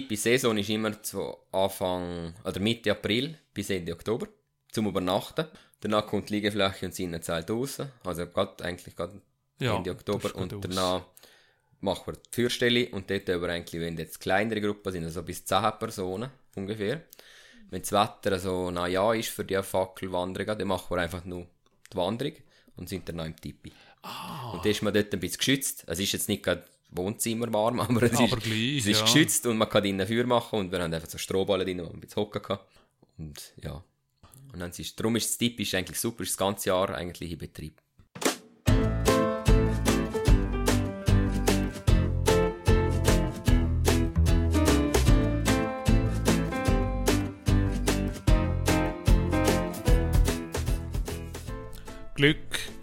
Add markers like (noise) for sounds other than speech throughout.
typische Saison ist immer zu Anfang oder Mitte April bis Ende Oktober zum Übernachten. Danach kommt die Liegefläche und Sinnenzelt raus. Also gerade, eigentlich gerade Ja, Ende Oktober. Und gut aus. danach machen wir die Türstelle und dort aber eigentlich, wenn jetzt kleinere Gruppen sind, also bis 10 Personen ungefähr. Wenn das Wetter so na ja ist für die Fackelwanderungen, dann machen wir einfach nur die Wanderung und sind dann noch im Tipi. Ah. Und dann ist man dort ein bisschen geschützt. Es ist jetzt nicht gerade Wohnzimmer warm, (laughs) aber es Aber ist, gleich, es ist ja. geschützt und man kann drinnen Feuer machen und wir haben einfach so Strohballen drin, wo man ein bisschen hocken kann. Und ja. Und dann ist, darum ist das typisch eigentlich super, ist das ganze Jahr eigentlich in Betrieb.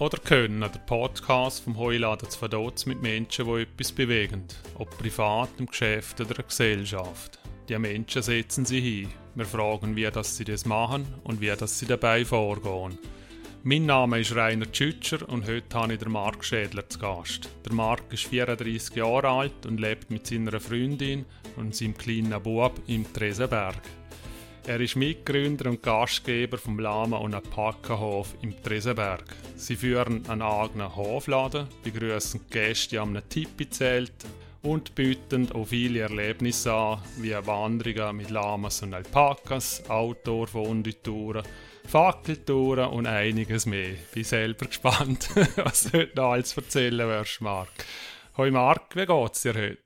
Oder Können, der Podcast vom Heuladen zu Verdotz mit Menschen, die etwas bewegen. Ob privat, im Geschäft oder in der Gesellschaft. Die Menschen setzen sie hin. Wir fragen, wie das sie das machen und wie das sie dabei vorgehen. Mein Name ist Rainer Tschütscher und heute habe ich den Marc Schädler zu Gast. Der Marc ist 34 Jahre alt und lebt mit seiner Freundin und seinem kleinen Bub im Tresenberg. Er ist Mitgründer und Gastgeber vom Lama und Alpaka-Hof im Tresenberg. Sie führen einen eigenen Hofladen, begrüßen Gäste am Tipi-Zelt und bieten auch viele Erlebnisse an, wie Wanderungen mit Lamas und Alpakas, Outdoor-Fonditouren, Fackeltouren und einiges mehr. Bin selber (laughs) gespannt, was du heute noch alles erzählen wirst, Marc. Hoi Marc, wie geht's dir heute?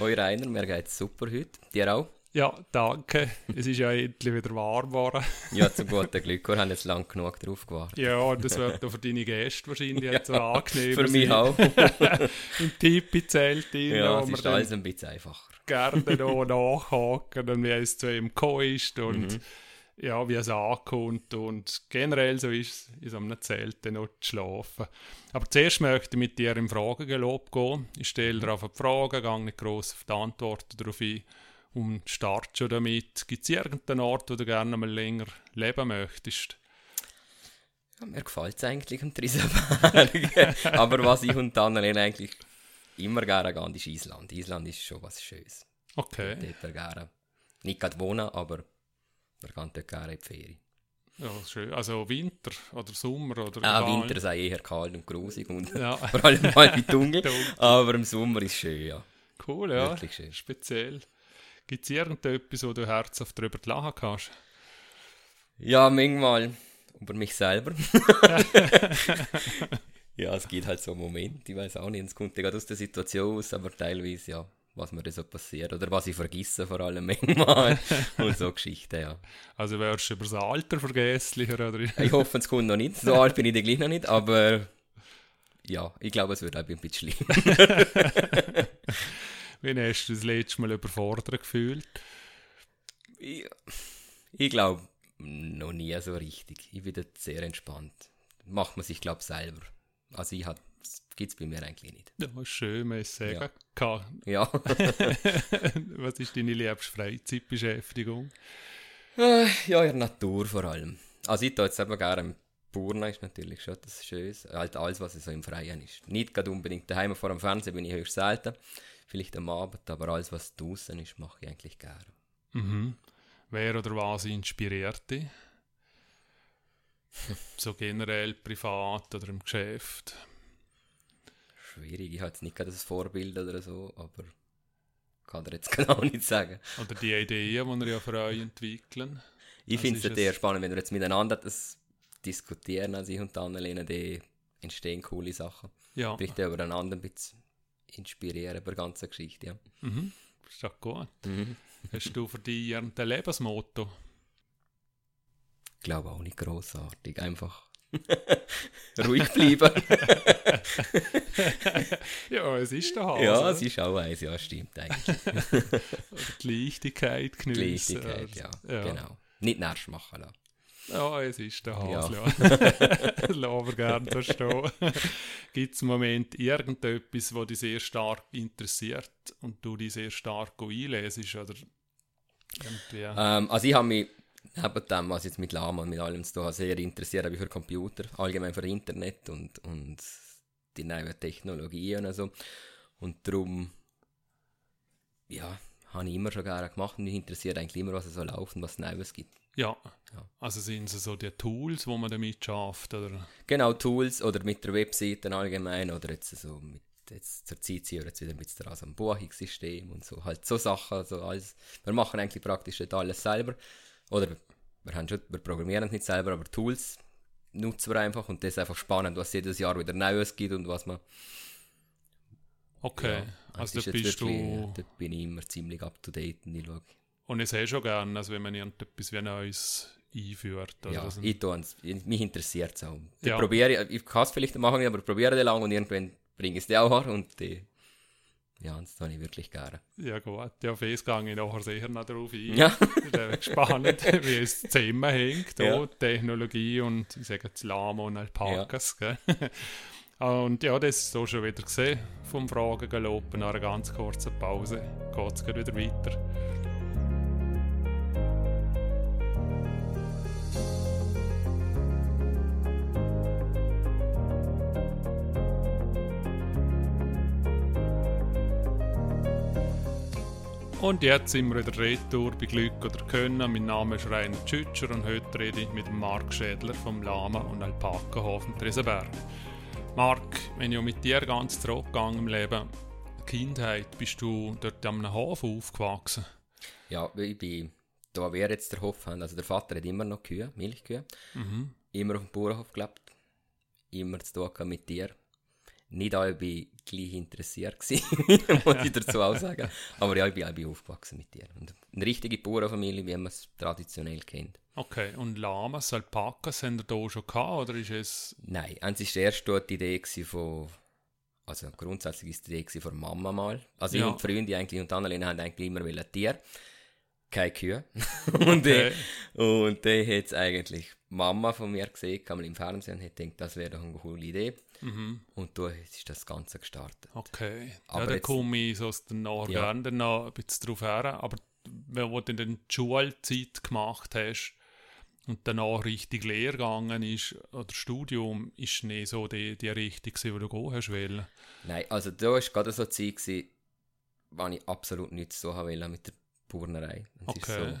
Hoi Rainer, mir geht's super heute. Dir auch? Ja, danke. Es ist ja endlich wieder warm geworden. (laughs) Ja, zum guten Glück. Wir haben jetzt lang genug drauf gewartet. Ja, und das wird auch für deine Gäste wahrscheinlich jetzt so angenehm Für mich sein. auch. (laughs) Im Tipi-Zelt Ja, es ist dann alles ein bisschen einfacher. gerne (laughs) noch nachhaken und wie es zu ihm gekommen ist und Mhm. ja, wie es ankommt und generell so ist es, in so einem Zelt dann noch zu schlafen. Aber zuerst möchte ich mit dir im Fragengelob gehen. Ich stelle dir einfach die Fragen, gehe nicht gross auf die Antworten darauf ein und starte schon damit. Gibt es irgendeinen Ort, wo du gerne mal länger leben möchtest? Ja, mir gefällt es eigentlich am Triesenberg. (laughs) Aber was ich und Annalena eigentlich immer gerne gehen, ist Island. Island ist schon was Schönes. Okay. Dort wir gerne. Nicht gerade wohnen, aber wir gehen dort gerne in die Ferien. Ja, schön. Also Winter oder Sommer oder Ah, egal. Winter sei eher kalt und grusig und Ja, (laughs) vor allem mal wie (laughs) dunkel. Aber im Sommer ist schön, ja. cool, ja. Wirklich schön. Speziell. Gibt es irgendetwas, wo du herzhaft drüber lachen kannst? Ja, manchmal über mich selber. (laughs) ja, es gibt halt so Momente, ich weiß auch nicht, es kommt ja gerade aus der Situation aus, aber teilweise ja, was mir da so passiert oder was ich vergesse vor allem manchmal (laughs) und so Geschichten, ja. Also wärst du über das Alter vergesslicher oder? Ich hoffe, es kommt noch nicht, so alt bin ich dann gleich noch nicht, aber ja, ich glaube, es wird auch ein bisschen schlimm. (laughs) Wie hast du das letzte Mal überfordert gefühlt? Ich, ich glaube, noch nie so richtig. Ich bin dort sehr entspannt. Macht man sich, glaube ich, selber. Also ich gibt es bei mir eigentlich nicht. Ja, ist schön, man es sagen. Ja. kann. Ja. (laughs) (laughs) Was ist deine liebste Freizeitbeschäftigung? Äh, ja, in der Natur vor allem. Also ich tue jetzt eben gerne Burna ist natürlich schon das Schönes. Halt alles, was so im Freien ist. Nicht gerade unbedingt daheim vor dem Fernsehen bin ich höchst selten. Vielleicht am Abend, aber alles, was draußen ist, mache ich eigentlich gerne. Mhm. Wer oder was inspiriert dich? (laughs) so generell privat oder im Geschäft? Schwierig, ich habe jetzt nicht gerade ein Vorbild oder so, aber kann dir jetzt (laughs) genau nicht sagen. Oder die Ideen, die ihr ja für euch entwickeln? Ich Also finde es eher spannend, wenn wir jetzt miteinander das diskutieren, als ich und Annalena, die entstehen coole Sachen. Ja. Vielleicht auch über einander ein bisschen inspirieren über die ganze Geschichte, ja. Mhm. Ist doch gut. Mhm. Hast du für dich irgendein Lebensmotto? Ich glaube auch nicht grossartig, einfach (laughs) ruhig bleiben. (laughs) ja, es ist doch halt. ja, es ist auch eins, ja, stimmt eigentlich. Oder (laughs) die Leichtigkeit geniessen. Gleichigkeit, ja, ja. genau. Nicht Nerv machen lassen. Ja, es ist der Ja. Hase. Ja. (laughs) Lassen wir gerne so stehen. (laughs) Gibt es im Moment irgendetwas, was dich sehr stark interessiert und du dich sehr stark einlesest? Oder irgendwie? Ähm, also ich habe mich neben dem, was jetzt mit Lama und mit allem zu tun hat, sehr interessiert habe für Computer, allgemein für Internet und, und die neuen Technologien und so. Und darum, ja, habe ich immer schon gerne gemacht und mich interessiert eigentlich immer, was es so läuft und was es Neues gibt. Ja. Ja. Also sind es so die Tools, wo man damit schafft, oder? Genau, Tools oder mit der Webseite allgemein oder jetzt so mit jetzt zur Zeit sind wir jetzt wieder ein bisschen dran, so ein Buchungssystem und so, halt so Sachen, also alles. Wir machen eigentlich praktisch nicht alles selber. Oder wir, haben schon, wir programmieren es nicht selber, aber Tools nutzen wir einfach und das ist einfach spannend, was jedes Jahr wieder Neues gibt und was man. Okay, ja, also da bist du... wirklich- Dort bin ich immer ziemlich up to date und ich schaue. Und ich sehe schon gerne, also wenn man irgendetwas wie Neues einführt. Also Ja, ich tue es. Mich interessiert es auch. Ich Ja. probiere, ich kann es vielleicht machen, aber ich probiere den lang und irgendwann bringe ich es dir auch und die, ja, das tue ich wirklich gerne. Ja gut, ja, auf das gehe ich nachher sicher noch drauf ein. Ja. (laughs) Das ist spannend, wie es zusammenhängt, Ja. ja. Technologie und ich sage jetzt Lama und Alpakas. gell? (laughs) Und ja, das ist so schon wieder gesehen vom Fragengalopp. Nach einer ganz kurzen Pause geht es wieder weiter. Und jetzt sind wir wieder retour bei Glück oder Können. Mein Name ist Rainer Tschütscher und heute rede ich mit Marc Schädler vom Lama- und Alpakahofen Tresenberg. Marc, wenn ich mit dir ganz zurückgegangen im Leben, Kindheit, bist du dort am Hof aufgewachsen? Ja, ich bin, da wir jetzt der Hof haben, also der Vater hat immer noch Kühe, Milchkühe, Mhm. immer auf dem Bauernhof gelebt, immer zu tun mit dir. Nicht alle bin gleich interessiert gewesen, (laughs) muss ich dazu auch sagen. Aber ja, ich bin, ich bin aufgewachsen mit dir. Und eine richtige Bauernfamilie, wie man es traditionell kennt. Okay, und Lamas, Alpakas, haben ihr da schon gehabt, oder ist es... Nein, eins war erst dort die Idee von, also grundsätzlich ist die Idee von Mama mal. Also Ja. ich und die Freunde eigentlich und Annalena haben eigentlich immer wollen Tier, keine Kühe. (laughs) und Okay. und dann hat es eigentlich Mama von mir gesehen, kam im Fernsehen und hat gedacht, das wäre doch eine coole Idee. Mhm. Und da ist das Ganze gestartet. Okay. Aber ja, da komme ich so aus den Norden Ja. noch ein bisschen drauf her. Aber wenn du dann die Schulzeit gemacht hast und danach richtig Lehre gegangen ist, oder Studium, ist nicht so die, die Richtung, wo du gehen hast wollen. Nein, also da war gerade so eine Zeit, gewesen, wo ich absolut nichts so haben wollte mit der Burnerei. Ist Okay.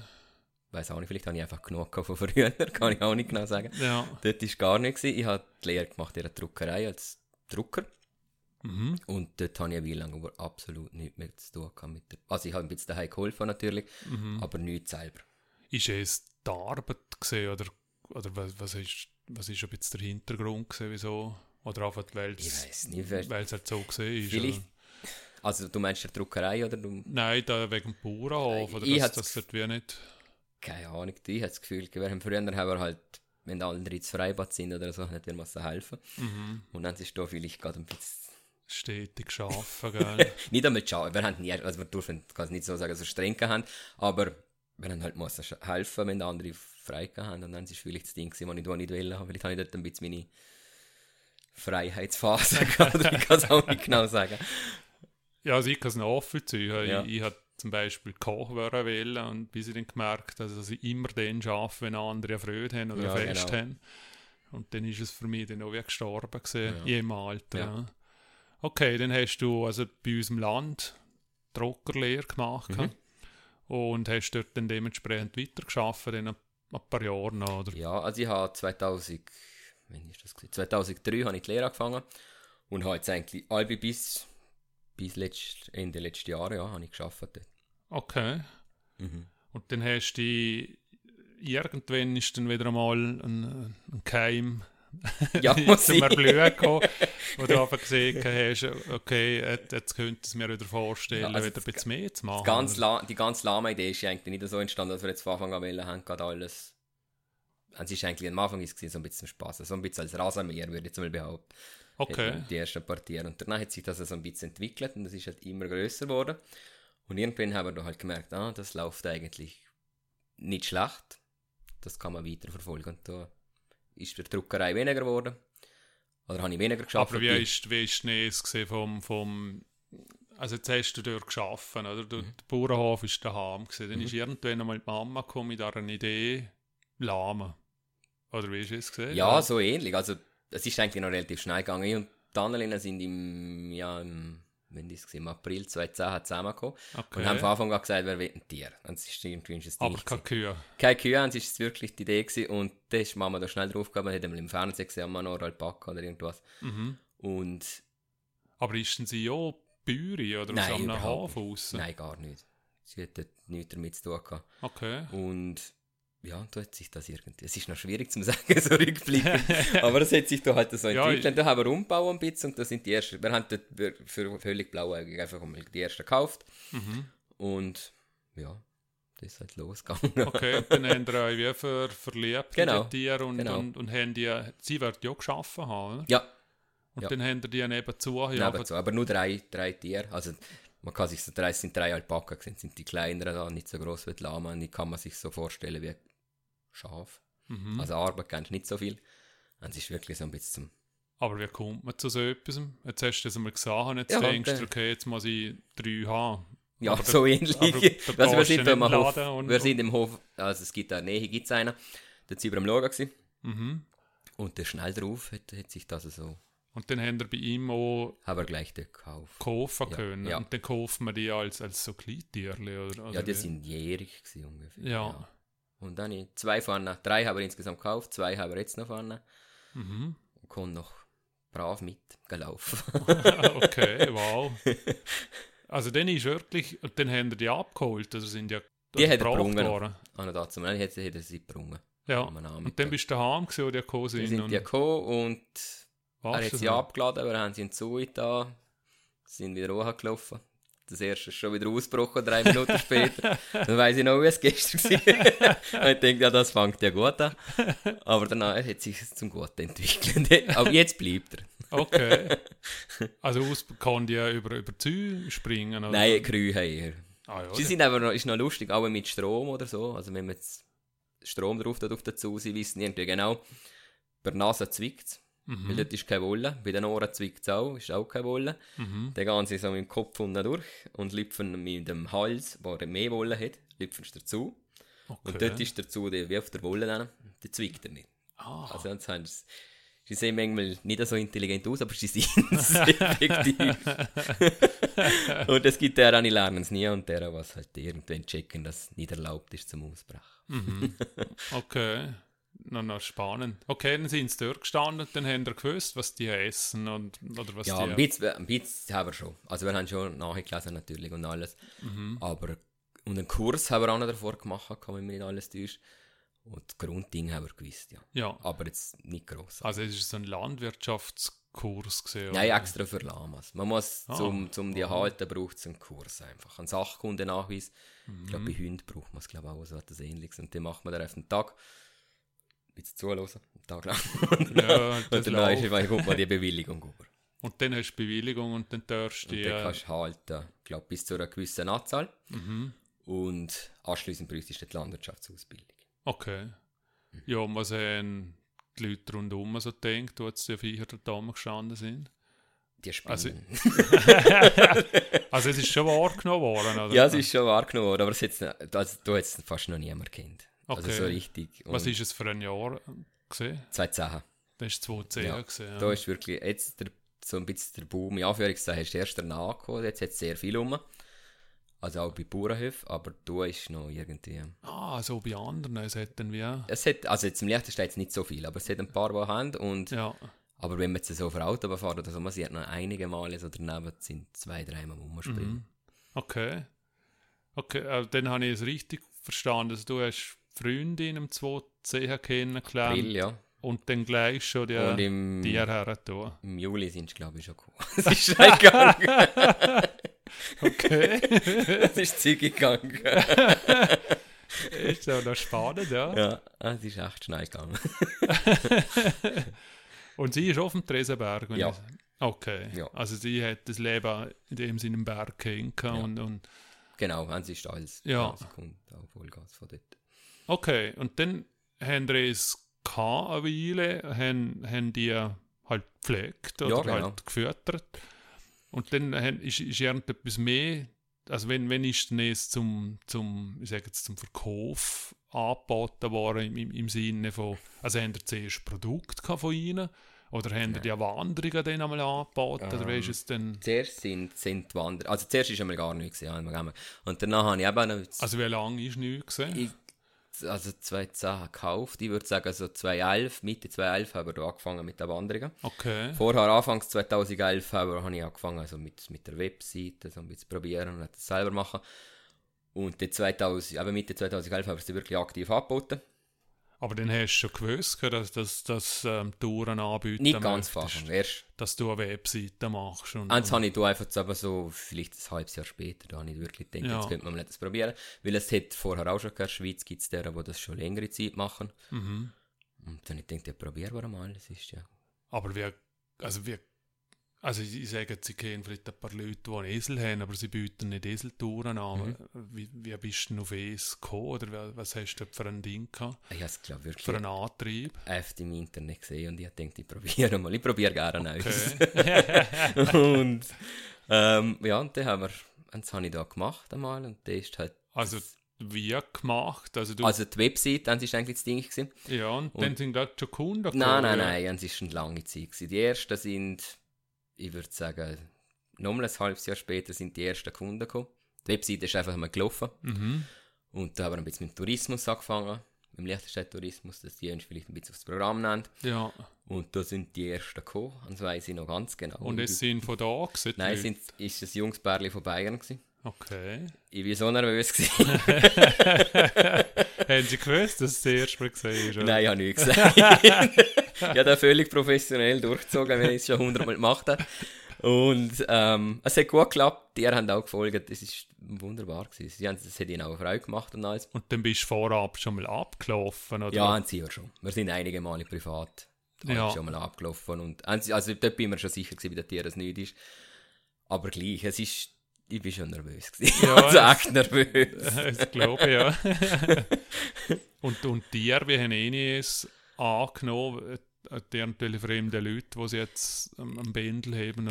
Weiß auch nicht, vielleicht habe ich einfach genug von früher, (laughs) kann ich auch nicht genau sagen. Ja. Dort war gar nichts. Ich habe die Lehre gemacht in der Druckerei als Drucker. Mhm. Und dort habe ich eine Weile lang aber absolut nichts mehr zu tun gehabt mit der... Also ich habe ein bisschen daheim geholfen natürlich, Mhm. aber nichts selber. Ist es die Arbeit gesehen oder, oder was, was, ist, was ist ein bisschen der Hintergrund gewesen, wieso? Oder einfach, weil es halt so gesehen ist? Vielleicht... Oder? Also du meinst der Druckerei oder du... Nein, da wegen dem Bauernhof, oder Ich das, das wird wie nicht... Keine Ahnung, ich habe das Gefühl, haben früher haben wir halt, wenn die anderen ins Freibad sind oder so, nicht wir müssen helfen. Mhm. Und dann ist da vielleicht gerade ein bisschen... stetig schaffen, (laughs) gell? Nicht einmal schauen, wir haben nie, also wir dürfen, es nicht so sagen, so streng haben, aber wir haben halt müssen helfen, wenn die andere frei haben. Und dann ist vielleicht das Ding gewesen, was ich da nicht will. Aber vielleicht habe ich dort ein bisschen meine Freiheitsphase (laughs) gehabt, ich kann es auch nicht genau sagen. ja, also ich kann es nachvollziehen. Ja. Ich, ich hatte zum Beispiel Koch werden wollen und bis ich dann gemerkt habe, dass ich immer den arbeite, wenn andere eine Freude haben oder Ja, ein Fest genau. haben. Und dann ist es für mich dann auch wie gestorben gewesen, Ja. im Alter. Ja. Okay, dann hast du also bei uns im Land Druckerlehre gemacht Mhm. und hast dort dann dementsprechend weitergearbeitet, dann ein, ein paar Jahre noch, oder? Ja, also ich habe 2000, wann ist das? gewesen? 2003 habe ich die Lehre angefangen und habe jetzt eigentlich alle bis, bis letzt, Ende letzten Jahres ja, habe ich gearbeitet. dort. Okay. Mhm. Und dann hast du die, irgendwann ist dann wieder einmal ein, ein Keim Ja, (laughs) zum. Erblühen gekommen, wo du (laughs) einfach gesehen hast, okay, jetzt, könnte es mir wieder vorstellen, Ja, also wieder ein bisschen mehr zu machen. Die ganz, die ganz lahme Idee ist eigentlich nicht so entstanden, dass wir jetzt von Anfang an wollen, haben gerade alles. Es ist eigentlich am Anfang ist es so ein bisschen Spaß, so ein bisschen als Rasenmäher, würde ich jetzt mal behaupten. Okay. Die ersten Partien. Und danach hat sich das so ein bisschen entwickelt und das ist halt immer größer geworden. Und irgendwann haben wir da halt gemerkt, ah, das läuft eigentlich nicht schlecht. Das kann man weiterverfolgen. Und da ist die Druckerei weniger geworden. Oder habe ich weniger geschafft. Aber wie ist, wie ist es gesehen vom, vom also jetzt hast du dort geschaffen, oder? Mhm. Der Bauernhof ist daheim gewesen. Dann Mhm. ist irgendwann einmal die Mama gekommen mit einer Idee, Lama. Oder wie ist es gesehen? Ja, so ähnlich. Also, es ist eigentlich noch relativ schnell gegangen. Ich und die Annalena sind im, ja, im wenn das im April 2010 zusammengekommen Okay. und haben von Anfang an gesagt, wer will ein Tier. Und es ist irgendwie ein Ding. Aber keine Kühe. Keine Kühe, und es ist wirklich die Idee gewesen. Und da ist Mama da schnell drauf gegangen, hat einmal im Fernsehen gesehen, haben wir noch Alpaka oder irgendwas. Mhm. Und Aber ist denn sie ja Bäuerin oder Nein, aus einem Hafen raus? nein, gar nicht. Sie hat dort nichts damit zu tun gehabt. Okay. Und ja, da hat sich das irgendwie. Es ist noch schwierig zu (laughs) sagen, so rückblickend. (laughs) aber es hat sich da halt so Ja, entwickelt. da haben wir umgebaut ein bisschen und das sind die ersten. Wir haben dort für völlig blauäugig einfach mal die ersten gekauft. Mhm. Und ja, das ist halt losgegangen. (laughs) Okay, und dann haben ihr euch wie ver verliebt Genau, die Tiere und, genau. und, und haben die, sie wird ja geschaffen haben, oder? Ja, Und ja. dann haben die nebenzu ja, nebenzu. Aber nur drei, drei Tiere. Also man kann sich so drei, es sind drei Alpaka gewesen, sind die kleineren da, nicht so groß wie die Lama. Die kann man sich so vorstellen wie Schaf. mhm. Also Arbeit kennst du nicht so viel. Und es ist wirklich so ein bisschen Aber wie kommt man zu so etwas? Jetzt hast du das einmal gesagt und jetzt Ja, denkst du, okay, jetzt muss ich drei haben. Ja, Aber so ähnlich. (laughs) also wir sind im den Hof, und- wir sind im Hof, also es gibt da der Nähe gibt's einen, da sind wir am Schauen. Mhm. und der schnell drauf hat, hat sich das so, Und dann haben wir bei ihm auch haben wir gleich dort gekauft. kaufen Ja, können. ja. Und dann kauft man die als, als so Kleintierli, oder? Also ja, die wie- sind jährig gewesen ungefähr. Ja. Und dann ich zwei vorne, drei haben wir insgesamt gekauft, zwei haben wir jetzt noch vorne Mhm. und kommen noch brav mitgelaufen. (laughs) okay, (laughs) wow. Also dann ist wirklich, dann haben die abgeholt, also sind ja Die hat er gebraucht gebrungen. An und dazu, hat hat er sie gebrungen. Ja, und dann bist du daheim gewesen, wo die gekommen sind. sind und die gekommen und er hat sie abgeladen, wir haben sie in die Zoo da, sind wieder hochgelaufen. Das erste ist schon wieder ausgebrochen, drei Minuten später. (laughs) Dann weiss ich noch, wie es gestern war. Und ich denke, ja, das fängt ja gut an. Aber danach hat sich zum Guten entwickelt. (laughs) Aber jetzt bleibt er. Okay. Also aus kann die über, über Zäune springen? Oder? Nein, Krühe eher. Ah, ja, Sie sind aber noch, ist noch lustig, auch mit Strom oder so. Also wenn man jetzt Strom drauf tut auf der Zoo, sie wissen irgendwie genau, bei der Nase zwickt es. Weil mhm. dort ist keine Wolle. Bei den Ohren zwickt es auch, ist auch keine Wolle. Mhm. Dann gehen sie so mit dem Kopf unten durch und lüpfen mit dem Hals, wo er mehr Wolle hat, lüpfen sie dazu. Okay. Und dort ist dazu die, wie auf der Wolle dann, die zwickt er nicht. ah, Also jetzt haben sie, sie sehen manchmal nicht so intelligent aus, aber sie (laughs) sind es effektiv. (laughs) und es gibt der, die lernen es nie und der, was halt irgendwann checken, dass es nicht erlaubt ist zum Ausbrechen. mhm. (laughs) okay. Na, na, spannend. Okay, dann sind sie dort gestanden, dann haben wir gewusst, was die essen und, oder was Ja, die... ein bisschen, ein bisschen haben wir schon. Also wir haben schon nachgelesen natürlich und alles. Mhm. Aber und einen Kurs haben wir auch noch davor gemacht, kann man nicht alles täuscht. Und das Grundding haben wir gewusst, ja. Ja, Aber jetzt nicht gross. also es ist so ein Landwirtschaftskurs gesehen. Nein, extra für Lamas. Man muss, Ah. zum, zum die halten, braucht es einen Kurs einfach. Einen Sachkundennachweis. Ich Mhm. glaube, bei Hunden braucht man es, glaube ich, auch so etwas ähnliches. Und den macht man dann auf den Tag. Ein bisschen zuhören, einen Tag lang. und Ja, und das (laughs) dann ist, kommt man die Bewilligung über. Und dann hast du Bewilligung und dann darfst du Und dann kannst du halten, ich glaube, bis zu einer gewissen Anzahl. Mhm. Und anschließend bräuchtest du die Landwirtschaftsausbildung. Okay. Ja, und was haben die Leute rundherum so gedacht, als die Viecher da oben gestanden sind? Die Also- Spinnen. (laughs) Also es ist schon wahrgenommen worden, oder? Ja, es ist schon wahrgenommen worden, aber es hat's, nicht- also, du hast es fast noch niemand kennt. Also Okay. so richtig. Was Und ist es für ein Jahr gesehen? Zwei Sachen. Das ist 2010 Ja, gesehen. Da ist wirklich jetzt der, so ein bisschen der Boom, in Anführungszeichen, ist erst danach gekommen, jetzt hat es sehr viel rum. Also auch bei Bauernhöfen, aber da ist noch irgendwie... Ah, so bei anderen. Es hat dann wie... Es hat, also jetzt im Liechtenstein jetzt nicht so viel, aber es hat ein paar, die haben und... Ja. Aber wenn man jetzt so für Auto fahren oder so, man sieht noch einige Male so daneben sind zwei, dreimal rumspringen. Mhm. Okay. Okay, äh, dann habe ich es richtig verstanden. Also du hast Freundin im 2010 kennengelernt April, ja. und dann gleich schon die Und im, Tiere her tun. im Juli sind sie, glaube ich, schon gekommen. (laughs) Es ist schnell gegangen. (laughs) Okay. (laughs) Es ist zügig gegangen. ist ja noch spannend, ja. Ja, es ist echt schnell gegangen. Und sie ist auf dem Tresenberg? Ja. ich- Okay. Ja. Also sie hat das Leben in dem Sinne im Berg kennengelernt Ja. und, und Genau, wenn sie ist alles. Ja. Sie kommt auch Vollgas von dort. Okay, und dann haben wir es gehabt, eine Weile, haben, haben die halt gepflegt oder Ja, genau. halt gefüttert. Und dann haben, ist, ist irgendetwas mehr, also wenn, wenn ist denn es zum, zum, ich sage jetzt zum Verkauf angeboten worden im, im, im Sinne von, also haben ihr zuerst Produkt gehabt von ihnen Oder haben die Wanderungen dann einmal angeboten? Um, oder wie ist es denn? Zuerst sind, sind die Wanderungen, also zuerst war einmal gar nichts. Ja, und danach habe ich eben noch... Also wie lange ist nichts gesehen? Also 2010 gekauft. Ich würde sagen, so 2011, Mitte 2011 haben wir angefangen mit den Wanderungen. Okay. Vorher, Anfangs 2011, habe ich angefangen also mit, mit der Webseite, so ein bisschen probieren und das selber machen. Und 2000, aber Mitte 2011 haben wir sie wirklich aktiv angeboten. Aber dann hast du schon gewusst, dass das dass, ähm, Touren anbieten Nicht ganz fast, erst. Dass du eine Webseite machst. Und, Eins habe ich da einfach aber so, vielleicht ein halbes Jahr später, da habe ich wirklich gedacht, ja. jetzt könnte man mal das probieren. Weil es hat vorher auch schon in der Schweiz gibt es deren, die das schon längere Zeit machen. Mhm. Und dann habe ich gedacht, ja, probieren wir mal, das ist ja... Aber wie, also wie also ich sage, sie kennen vielleicht ein paar Leute, die einen Esel haben, aber sie bieten nicht Eseltouren an. Mhm. Wie, wie bist du auf es gekommen oder was hast du für ein Ding gehabt? Ich habe es glaube wirklich für einen Antrieb. (laughs) oft im Internet gesehen und ich denke, ich probiere mal. Ich probiere gerne okay. Neues. (laughs) und ähm, ja, und dann haben wir, das habe ich da gemacht einmal und das ist halt... Also wie gemacht? Also, du also die Website, dann war eigentlich das Ding. Gewesen. Ja, und, und dann sind da schon Kunden gekommen? Nein, nein, nein, es war eine lange Zeit. Gewesen. Die ersten sind ich würde sagen, nochmal ein halbes Jahr später sind die ersten Kunden gekommen. Die Webseite ist einfach mal gelaufen. Mhm. Und da haben wir ein bisschen mit Tourismus angefangen, mit dem Liechtenstein-Tourismus, dass die uns vielleicht ein bisschen aufs Programm nennt. Ja. Und da sind die ersten gekommen, das weiß ich noch ganz genau. Und es sind von da gewesen? Nein, es sind, ist ein Jungsbärli von Bayern gewesen. Okay. Ich war so nervös. (laughs) Haben Sie gewusst, dass es das erste Mal gesehen ist? Nein, ich habe nicht (laughs) gesagt. ich habe das völlig professionell durchgezogen, wenn ich es schon hundertmal gemacht habe. Und ähm, es hat gut geklappt, die haben auch gefolgt, es war wunderbar. Gewesen. Sie haben, das hat ihnen auch Freude gemacht und alles. Und dann bist du vorab schon mal abgelaufen, oder? Ja, haben sie ja schon. Wir sind einige Male privat ja. schon mal abgelaufen. Und, also dort bin ich mir schon sicher gewesen, wie der Tier es nicht ist. Aber gleich, es ist ich bin schon nervös. Ja, (laughs) also echt nervös. (laughs) Das glaube ich, ja. (laughs) und, und dir, wie haben einiges angenommen, die natürlich fremde Leute, die sie jetzt am Bändel haben?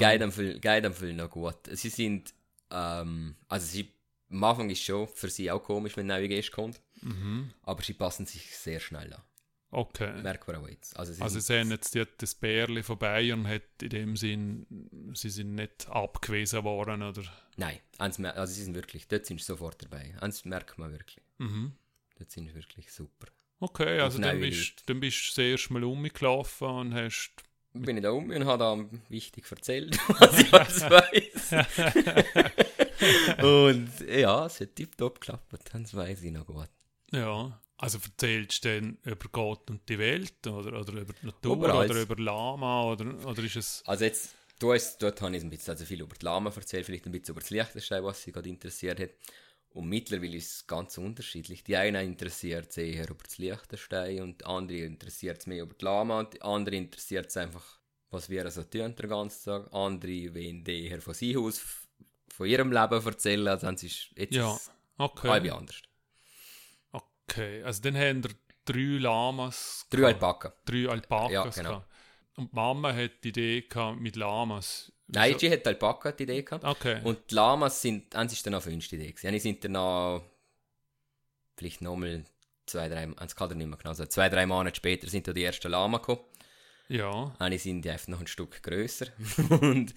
Geht am viel noch gut. Sie sind, ähm, also sie, am Anfang ist es schon für sie auch komisch, wenn ein neuer Gast kommt. Mhm. Aber sie passen sich sehr schnell an. Okay. Jetzt. Also sie, also sie haben jetzt die, das Bärli von Bayern hat in dem Sinn, sie sind nicht abgewiesen worden, oder? Nein, also sie sind wirklich, dort sind sie sofort dabei. Eins merkt man wirklich. Mhm. Dort sind sie wirklich super. Okay, also dann bist, dann bist du sehr mal umgelaufen und hast... Bin ich da um und habe da wichtig erzählt, (laughs) was ich alles weiß. (laughs) und ja, es hat tiptop geklappt, das weiß ich noch gut. Ja, also erzählst du dann über Gott und die Welt oder, oder über die Natur oder über Lama oder, oder ist es... Also jetzt Du hast, dort habe ich ein bisschen also viel über die Lama erzählt, vielleicht ein bisschen über das Liechtenstein, was sie gerade interessiert hat. Und mittlerweile ist es ganz unterschiedlich. Die einen interessiert es eher über das Liechtenstein und andere interessiert es mehr über die Lama und die andere interessiert es einfach, was wir so tun den ganzen Tag. Andere wollen eher von sich aus, von ihrem Leben erzählen, also es ist jetzt ja, okay. halb anders. Okay, also dann haben wir drei Lamas. Drei Alpaken. Drei Alpakas. Ja, genau. Und die Mama hat die Idee gehabt mit Lamas. Nein, sie hat Alpaka die Idee gehabt. Okay. Und die Lamas sind, eins ist dann auch fünfte Idee gewesen. Eins sind dann noch, vielleicht nochmal zwei, drei, eins kann er nicht mehr genau sagen, zwei, drei Monate später sind da die ersten Lama gekommen. Ja. Eine sind einfach noch ein Stück grösser. (laughs) und,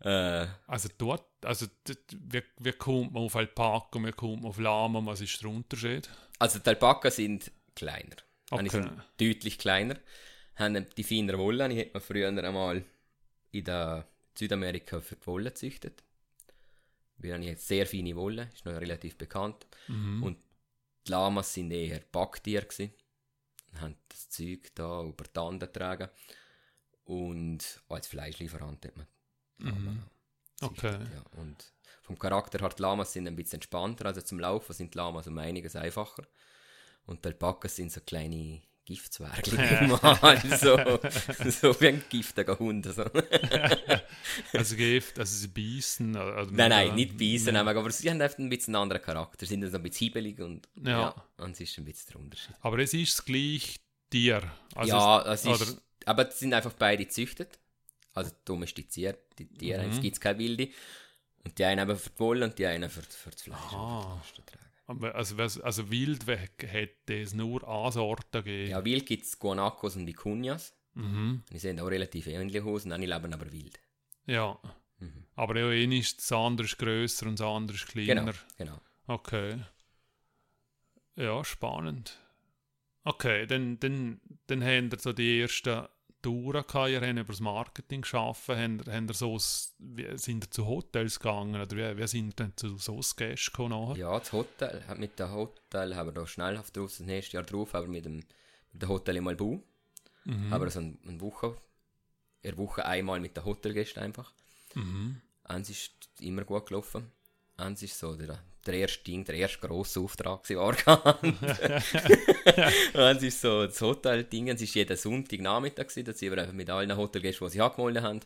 äh, also dort, also wie, wie kommt man auf Alpaka wie kommt man auf Lama, was ist der Unterschied? Also die Alpaka sind kleiner. Okay. Sind deutlich kleiner haben die feinere Wolle, die hat man früher einmal in der Südamerika für die Wolle gezüchtet. Wir haben jetzt sehr feine Wolle, ist noch relativ bekannt. Mhm. Und die Lamas sind eher Backtiere gewesen. haben das Zeug da über die Hand getragen. Und als Fleischlieferant hat man mhm. Okay. Ja. Und vom Charakter her, die Lamas sind ein bisschen entspannter, also zum Laufen sind Lamas um einiges einfacher. Und die Alpakas sind so kleine Giftzwergli mal, (laughs) so, so wie ein giftiger Hund. So. (laughs) also Gift, also sie beißen? nein, nein, nicht beißen, nein. aber sie haben einfach ein bisschen einen anderen Charakter, sie sind so ein bisschen hiebelig und ja. ja, und es ist ein bisschen der Unterschied. Aber es ist das gleiche Tier? Also ja, es ist, aber sie sind einfach beide gezüchtet, also domestiziert, die Tiere, mhm. es gibt keine wilde. Und die einen eben für die Wolle und die einen für, für das Fleisch. Ah. Also, also Wild hätte es nur eine Sorte gegeben. Ja, Wild gibt es Guanacos und Icunias. Mhm. Die sehen auch relativ ähnlich aus und andere leben aber wild. Ja. Mhm. Aber ja, eine ist, das andere ist grösser und das andere ist kleiner. Genau, genau. Okay. Ja, spannend. Okay, dann, dann, dann haben wir so die ersten Touren gehabt, ihr habt über das Marketing geschaffen, habt, habt ihr so, wie, sind ihr zu Hotels gegangen oder wie, wie sind ihr denn zu so Gästen gekommen? Ja, das Hotel, mit dem Hotel haben wir da schnellhaft draus, das nächste Jahr drauf, aber mit dem, mit dem Hotel in Malbu, Mhm. haben wir so eine, eine Woche, in der Woche einmal mit den Hotelgästen einfach. Mhm. Eins ist immer gut gelaufen. Eins ist so der, der erste Ding, der erste grosse Auftrag war. Eins ist so das Hotel-Ding, es war jeden Sonntagnachmittag, gewesen, da sind wir einfach mit allen Hotelgästen, die sie angemeldet haben.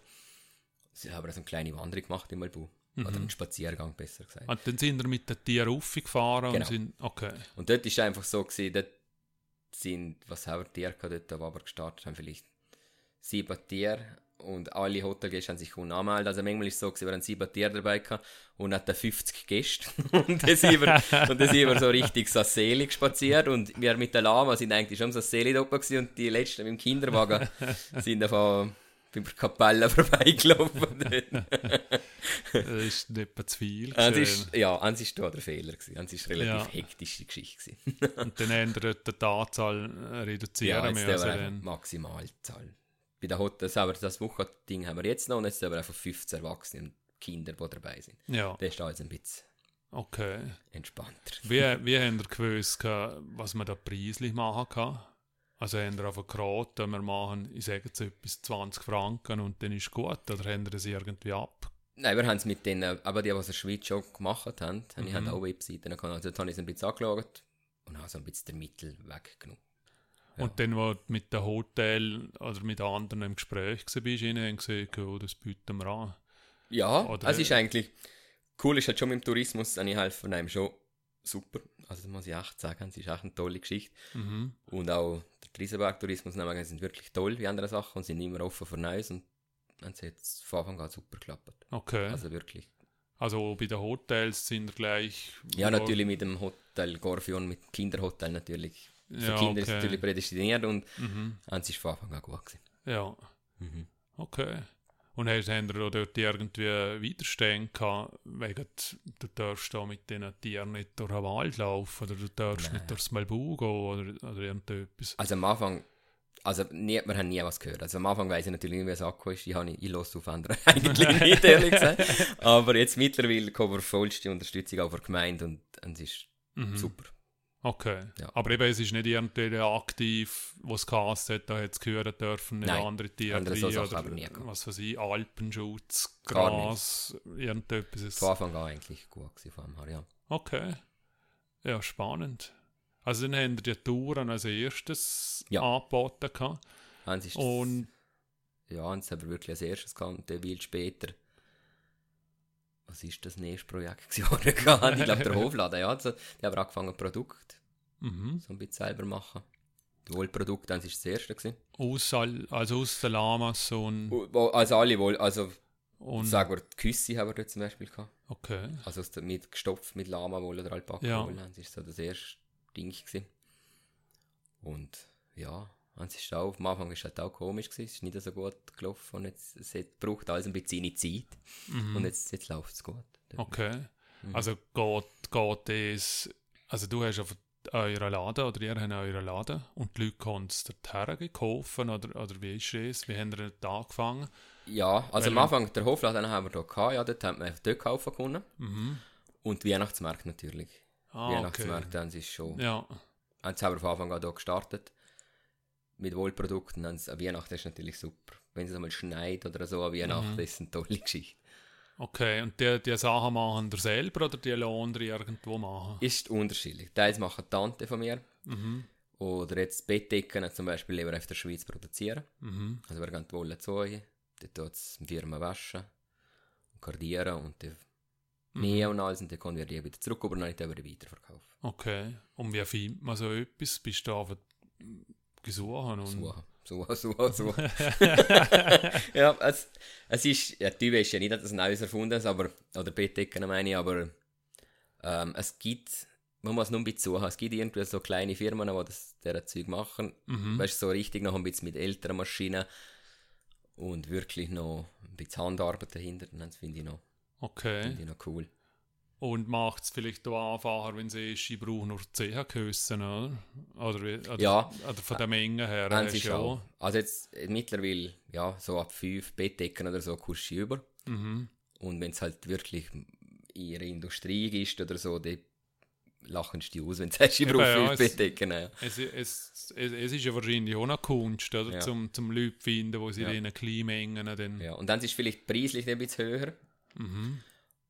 Sie haben so eine kleine Wanderung gemacht in Malbu. Oder einen Spaziergang, besser gesagt. Und dann sind wir mit den Tieren raufgefahren Genau. und sind, okay. Und dort ist einfach so gewesen, dort sind, was haben wir Tiere gehabt, dort, wo wir gestartet haben, vielleicht sieben Tiere und alle Hotelgäste haben sich können anmelden. Also manchmal ist es so gewesen, wir haben sieben Tiere dabei gehabt und hatten 50 Gäste. (laughs) und dann sind wir, und dann sind wir so richtig so selig spaziert und wir mit der Lama sind eigentlich schon so selig da gewesen und die letzten mit dem Kinderwagen (laughs) sind davon bei der Kapelle (laughs) vorbeigelaufen. Das ist nicht etwa zu viel. Eins gewesen. ist, ja, eins ist da der Fehler gewesen. Eins ist relativ Ja. hektische Geschichte. Und dann haben wir die Anzahl äh, reduzieren Ja, müssen. dann. Maximalzahl. Bei der Hotels, aber das Wochending haben wir jetzt noch und jetzt haben wir einfach 15 Erwachsene und Kinder, die dabei sind. Ja, Das ist alles ein bisschen okay. entspannter. (laughs) Wie, wie haben ihr gewusst, was man da preislich machen kann? Also haben ihr einfach geraten, wir machen, ich sage jetzt etwas, 20 Franken und dann ist gut? Oder haben ihr das irgendwie ab? Nein, wir haben es mit denen, aber die, die es in der Schweiz schon gemacht haben, mhm. Mhm. haben auch Webseiten gehabt. Also dort habe ich es ein bisschen angeschaut und habe so ein bisschen den Mittel weggenommen. Ja. Und dann, wo du mit dem Hotel oder mit anderen im Gespräch warst, ihnen haben gesagt, oh, das bieten wir an. Ja, Oder- es ist eigentlich, cool ist halt schon mit dem Tourismus, und ich helfe einem schon super. Also das muss ich echt sagen, es ist echt eine tolle Geschichte. Mhm. Und auch der Triesenberg-Tourismus sind wirklich toll wie andere Sachen und sind immer offen für Neues und es hat von Anfang an super geklappt. Okay. Also, Also wirklich. bei den Hotels sind gleich... Ja, natürlich mit dem Hotel Gorfion, mit dem Kinderhotel natürlich. Für Ja, Kinder ist es okay. natürlich prädestiniert und Mhm. es ist von Anfang an gut gewesen. Ja, Mhm. okay. Und hast, auch dort irgendwie Widerstände gehabt, wegen, du darfst da mit diesen Tieren nicht durch den Wald laufen oder du darfst Nein. nicht durchs Malbu gehen oder, oder irgendetwas. Also am Anfang, also nie, wir haben nie was gehört. Also am Anfang weiss ich natürlich nicht, wie es angekommen ist. Ich, habe, ich höre auf andere (laughs) eigentlich (laughs) nicht, ehrlich gesagt. Aber jetzt mittlerweile kommen wir vollste Unterstützung auch von der Gemeinde und, und es ist Mhm. super. Okay. Ja. Aber eben, es ist nicht irgendwie aktiv, was gehasst hat, da hat es gehört dürfen, nicht Nein, andere Tiere andere so oder haben was weiß ich, Alpenschutz, Gras, irgendetwas. Von Anfang an eigentlich gut gewesen von dem her, ja. Okay. Ja, spannend. Also dann haben wir die Touren als erstes Ja. angeboten gehabt. Eins ist Und Ja, eins haben wir wirklich als erstes gehabt und dann viel später. Was ist das nächste Projekt gewesen? (laughs) ich glaube, der (laughs) Hofladen, ja. Also, die haben angefangen, Produkt mhm. so ein bisschen selber machen. Die Wohlprodukte, das war das erste. Gewesen. aus, also aus den Lamas und, Also alle wohl, also und sagen wir, die Küsse haben wir dort zum Beispiel gehabt. okay. Also aus der, mit gestopft mit Lama-Wolle oder Alpaka-Wolle. Das war so das erste Ding. Gewesen. Und ja, es ist auch, am Anfang war es halt auch komisch, gewesen. es ist nicht so gut gelaufen und jetzt, es hat, braucht alles ein bisschen seine Zeit. Mhm. Und jetzt, jetzt läuft es gut. Okay. Mhm. Also geht, geht es, also du hast auf euren Laden oder ihr habt euren Laden und die Leute können es dorthin kaufen oder, oder wie ist es? Wie haben ihr dort angefangen? Ja, also am Weil- Anfang, der Hofladen haben wir hier gehabt, ja, dort haben wir dort kaufen können. Mhm. Und die Weihnachtsmärkte natürlich. Ah, okay. Weihnachtsmärkte haben sie schon, Ja, jetzt haben wir von Anfang an hier gestartet. Mit Wohlprodukten, haben an Weihnachten ist natürlich super. Wenn es einmal schneit oder so an Weihnachten, Mhm. das ist eine tolle Geschichte. Okay. Und die, die Sachen machen ihr selber oder die ihr irgendwo machen? Ist unterschiedlich. Teils machen die Tante von mir. Mhm. Oder jetzt Bettdecken zum Beispiel lieber auf der Schweiz produzieren. Mhm. Also wir gehen die Wolle zu euch, dann tut es die Firma waschen, und kardieren und dann Mhm. nähen und alles und dann können wir die wieder zurück übernehmen und weiterverkaufen. Okay. Und wie findet man so etwas? Bist du einfach gesucht? Und Suchen, suchen, suchen, suchen. ja, es, es ist, ja, die ist ja nicht, dass es Neues erfunden ist, aber, oder Bettdecken meine ich, aber ähm, es gibt man muss nur ein bisschen suchen. Es gibt irgendwie so kleine Firmen, die das dieser Zeug machen. Mhm. Weißt du, so richtig noch ein bisschen mit älteren Maschinen und wirklich noch ein bisschen Handarbeit dahinter. Das finde ich, noch- Okay. finde ich noch cool. Und macht es vielleicht auch einfacher, wenn sie ist, ich brauche nur 10 Küssen, oder? Oder, oder, Ja. oder von der Menge her. Sie du schon. Also jetzt äh, mittlerweile, ja, so ab fünf Bettdecken oder so kommst du über. Mhm. Und wenn es halt wirklich in ihrer Industrie ist oder so, dann lachen sie aus, wenn du sagst, ich brauche ja, fünf es- Bettdecken. Ja. Es, es, es, es ist ja wahrscheinlich auch eine Kunst, oder? Ja. Zum, zum Leute finden, wo sie Ja. in diesen Kleinmengen dann... ja. Und dann ist es vielleicht preislich ein bisschen höher, Mhm.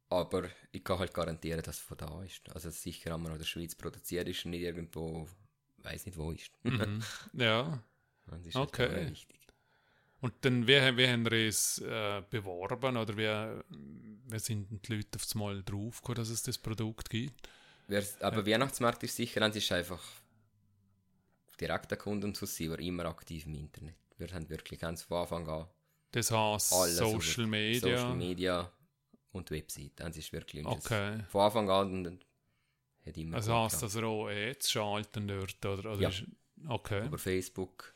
Aber ich kann halt garantieren, dass es von da ist. Also sicher haben wir in der Schweiz produziert ist und nicht irgendwo, weiß nicht wo ist. (laughs) Mhm. ja. Das ist halt Okay. wichtig. Und dann, wie, wie haben wir es äh, beworben, oder wie, wie sind die Leute auf das Mal draufgekommen, dass es das Produkt gibt? Wer- Aber Weihnachtsmarkt ist sicher, dann ist einfach direkter Kunde und so sind wir immer aktiv im Internet. Wir haben wirklich ganz von Anfang an Das heißt Social Media. Social Media und Website. Das ist wirklich Okay. von Anfang an hat immer Also heißt das auch Ads schalten dort, oder? oder Ja. ist, okay. über Facebook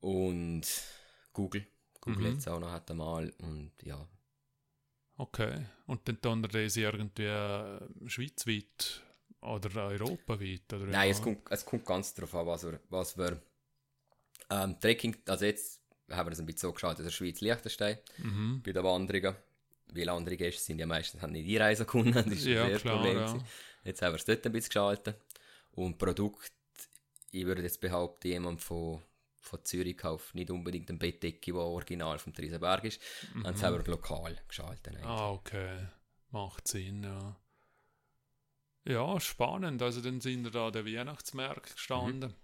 und Google. Google Mhm. jetzt auch noch hat einmal und ja. Okay. Und dann tun wir das irgendwie äh, schweizweit oder europaweit? Oder Nein, es kommt, es kommt ganz darauf an, was wir, was wir ähm, Trekking, also jetzt haben wir es ein bisschen so geschaut, in der Schweiz Liechtenstein, Mhm. bei den Wanderungen. Weil andere Gäste sind ja meistens haben nicht einreisen können, das ist Ja, ein klar, Problem. ja. Jetzt haben wir es dort ein bisschen geschalten. Und Produkt, ich würde jetzt behaupten, jemand von, von Zürich kauft nicht unbedingt ein Bettdecke, die original vom Triesenberg ist. Mhm. Dann haben wir lokal geschaltet. eigentlich. Ah, okay. Macht Sinn, ja. Ja, spannend. Also dann sind wir da an den Weihnachtsmärkten gestanden.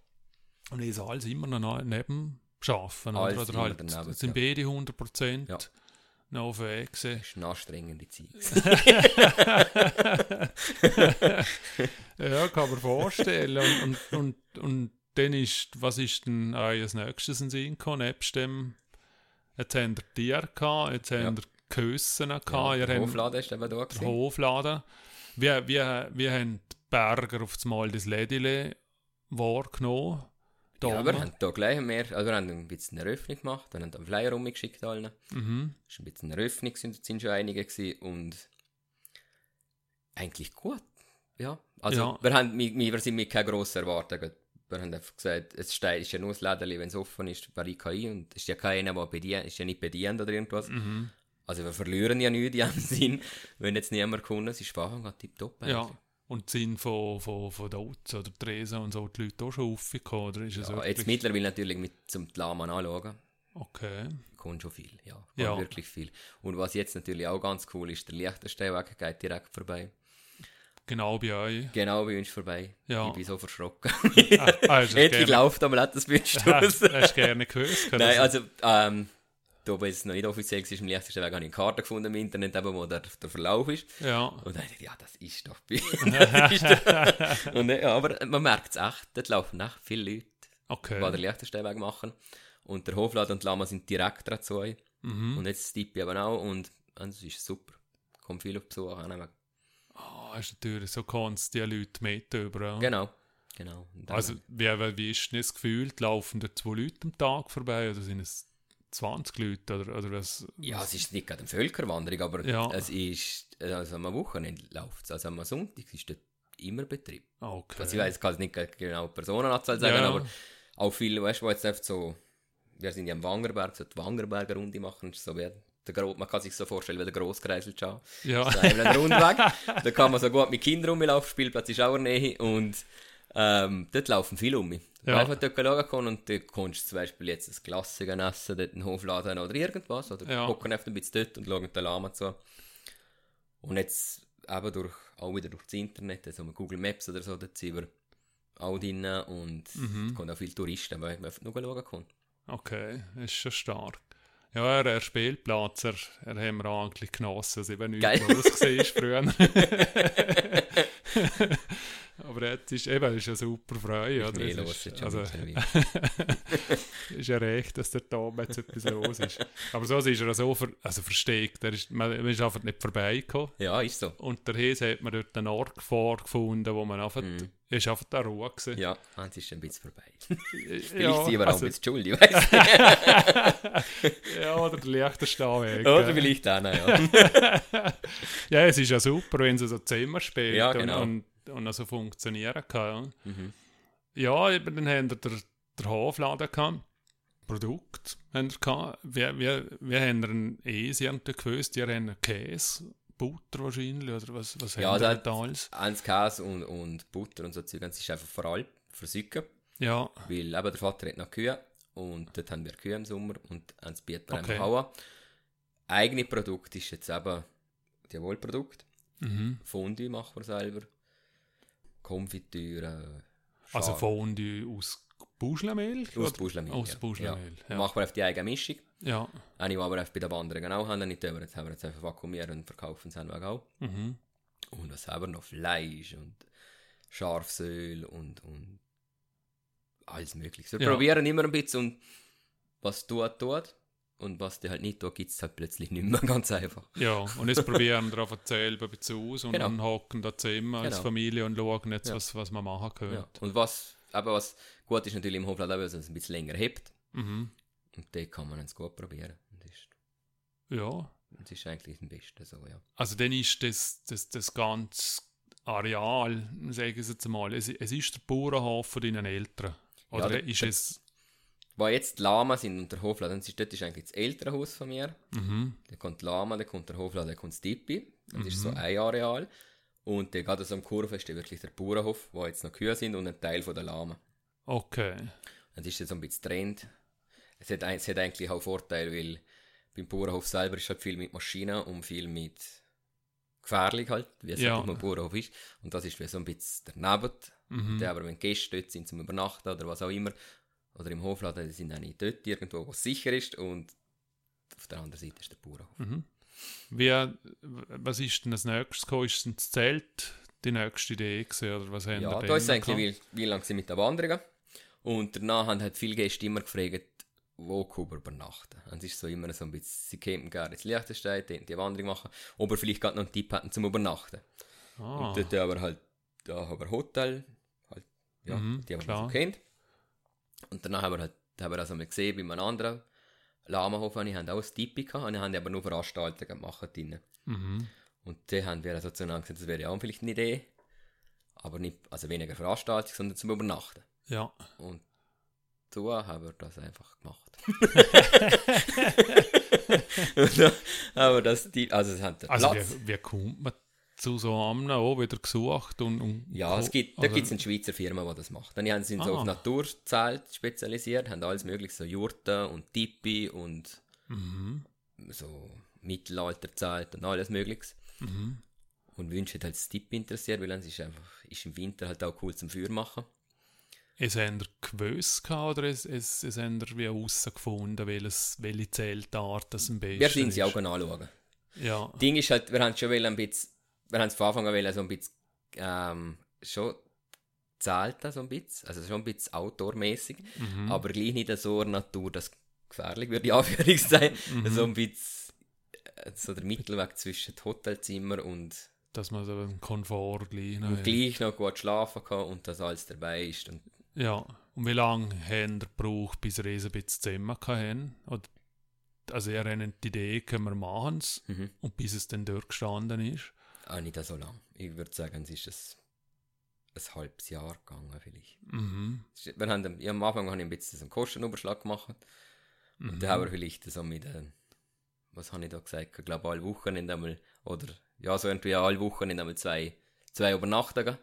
Und ist alles immer noch ne- neben schaffen. Alles Oder, oder halt, daneben, sind ja. beide 100% Ja. Noch gewesen. Das ist eine anstrengende Zeit. (laughs) (laughs) Ja, kann man vorstellen. Und, und, und, und dann ist, was ist denn euer nächstes in Sinn gekommen? Nebst dem, jetzt haben wir Tiere gehabt, jetzt haben Ja. wir Küssen gehabt, ja, der Hofladen ist eben da gewesen. Hofladen. Wie, wie, wie haben die Berger auf das Mal das Lädile wahrgenommen? Da Ja, wir haben da gleich mehr, also wir haben ein bisschen eine Eröffnung gemacht, wir haben einen Flyer rumgeschickt allen. Mhm. Es war ein bisschen eine Eröffnung, sind, sind schon einige gewesen und eigentlich gut. Ja, also Ja. Wir, haben, wir, wir sind mit keine grossen Erwartungen. Wir haben einfach gesagt, es ist ja nur das Läden, wenn es offen ist, bei IKI und es ist ja keiner, der bedient, ist ja nicht bedient oder irgendwas. Mhm. Also wir verlieren ja nichts in dem (laughs) Sinn, wenn jetzt niemand kommt. Es ist von Anfang an tipptopp. Ja. Und sind von, von, von Dots oder Tresen und so die Leute auch schon aufgekommen? Oder ist es Ja, jetzt mittlerweile natürlich mit zum Laman anschauen. Okay. kommt schon viel, ja. Kommt Ja. wirklich viel. Und was jetzt natürlich auch ganz cool ist, der Liechtensteinweg geht direkt vorbei. Genau bei euch. Genau bei uns vorbei. Ja. Ich bin so verschrocken. (laughs) Ah, ah, (laughs) du Endlich gerne- läuft nicht das Wünschst Hast hast du gerne gewusst? kann (laughs) Nein, das- also, ähm, da wo es noch nicht offiziell war, im Liechtensteinweg habe ich eine Karte gefunden im Internet, eben, wo der, der Verlauf ist. Ja. Und dann dachte ich, ja, das ist doch bei (laughs) das ist doch. (laughs) Und, äh, ja, aber man merkt es echt, dort laufen echt viele Leute, Okay. die den Liechtensteinweg machen. Und der Hofladen und die Lama sind direkt dazu. Mhm. Und jetzt tippe ich eben auch und es ist super. Kommt viel auf Besuch an. Ah, ist natürlich so kannst die Leute mit über. Genau. Genau. Also, wie, wie, wie ist denn das Gefühl? Laufen da zwei Leute am Tag vorbei oder sind es 20 Leute? Oder, oder was? ja, es ist nicht gerade eine Völkerwanderung, aber Ja. es ist, also am Wochenende läuft es. Also am Sonntag ist dort immer Betrieb. Okay. Also ich weiß, ich kann es nicht genau Personenanzahl sagen, Ja. aber auch viele, weißt du, jetzt einfach so, wir sind ja am Wangerberg, so die Wangerberger Runde machen, das ist so wie der Gro man kann sich so vorstellen wie der Grosskreisel schau. Ja. So eben ein Rundweg. da kann man so gut mit Kindern rumlaufen, Spielplatz ist auch in der Nähe und ähm, dort laufen viele um mich. Ja. Einfach dort schauen und dort kannst du zum Beispiel jetzt ein Klassiker essen, dort einen Hofladen oder irgendwas oder Ja. hocken einfach ein bisschen dort und schauen den Lama zu. Und jetzt eben durch, auch wieder durch das Internet, also mit Google Maps oder so, dort sind wir auch drin und Mhm. es kommen auch viele Touristen, weil man einfach nur schauen kann. Okay, ist schon stark. Ja, er, er Spielplatz, er, er haben wir eigentlich genossen, als eben nicht Geil. los war früher. (laughs) (laughs) Aber jetzt ist eben, ist eine super Freude. Oder? Es los ist, also, (laughs) ist ja recht, dass der Tom jetzt etwas los ist. Aber so ist er so ver, also versteckt. Er ist, man, man ist einfach nicht vorbeigekommen. Ja, ist so. Und der Hese hat man dort einen Ort vorgefunden, wo man einfach, Mhm. ist einfach da Ruhe gewesen. Ja, eins ist ein bisschen vorbei. Vielleicht Vielleicht sind wir auch also, ein bisschen schuld, ich weiß nicht. (laughs) Ja, oder der leichte Stehweg. Oder vielleicht auch noch, ja. (laughs) Ja, es ist ja super, wenn sie so Zimmer spielt Ja, genau. und, und, und also funktionieren kann. Mhm. Ja, ja eben, dann haben wir der, der Hofladen gehabt. Produkt haben wir gehabt. Wir, wir, wir haben einen Eis gewusst, die haben Käse, Butter wahrscheinlich, oder was, was Ja, haben wir hat- da alles? Eins Käse und, und Butter und so Zeug, das ist einfach vor allem versücken. Ja, Weil eben der Vater hat noch Kühe und dort haben wir Kühe im Sommer und haben das bietet man Okay. an. Eigene Produkt ist jetzt eben die Wohlprodukt. mhm. Fondue machen wir selber. Konfitüre. also Schal- Fondue aus Buschelmilch? Aus? Buschelmilch. Aus. Buschelmilch, Ja. ja. Machen wir auf die eigene Mischung. Ja, Eine, die auch bei den anderen auch haben, nicht über. Jetzt haben wir jetzt einfach vakuumiert und verkaufen es einfach auch. mhm. Und was haben wir noch? Fleisch und Scharfsöl und, und alles mögliche. Wir Ja. probieren immer ein bisschen und was tut, tut. Und was die halt nicht tut, gibt es halt plötzlich nicht mehr, (laughs) ganz einfach. ja. Und jetzt probieren wir einfach selber bisschen aus und Genau. dann hocken da zusammen als Genau. Familie und schauen jetzt, Ja. was, was man machen können. Ja. Und was, aber was gut ist natürlich im Hofladen, weil es ein bisschen länger hebt. Mhm. Und den kann man jetzt gut probieren. Und ist, ja. das ist eigentlich das Beste so, ja. Also dann ist das, das, das ganze Areal, sage ich es jetzt mal, es, es ist der Bauernhof von deinen Eltern. Oder der- ist es... Wo jetzt die Lama sind und der Hofladen, das ist, dort ist eigentlich das ältere Haus von mir. Mhm. Dann kommt die Lama, dann kommt der Hofladen, dann kommt das Tippi. Das ist Mhm. so ein Areal. Und dann gerade so am Kurve ist wirklich der Bauernhof, wo jetzt noch Kühe sind und ein Teil von der Lama. Okay. Das ist jetzt so ein bisschen Trend. Es hat, es hat eigentlich auch Vorteile, weil beim Bauernhof selber ist halt viel mit Maschinen und viel mit gefährlich halt, wie es Ja. halt ein Bauernhof ist. Und das ist wie so ein bisschen daneben. Mhm. Der aber wenn Gäste dort sind zum Übernachten oder was auch immer, oder im Hofladen, die sind auch nicht dort irgendwo, wo es sicher ist und auf der anderen Seite ist der Bauernhof. Mhm. Wie, was ist denn als nächstes gekommen? Ist denn das Zelt die nächste Idee gewesen, oder was haben Ja, da ist eigentlich, wie, wie lange sie mit der Wanderung. Und danach haben halt viele Gäste immer gefragt, wo man übernachten. Und es ist so immer so ein bisschen, sie kämen gerne ins Liechtenstein, die, die Wanderung machen, ob wir vielleicht gerade noch einen Tipp hatten zum Übernachten. Ah, Und dort aber halt, da haben wir Hotel, halt, ja, Mhm, die haben wir so kennt. Und danach haben wir halt, haben wir das einmal gesehen, bei einem anderen Lamahof, die haben auch ein Tipi gehabt, und die haben aber nur Veranstaltungen gemacht drinnen. mhm. Und die haben wir sozusagen gesagt, das wäre ja auch vielleicht eine Idee. Aber nicht, also weniger Veranstaltung, sondern zum Übernachten. Ja. Und so haben wir das einfach gemacht. (laughs) (laughs) Und dann haben wir das, die, also es hat den Also Platz. wie, wie kommt man zu so einem auch wieder gesucht? Und, und Ja, es gibt, da also- gibt es eine Schweizer Firma, die das macht. Dann haben sie sich so Ah. auf Naturzelt spezialisiert, haben alles mögliche, so Jurten und Tipi und Mhm. so Mittelalterzelt und alles mögliches. Mhm. Und Wünsche hat halt das Tipi interessiert, weil es ist einfach, ist im Winter halt auch cool zum Feuer machen. Es haben gewusst oder es, es, es haben wie herausgefunden, welches, welche Zeltart das am besten Wir sind sie ist? auch anschauen. Ja. Ding ist halt, wir haben schon ein bisschen, wir haben es von Anfang an so ein bisschen, ähm, schon Zelten so ein bisschen, also schon ein bisschen outdoormäßig, Mhm. aber gleich nicht so eine Natur, dass gefährlich würde die (laughs) Anführung sein, Mhm. so ein bisschen, so der Mittelweg zwischen Hotelzimmer und, Dass man so einen Komfort gleich noch und gleich noch gut schlafen kann und dass alles dabei ist und Ja. Und wie lange haben ihr gebraucht, bis ihr ein bisschen zusammen hatten? Oder, also ihr habt die Idee, können wir machen es, mhm. und bis es dann durchgestanden ist. Auch nicht so lang. Ich würde sagen, es ist ein, ein halbes Jahr gegangen vielleicht. Mhm. Wir haben, am- ja, am Anfang habe ich ein bisschen so einen Kostenüberschlag gemacht. Mhm. Da haben wir vielleicht so mit, äh, was habe ich da gesagt, ich glaube alle Wochenende einmal, oder ja, so irgendwie alle Wochen einmal zwei, zwei Übernachtungen.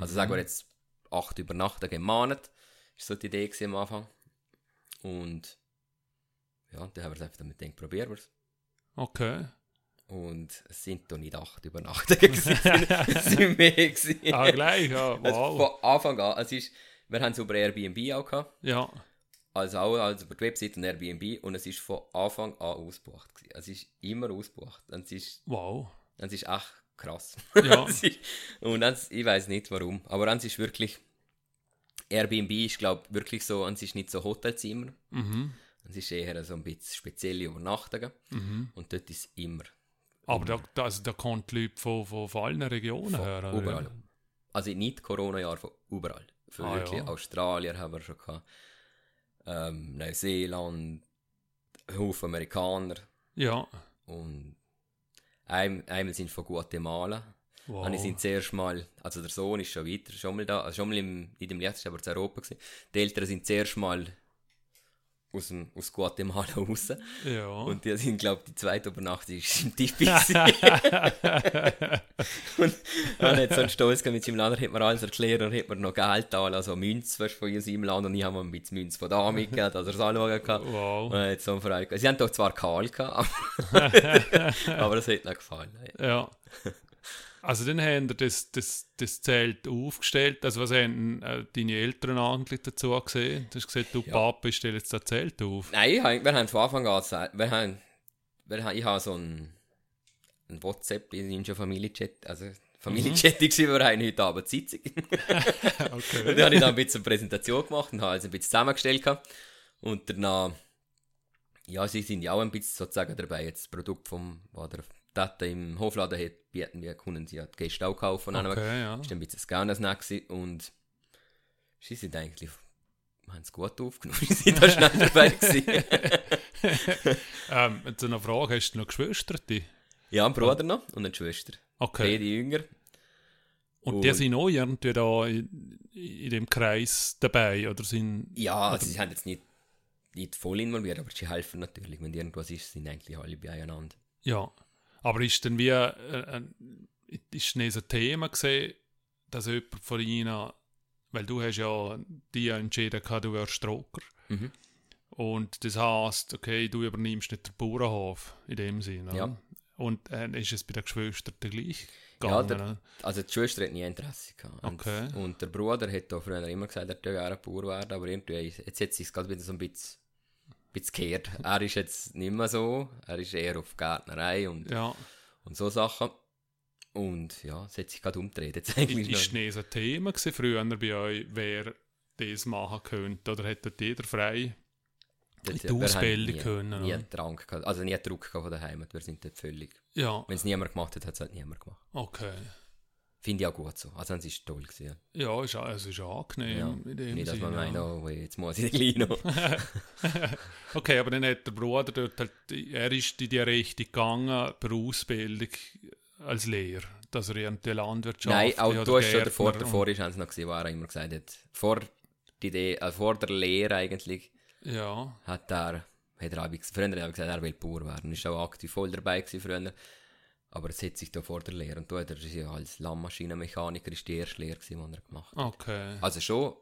Also sagen wir jetzt acht Übernachtungen im Monat, ist so die Idee gewesen am Anfang. Und ja, dann haben wir es einfach damit gedacht, probieren wir es. Okay. Und es sind doch nicht acht Übernachtungen (laughs) es sind mehr gewesen. Ah, gleich, ja. Also Wow. von Anfang an, es ist, wir haben es über Airbnb auch gehabt. Ja. Also auch also über die Webseite und Airbnb und es ist von Anfang an ausgebucht. gewesen. Es ist immer ausgebucht. Und es ist, Wow. es ist echt krass. Ja. (laughs) Es ist- und dann, ich weiß nicht warum, aber dann ist wirklich, Airbnb ist glaube wirklich so, es ist nicht so Hotelzimmer, Mhm. es ist eher so ein bisschen spezielle Übernachtungen Mhm. und dort ist immer Aber da, da, also da kommen die Leute von, von, von allen Regionen Von her. oder? überall. Also nicht Corona-Jahr, von überall. Für Ah, wirklich ja. Australier haben wir schon gehabt. Ähm, Neuseeland, Haufen Amerikaner Ja. und ein, einmal sind von Guatemala. Wow. Und ich sind zuerst mal, also der Sohn ist schon weiter, schon mal da, also schon mal im, nicht im letzten, aber zu Europa gewesen. Die Eltern sind zuerst mal aus, dem, aus Guatemala raus. Ja. Und die sind, glaube ich, die zweite Übernachtung ist im Tipi (laughs) und dann hat so einen Stolz mit seinem Land, hat mir alles erklärt und hat mir noch Geld da, also Münze weißt, von seinem Land und ich habe mir ein bisschen Münze von da mitgegeben, dass er es anschauen kann. (laughs) Und wow. dann hat so eine Freude gehabt. Sie haben doch zwar kalt gehabt, aber, (laughs) aber es hat noch gefallen. Ja. Also dann haben wir das, das, das Zelt aufgestellt. Also was haben äh, deine Eltern eigentlich dazu gesehen? Du hast gesagt, du Ja. Papa, ich stelle jetzt das Zelt auf. Nein, wir haben von Anfang an gesagt, wir haben, wir haben, ich habe so ein, ein WhatsApp in unserer Familienchat, also Familienchat gewesen, wir haben heute Abend Sitzung. (laughs) (laughs) Und Okay. dann habe ich dann ein bisschen eine Präsentation gemacht und habe alles ein bisschen zusammengestellt. gehabt. Und danach, ja, sie sind ja auch ein bisschen sozusagen dabei, jetzt das Produkt vom, der Tata im Hofladen hat, bieten wir, können sie die Gäste auch kaufen. Und dann Okay, ja. ist ein bisschen gewesen und sie sind eigentlich, haben es gut aufgenommen, (laughs) sie sind da schnell dabei gewesen. (laughs) ähm, jetzt eine Frage, hast du noch Geschwister? Ja, ein Bruder noch und eine Schwester. Okay. Beide jünger. Und die Und- sind auch irgendwie da in, in dem Kreis dabei, oder sind... Ja, also sie sind jetzt nicht, nicht voll involviert, aber sie helfen natürlich. Wenn irgendwas ist, sind eigentlich alle beieinander. Ja. Aber ist denn wie... Äh, äh, ist nicht ein Thema gesehen, dass jemand von Ihnen... Weil du hast ja die entschieden, gehabt, du wärst Stroker. Mhm. Und das heißt, okay, du übernimmst nicht den Bauernhof in dem Sinne. Ja. Und äh, ist es bei den Geschwistern gleich Ja, gegangen? der- oder? Also die Schwester hat nie Interesse gehabt. Und, Okay. und der Bruder hat auch früher immer gesagt, er würde gerne Bauer werden, aber irgendwie, jetzt hat sich gerade wieder so ein bisschen, bisschen gekehrt. Er ist jetzt nicht mehr so, er ist eher auf Gärtnerei und, ja. und so Sachen. Und ja, es hat sich gerade umgedreht. Jetzt eigentlich Ist noch- nicht ein Thema gewesen früher bei euch, wer das machen könnte? Oder hätte jeder frei die Ausbildung nie- können? Nie? Drang also nie Druck von der Heimat, wir sind dort völlig... Ja, Wenn es niemand gemacht hat, hat es halt niemand gemacht. okay. Finde ich auch gut so. Also es ist toll gewesen. Ja, ist, also ist angenehm Ja. in dem Nicht, dass man meint, ja. oh, jetzt muss ich gleich noch. (laughs) (laughs) Okay, aber dann hat der Bruder dort halt, er ist in die Richtung gegangen, per Ausbildung als Lehrer, dass er in der Landwirtschaft Nein, auch du hast schon davor, davor ist es noch gesehen, wo er immer gesagt hat, vor, die Idee, äh, vor der Lehre eigentlich, Ja, hat er, hat er auch früher hat er gesagt, er will Bauer werden. Ist auch aktiv voll dabei gewesen früher. Aber es hat sich da vor der Lehre. Und da hat er ja als Lammmaschinenmechaniker ist die erste Lehre die er gemacht hat. okay. Also schon,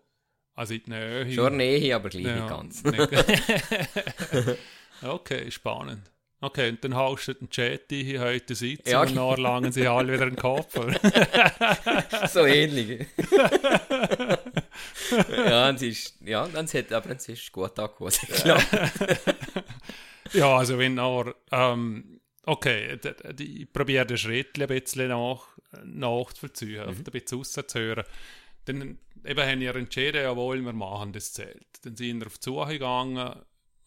Also in die Nähe. schon Nähe, aber gleich Ja, nicht ganz. nicht- (laughs) okay, spannend. Okay, und dann haust du den Chat ein, heute Sitzung Ja. und dann langen sie alle wieder in den Kopf. (laughs) so ähnlich. (laughs) ja, und es ist, ja, dann hat, aber es ist gut angekommen. Ja, also wenn auch, ähm, okay, d- ich probiere den Schritt ein bisschen nach, nachzuvollziehen, mhm. ein bisschen rauszuhören. Dann eben haben wir entschieden, jawohl, wir machen das Zelt. Dann sind wir auf die Suche gegangen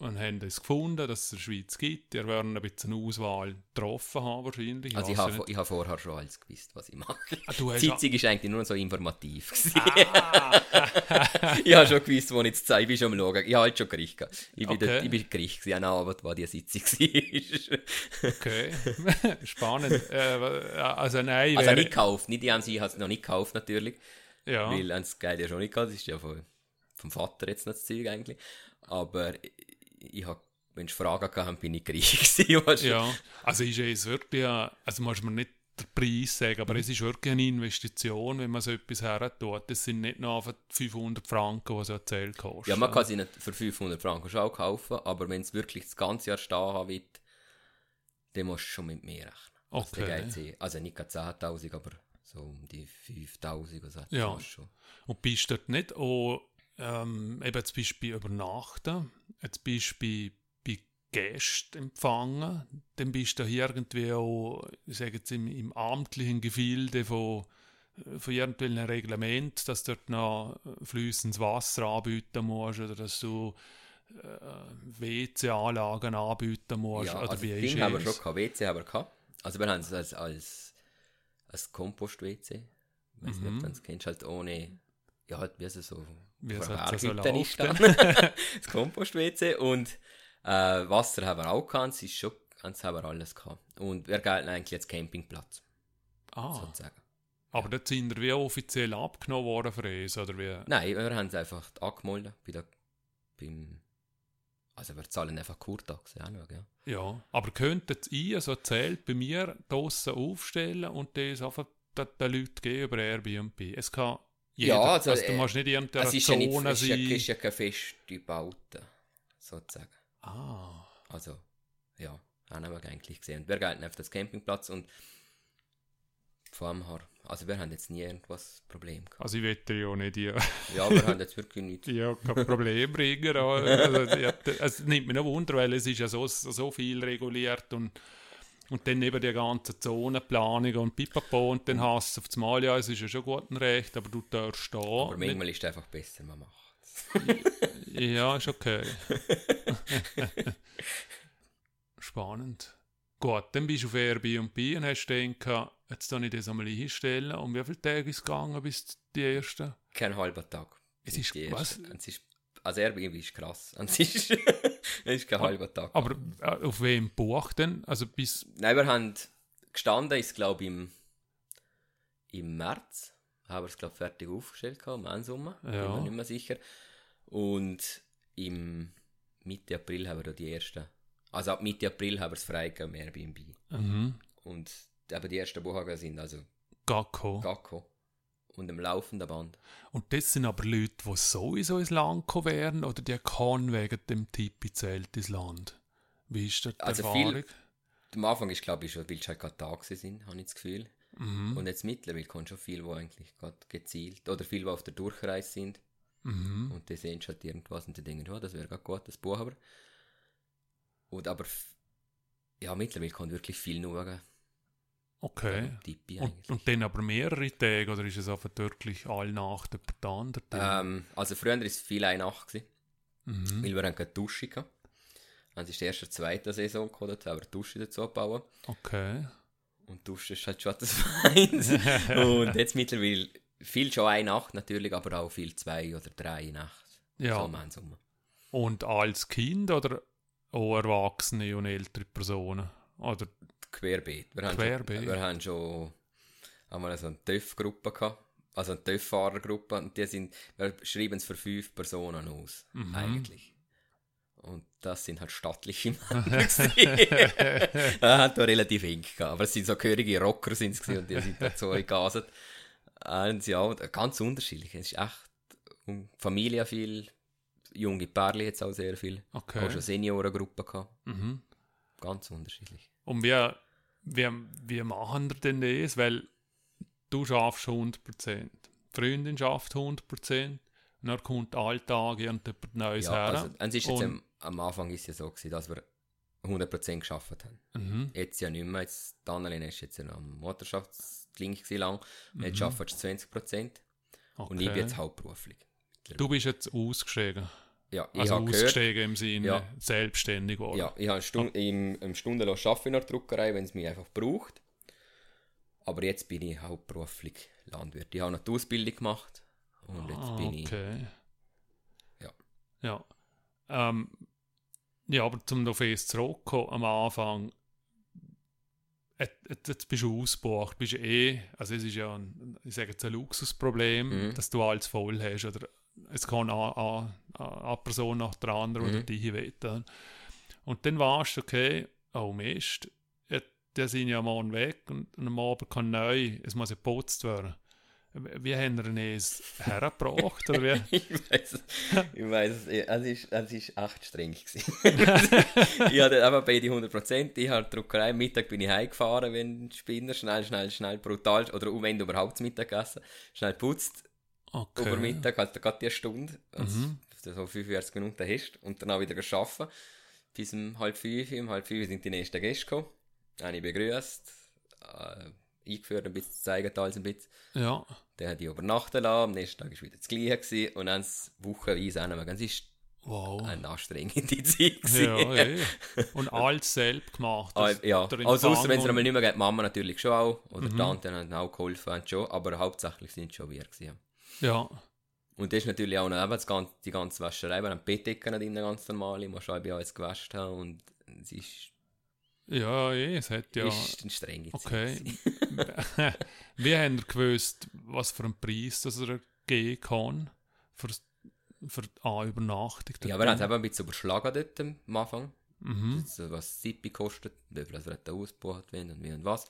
und haben es gefunden, dass es in der Schweiz gibt. Wir werden ein bisschen eine Auswahl getroffen haben wahrscheinlich. Also ich habe, ich habe vorher schon alles gewusst, was ich mache. Ah, Die Sitzung ist eigentlich nur so informativ. Ah, (laughs) ich habe schon gewusst, wo ich jetzt ich bin schon am Schauen. Ich habe halt schon Gericht gehabt. Ich bin, Okay. ich bin Gericht gewesen, an Abend, wo die Sitzung war. okay, (laughs) spannend. Äh, also nein, also nicht gekauft, nicht die an sich, ich habe es noch nicht gekauft natürlich. ja. Weil ans Geld ja schon nicht gehabt, das ist ja von, vom Vater jetzt noch das Zeug eigentlich. Aber ich, habe, wenn ich Fragen gehabt bin ich (laughs) du. Ja, also ist es wirklich, also muss man nicht den Preis sagen, aber es ist wirklich eine Investition, wenn man so etwas her tut. Das sind nicht nur einfach 500 Franken, die so ein Zelt kostet. Ja, man kann sie nicht für 500 Franken schon auch kaufen, aber wenn es wirklich das ganze Jahr stehen haben wird, dann musst du schon mit mehr rechnen. Also, Okay. eh- also nicht gerade 10'000, aber so um die 5'000 oder so. Ja. Schon. Und bist dort nicht auch, ähm, eben jetzt bist du bei Übernachten, bist du bei, bei Gäste empfangen, dann bist du irgendwie auch, ich sage jetzt, im, im amtlichen Gefilde von, von irgendwelchen Reglement, dass du dort noch fließendes Wasser anbieten musst oder dass du äh, WC-Anlagen anbieten musst. Ja, oder also wie Ding haben wir es? schon gehabt, WC haben wir gehabt. Also wir haben es als, als, als Kompost-WC. Ich weiß nicht, ob du das kennst, halt ohne, ja halt wie es so Wie es vor halt Berghütten ist dann. (laughs) (laughs) das Kompost-WC und äh, Wasser haben wir auch gehabt, es ist schon, es haben wir alles gehabt. Und wir gelten eigentlich als Campingplatz, Ah, sozusagen. aber dort sind wir wie offiziell abgenommen worden für uns, oder wie? Nein, wir haben es einfach angemeldet bei der, beim, also wir zahlen einfach Kurtaxe ja. Ja, aber könntet ihr so ein Zelt bei mir draussen aufstellen und das einfach den, den Leuten geben über Airbnb? Es kann jeder, Ja, also, also, du äh, musst nicht in irgendeiner Es ist ja, nicht, Zone es ist ja, sein. ja keine feste Baute, sozusagen. ah, Also, ja, haben wir eigentlich gesehen. Wir gelten auf das Campingplatz und vor allem, her- also wir haben jetzt nie irgendwas Problem gehabt. also ich wette ja nicht die, Ja, wir haben jetzt wirklich nichts. (laughs) ja, kein Problem bringen. Also, ja, es nimmt mich noch Wunder, weil es ist ja so, so viel reguliert und und dann eben die ganze Zonenplanung und Pipapo und dann hast du auf das Mal, ja, es ist ja schon gut und recht, aber du darfst da. Aber manchmal ist es einfach besser, man macht Ja, ist okay. (laughs) Spannend. Gut, dann bist du auf Airbnb und hast gedacht, jetzt soll ich das einmal einstellen. Und wie viele Tage ist es gegangen bis die erste? Kein halber Tag. Es ist- was? Es ist, also Airbnb ist krass. (laughs) Es ist, es (laughs) ist kein halber Tag. Aber äh, auf wem bucht denn? Also bis. Nein, wir haben gestanden, ist glaube ich im, im März, haben wir es glaube fertig aufgestellt gehabt, im Einsommer, bin Ja. mir nicht mehr sicher. Und im Mitte April haben wir da die ersten, also ab Mitte April haben wir es freigegeben Airbnb. Mhm. Und eben die ersten Buchungen sind also Gacko. Gacko und im laufenden Band. Und das sind aber Leute, die sowieso ins Land gekommen wären oder die kann wegen dem Tipi-Zelt ins Land. Wie ist das Also Erfahrung? viel- Am Anfang ist glaube ich schon, weil es halt gerade da sind, habe ich das Gefühl. Mhm. Und jetzt mittlerweile kommen schon viele, die eigentlich gerade gezielt, oder viele, die auf der Durchreise sind. Mhm. Und die sehen halt irgendwas und die denken, ja, das wäre gerade gut, das Buch aber. Und aber, ja, mittlerweile kommt wirklich viel schauen. Okay. Tippi Und, und dann aber mehrere Tage oder ist es einfach wirklich alle Nacht über Tage? ähm, also früher war es viel eine Nacht, gewesen, Mhm. weil wir haben keine Dusche hatten. Dann ist die erste, zweite Saison gekommen, da haben wir eine Dusche dazu gebaut. Okay. Und Dusche ist halt schon das (laughs) Feins. und jetzt mittlerweile viel schon eine Nacht natürlich, aber auch viel zwei oder drei Nacht. Ja. So im Sommer. Und als Kind oder auch Erwachsene und ältere Personen? Oder Querbeet. Wir haben Querbeet. Schon, wir haben schon einmal so eine TÜV-Gruppe gehabt. Also eine TÜV-Fahrergruppe. Und die sind, wir schreiben es für fünf Personen aus. Mhm. Eigentlich. Und das sind halt stattliche (laughs) Männer. Er hat da relativ eng gehabt. Aber es sind so gehörige Rocker sind es und die sind da so gegaset. Und ja, ganz unterschiedlich. Es ist echt Familie viel, junge Pärchen jetzt auch sehr viel. okay. Auch schon Seniorengruppen gehabt. Mhm. Ganz unterschiedlich. Und wie, wie, wie machen wir denn das? Weil du schaffst 100%. Die Freundin schafft 100%. Und dann kommt Alltag irgendjemand Neues Ja, her. also, ist jetzt Und- am, am Anfang ist ja so gewesen, dass wir 100% geschafft haben. mhm. Jetzt ja nicht mehr. Jetzt, die Annalena ist jetzt am Mutterschaftsklinik gewesen lang. Und jetzt Mhm. arbeitest du 20%. Okay. Und ich bin jetzt hauptberuflich. du bist jetzt ausgestiegen. Ja, ich Also ausgestiegen im Sinne Ja. selbstständig geworden. ja, ich habe Stund, im, im Stundenlohn arbeite ich in der Druckerei, wenn es mich einfach braucht. Aber jetzt bin ich hauptberuflich Landwirt. Ich habe noch die Ausbildung gemacht. Und jetzt Ah, bin ich... okay. Ja. Ja. Ähm, ja, aber zum auf das zurückkommen, am Anfang, jetzt, jetzt- jetzt bist du ausgebucht, bist eh, also es ist ja, ein, ich sage jetzt ein Luxusproblem, Mhm. dass du alles voll hast, oder es kann eine, Person nach der anderen oder Mhm. die wetten. Und dann warst du, okay, oh Mist, die sind ja morgen weg und, und am Abend kann neu, es muss ja geputzt werden. Wie haben wir es hergebracht? oder wie? ich (laughs) weiß. Ich weiß es. Ist, es ist echt streng. (laughs) ich hatte einfach beide 100%. Ich habe Druckerei. Mittag bin ich heimgefahren, wenn Spinner schnell, schnell, schnell, brutal. Oder wenn du überhaupt Mittag essen. Schnell putzt. Okay. Über Mittag, halt gerade die Stunde. Also Mhm. dass du so 45 Minuten hast. Und dann auch wieder arbeiten. bis um halb fünf. Um halb fünf sind die nächsten Gäste gekommen. Habe ich begrüßt, äh, eingeführt, ein bisschen gezeigt, alles ein bisschen. Ja. Dann habe ich übernachten lassen, am nächsten Tag war wieder das Gleiche. Gewesen. Und dann wochenweise auch noch. Es Wow. war eine anstrengende (laughs) Zeit. Ja, eh. Und alles selbst gemacht. Ah, ja, also außer wenn es einmal nicht mehr geht, Mama natürlich schon auch, oder Mhm. Tante haben auch geholfen, schon, aber hauptsächlich sind es schon wir gewesen. Ja. Ja. Und das ist natürlich auch noch eben das ganze, die ganze Wäscherei, wir haben die Bettdecken drin, ganz normal, ich muss bei uns gewascht haben und es ist, Ja, eh, es hat ja. ist eine strenge Zeit. Okay. (laughs) Wie haben ihr gewusst, was für einen Preis das er geben kann für, für eine Übernachtung? Ja, wir haben es eben ein bisschen überschlagen dort am Anfang, Mhm. also was Sippi kostet, wie viel da ausgebucht werden und wie und was.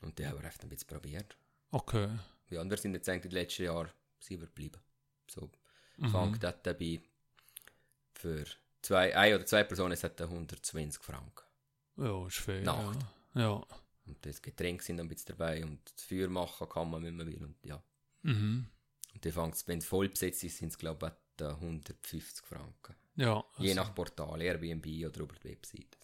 Und die haben wir einfach ein bisschen probiert. Okay. Ja, und wir sind jetzt eigentlich die letzten Jahre sind wir geblieben. So, Mhm. fängt dort dabei für zwei, ein oder zwei Personen ist es 120 Franken. Ja, ist fair. Nacht. Ja. ja. Und das Getränk sind ein bisschen dabei und das Feuer machen kann man, wenn man will. Und ja. Mhm. Und dann fängt es, wenn es voll besetzt ist, sind es glaube ich etwa 150 Franken. Ja. Je also- nach Portal, Airbnb oder über die Webseite.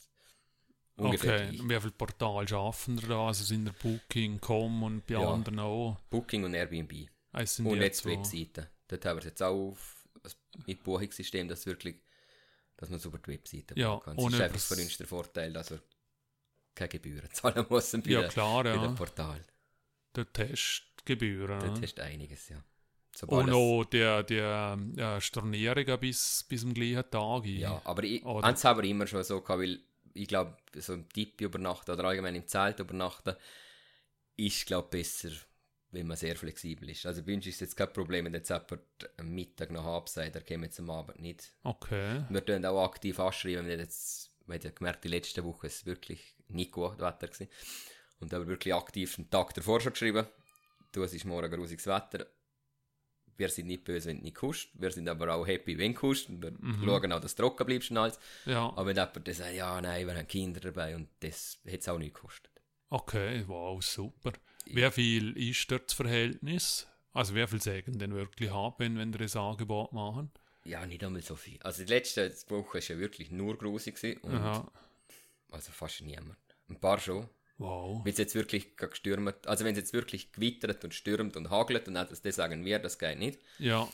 Ungefähr Okay, wie viele Portale arbeiten da? Also sind der Booking.com und bei Ja. anderen auch? Booking und Airbnb. Ah, es Und jetzt. Webseiten. Dort haben wir es jetzt auch auf, mit Buchungssystem, dass wirklich, dass man es über die Webseite Ja, buchen kann. Das ist einfach uns der Vorteil, dass wir keine Gebühren (laughs) zahlen müssen bei, Ja, klar, bei ja. dem Portal. Der Testgebühren. Dort ja. hast du einiges, ja. Sobald Und es- auch die, die äh, Stornierungen bis, bis zum gleichen Tag. Ja, aber ich, eins haben wir immer schon so gehabt, weil ich glaube, so im Tipp übernachten oder allgemein im Zelt übernachten ist, glaube besser, wenn man sehr flexibel ist. Also bei uns ist es jetzt kein Problem, wenn jetzt jemand am Mittag noch absagt, der kommt jetzt am Abend nicht. Okay. Wir tun auch aktiv anschreiben, wenn jetzt, wir haben ja gemerkt, die letzte Woche ist wirklich nicht gut Wetter gewesen. Und wir wirklich aktiv einen Tag davor schon geschrieben, du, es ist morgen grusiges Wetter. Wir sind nicht böse, wenn du nicht kommst. Wir sind aber auch happy, wenn du. Und wir Mhm. schauen auch, dass du trocken bleibst und alles. Ja, Aber wenn jemand dann sagt, ja, nein, wir haben Kinder dabei und das hat es auch nicht gekostet. okay, wow, super. Wie viel ist dort das Verhältnis? Also wie viel sagen denn wirklich haben, wenn ihr ein Angebot machen? Ja, nicht einmal so viel. Also die letzte Woche war ja wirklich nur grusig gewesen und Aha. also fast niemand. Ein paar schon. Wow. Wenn es jetzt wirklich gestürmt, also wenn es jetzt wirklich gewittert und stürmt und hagelt und das, das sagen wir, das geht nicht. Ja,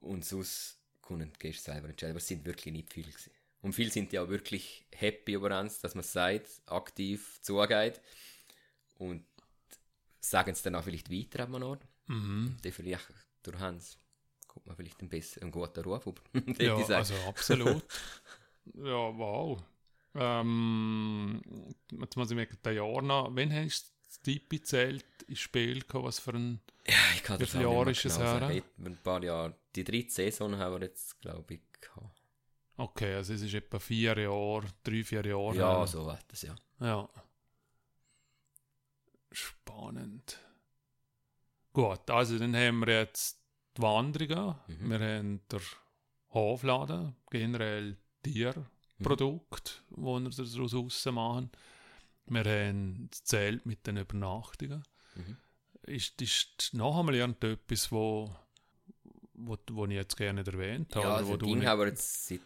Und sonst können die Gäste selber entscheiden, aber es sind wirklich nicht viele gewesen. Und viele sind ja auch wirklich happy über uns, dass man es sagt, aktiv zugeht. Und sagen es dann auch vielleicht weiter an Ort. mhm. dann vielleicht durch Hans kommt man vielleicht ein bisschen einen guten Ruf über. (laughs) Ja also absolut. ja, wow. Ähm, jetzt muss ich mir den Jahr noch. Wann hast du das Tipi-Zelt ins Spiel gehabt? Was für ein. ja, ich kann das nicht ist es genau her? Ein paar Jahre. Die dritte Saison haben wir jetzt, glaube ich, gehabt. Okay, also es ist etwa vier Jahre, drei, vier Jahre. Ja, her. so war das, ja. Ja. Spannend. Gut, also dann haben wir jetzt die Wanderungen. Mhm. Wir haben der Hofladen, generell Tierprodukt, wo wir daraus raus machen. Wir haben Zelt mit den Übernachtungen. Mhm. Ist, ist noch einmal irgendetwas, wo, wo, wo ich jetzt gerne nicht erwähnt habe? Ja, also wo du Ding nicht- haben wir jetzt seit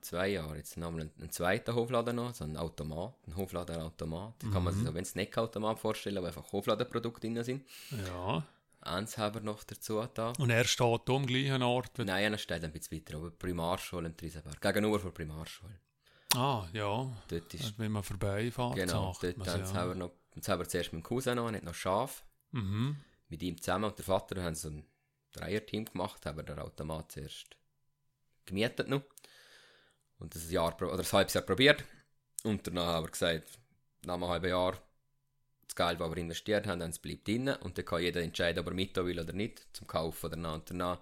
zwei Jahren jetzt nochmal einen, einen zweiten Hofladen noch, so einen Automat, einen Hofladenautomat. Kann man sich Mhm. so, wenn es Snackautomat vorstellen, wo einfach Hofladenprodukte drin sind. Ja. Eins haben wir noch dazu da. Und er steht am gleichen Ort. Nein, einer steht ein bisschen weiter, aber Primarschule in Triesenberg. Gegenüber von Primarschule. Ah, ja. Dort ist Wenn man vorbeifährt, Genau, sagt dort haben, ja. wir noch, jetzt haben wir zuerst mit dem Cousin noch, er hat noch Schaf, Mhm. mit ihm zusammen und der Vater haben so ein Dreierteam gemacht, haben wir den Automat zuerst gemietet noch und das ein Jahr, oder ein halbes Jahr probiert und danach haben wir gesagt, nach einem halben Jahr Geld, das wir investiert haben, das bleibt drin und dann kann jeder entscheiden, ob er mit will oder nicht, zum Kauf oder nach und danach.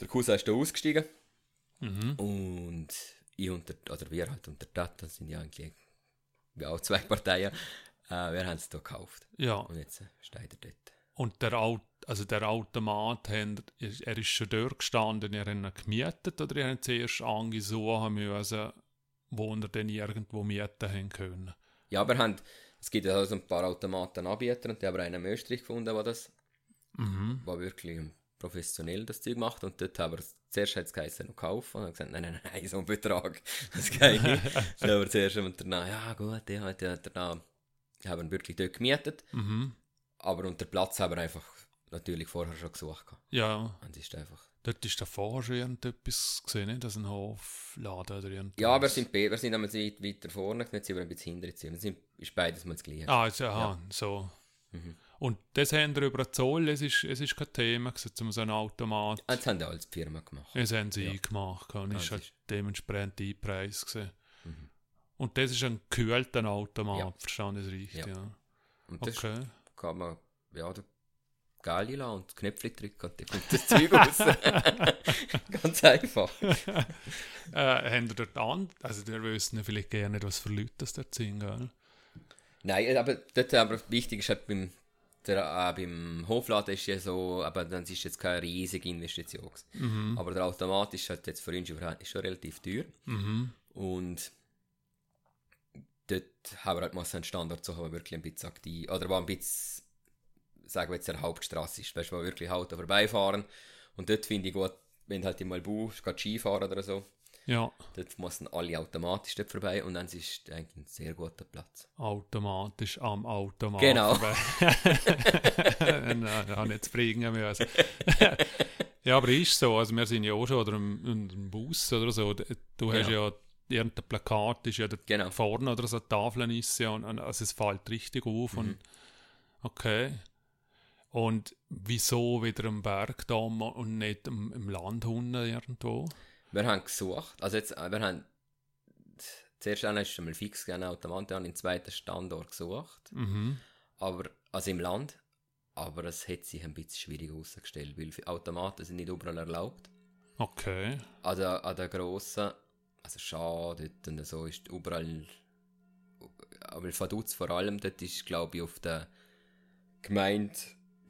Der Cousin ist da ausgestiegen Mhm. und ich und der, oder wir halt und der Tat, sind ja eigentlich wie auch zwei Parteien, äh, wir haben es hier gekauft. Ja, Und jetzt äh, steht er dort. und der, Au also der Automat, er ist schon dort gestanden, ihr habt ihn gemietet oder ihr habt zuerst angesuchen müssen, wo ihr denn irgendwo mieten können? Ja, wir haben, es gibt ja so ein paar Automaten Anbieter und die haben einen in Österreich gefunden, wo das, Mhm. wo wirklich professionell das Zeug macht und dort haben wir zuerst hat es geheißen, noch kaufen und dann gesagt, nein, nein, nein, (laughs) so ein Betrag, das geht nicht. (laughs) dann haben wir zuerst und danach, ja gut, ja, ja, danach haben wir wirklich dort gemietet, Mhm. aber unter Platz haben wir einfach natürlich vorher schon gesucht. gehabt. Ja, Und ist einfach... dort ist davor schon irgendetwas gesehen, nicht? dass ein Hofladen oder irgendwas. Ja, wir sind, wir sind einmal weit weiter vorne, jetzt sind wir ein bisschen hinter jetzt. sind ist beides mal das Gleiche. Ah, jetzt, aha, so. Mhm. Und das haben wir über den Zoll, es ist, es ist kein Thema, gewesen, um so einen Automat. Das haben ja alles die Firma gemacht. Das haben sie Ja. gemacht und Ah, ist das halt ist- dementsprechend einpreis gewesen. Mhm. Und das ist ein gekühlter Automat, Ja. verstanden ich das richtig? Ja. Ja. Und das Okay. kann man, ja, der Gali lassen und das Knöpfchen drücken und dann kommt das Zeug raus. (laughs) Ganz einfach. (laughs) Äh, haben ihr dort an, also wir wissen ja vielleicht gerne nicht, was für Leute das dort sind, gell? Nein, aber dort aber wichtig ist halt beim, der, äh, beim Hofladen ist ja so, aber dann ist jetzt keine riesige Investition. Mhm. Aber der Automat ist halt jetzt für uns ist schon relativ teuer. Mhm. Und dort haben wir halt mal so einen Standort suchen, der wirklich ein bisschen aktiv, oder wo ein bisschen, sagen wir jetzt, der Hauptstraße ist, weißt du, wo wirklich Auto vorbeifahren. Und dort finde ich gut, wenn du halt in Malbu gerade Skifahren oder so, Ja, dort müssen alle automatisch dort vorbei und dann ist es eigentlich ein sehr guter Platz. automatisch am Automat. Genau. (laughs) Nein, da habe ich jetzt bringen müssen. (laughs) ja, aber ist so, also wir sind ja auch schon oder im, im Bus oder so, du hast ja irgendein Plakat, ist ja da Genau. vorne oder so Tafeln ist ja und, und also es fällt richtig auf Mhm. und okay. Und wieso wieder am Bergdamm und nicht im, im Land unten irgendwo? Wir haben gesucht, also jetzt, äh, wir haben zuerst einmal ist fix gegangen, Automat, wir haben den zweiten Standort gesucht, Mhm. aber, also im Land, aber es hat sich ein bisschen schwierig herausgestellt, weil Automaten sind nicht überall erlaubt. Okay. An der, an der grossen, also schade, dort und so ist überall, aber Vaduz vor allem, dort ist glaube ich auf der Gemeinde,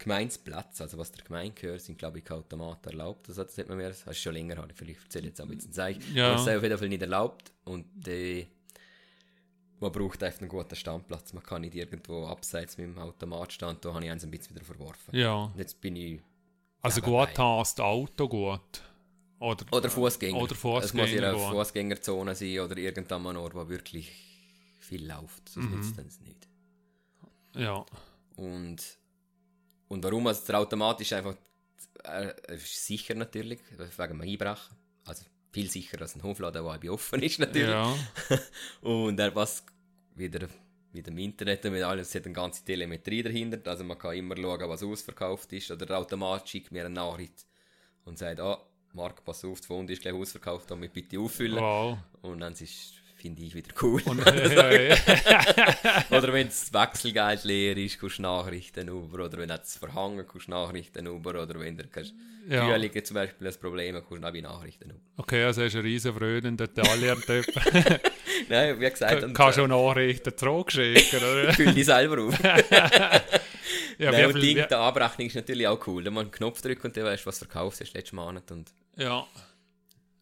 Gemeindeplatz, also was der Gemeinde gehört, sind glaube ich Automaten erlaubt. Also das hat man mir, das ist schon länger, ich vielleicht erzähle jetzt auch ein bisschen Zeug. Ja. Aber es ist auf jeden Fall nicht erlaubt und äh, man braucht einfach einen guten Standplatz. Man kann nicht irgendwo abseits mit dem Automat stehen, da habe ich eins ein bisschen wieder verworfen. Ja. Und jetzt bin ich Also gut hast Auto gut. Oder, Oder Fußgänger. Oder Es muss in einer. Fußgängerzone sein oder irgendein Ort, wo wirklich viel läuft. Sonst Mhm. nützt es nicht. Ja. Und, und warum? Also der Automat ist einfach äh, ist sicher natürlich, wegen dem Einbrechen. Also viel sicherer als ein Hofladen, der offen ist natürlich. Ja. (laughs) Und er passt wieder, wieder im Internet und mit allem, es hat eine ganze Telemetrie dahinter. Also man kann immer schauen, was ausverkauft ist. Oder der Automat schickt mir eine Nachricht und sagt, ah, Marc, pass auf, das Pfund ist gleich ausverkauft, damit bitte auffüllen. Wow. Und dann ist finde ich wieder cool. Und, (laughs) (laughs) (laughs) oder wenn das Wechselgeld leer ist, kommst du Nachrichten über. Oder wenn es verhangen kommst du Nachrichten über. Oder wenn du kannst Ja. Zum Beispiel ein Problem hast, kommst du auch Nachrichten über. okay, also hast du einen riesen Freude in Detailien-Typ. Nein, wie gesagt, und, Kannst du äh, Nachrichten zurückschicken, oder? füll dich selber auf. Ja, Nein, und die, Abrechnung ist natürlich auch cool. Da man einen Knopf drücken und dann weißt du, was du verkaufst hast letzten Monat. Und, ja.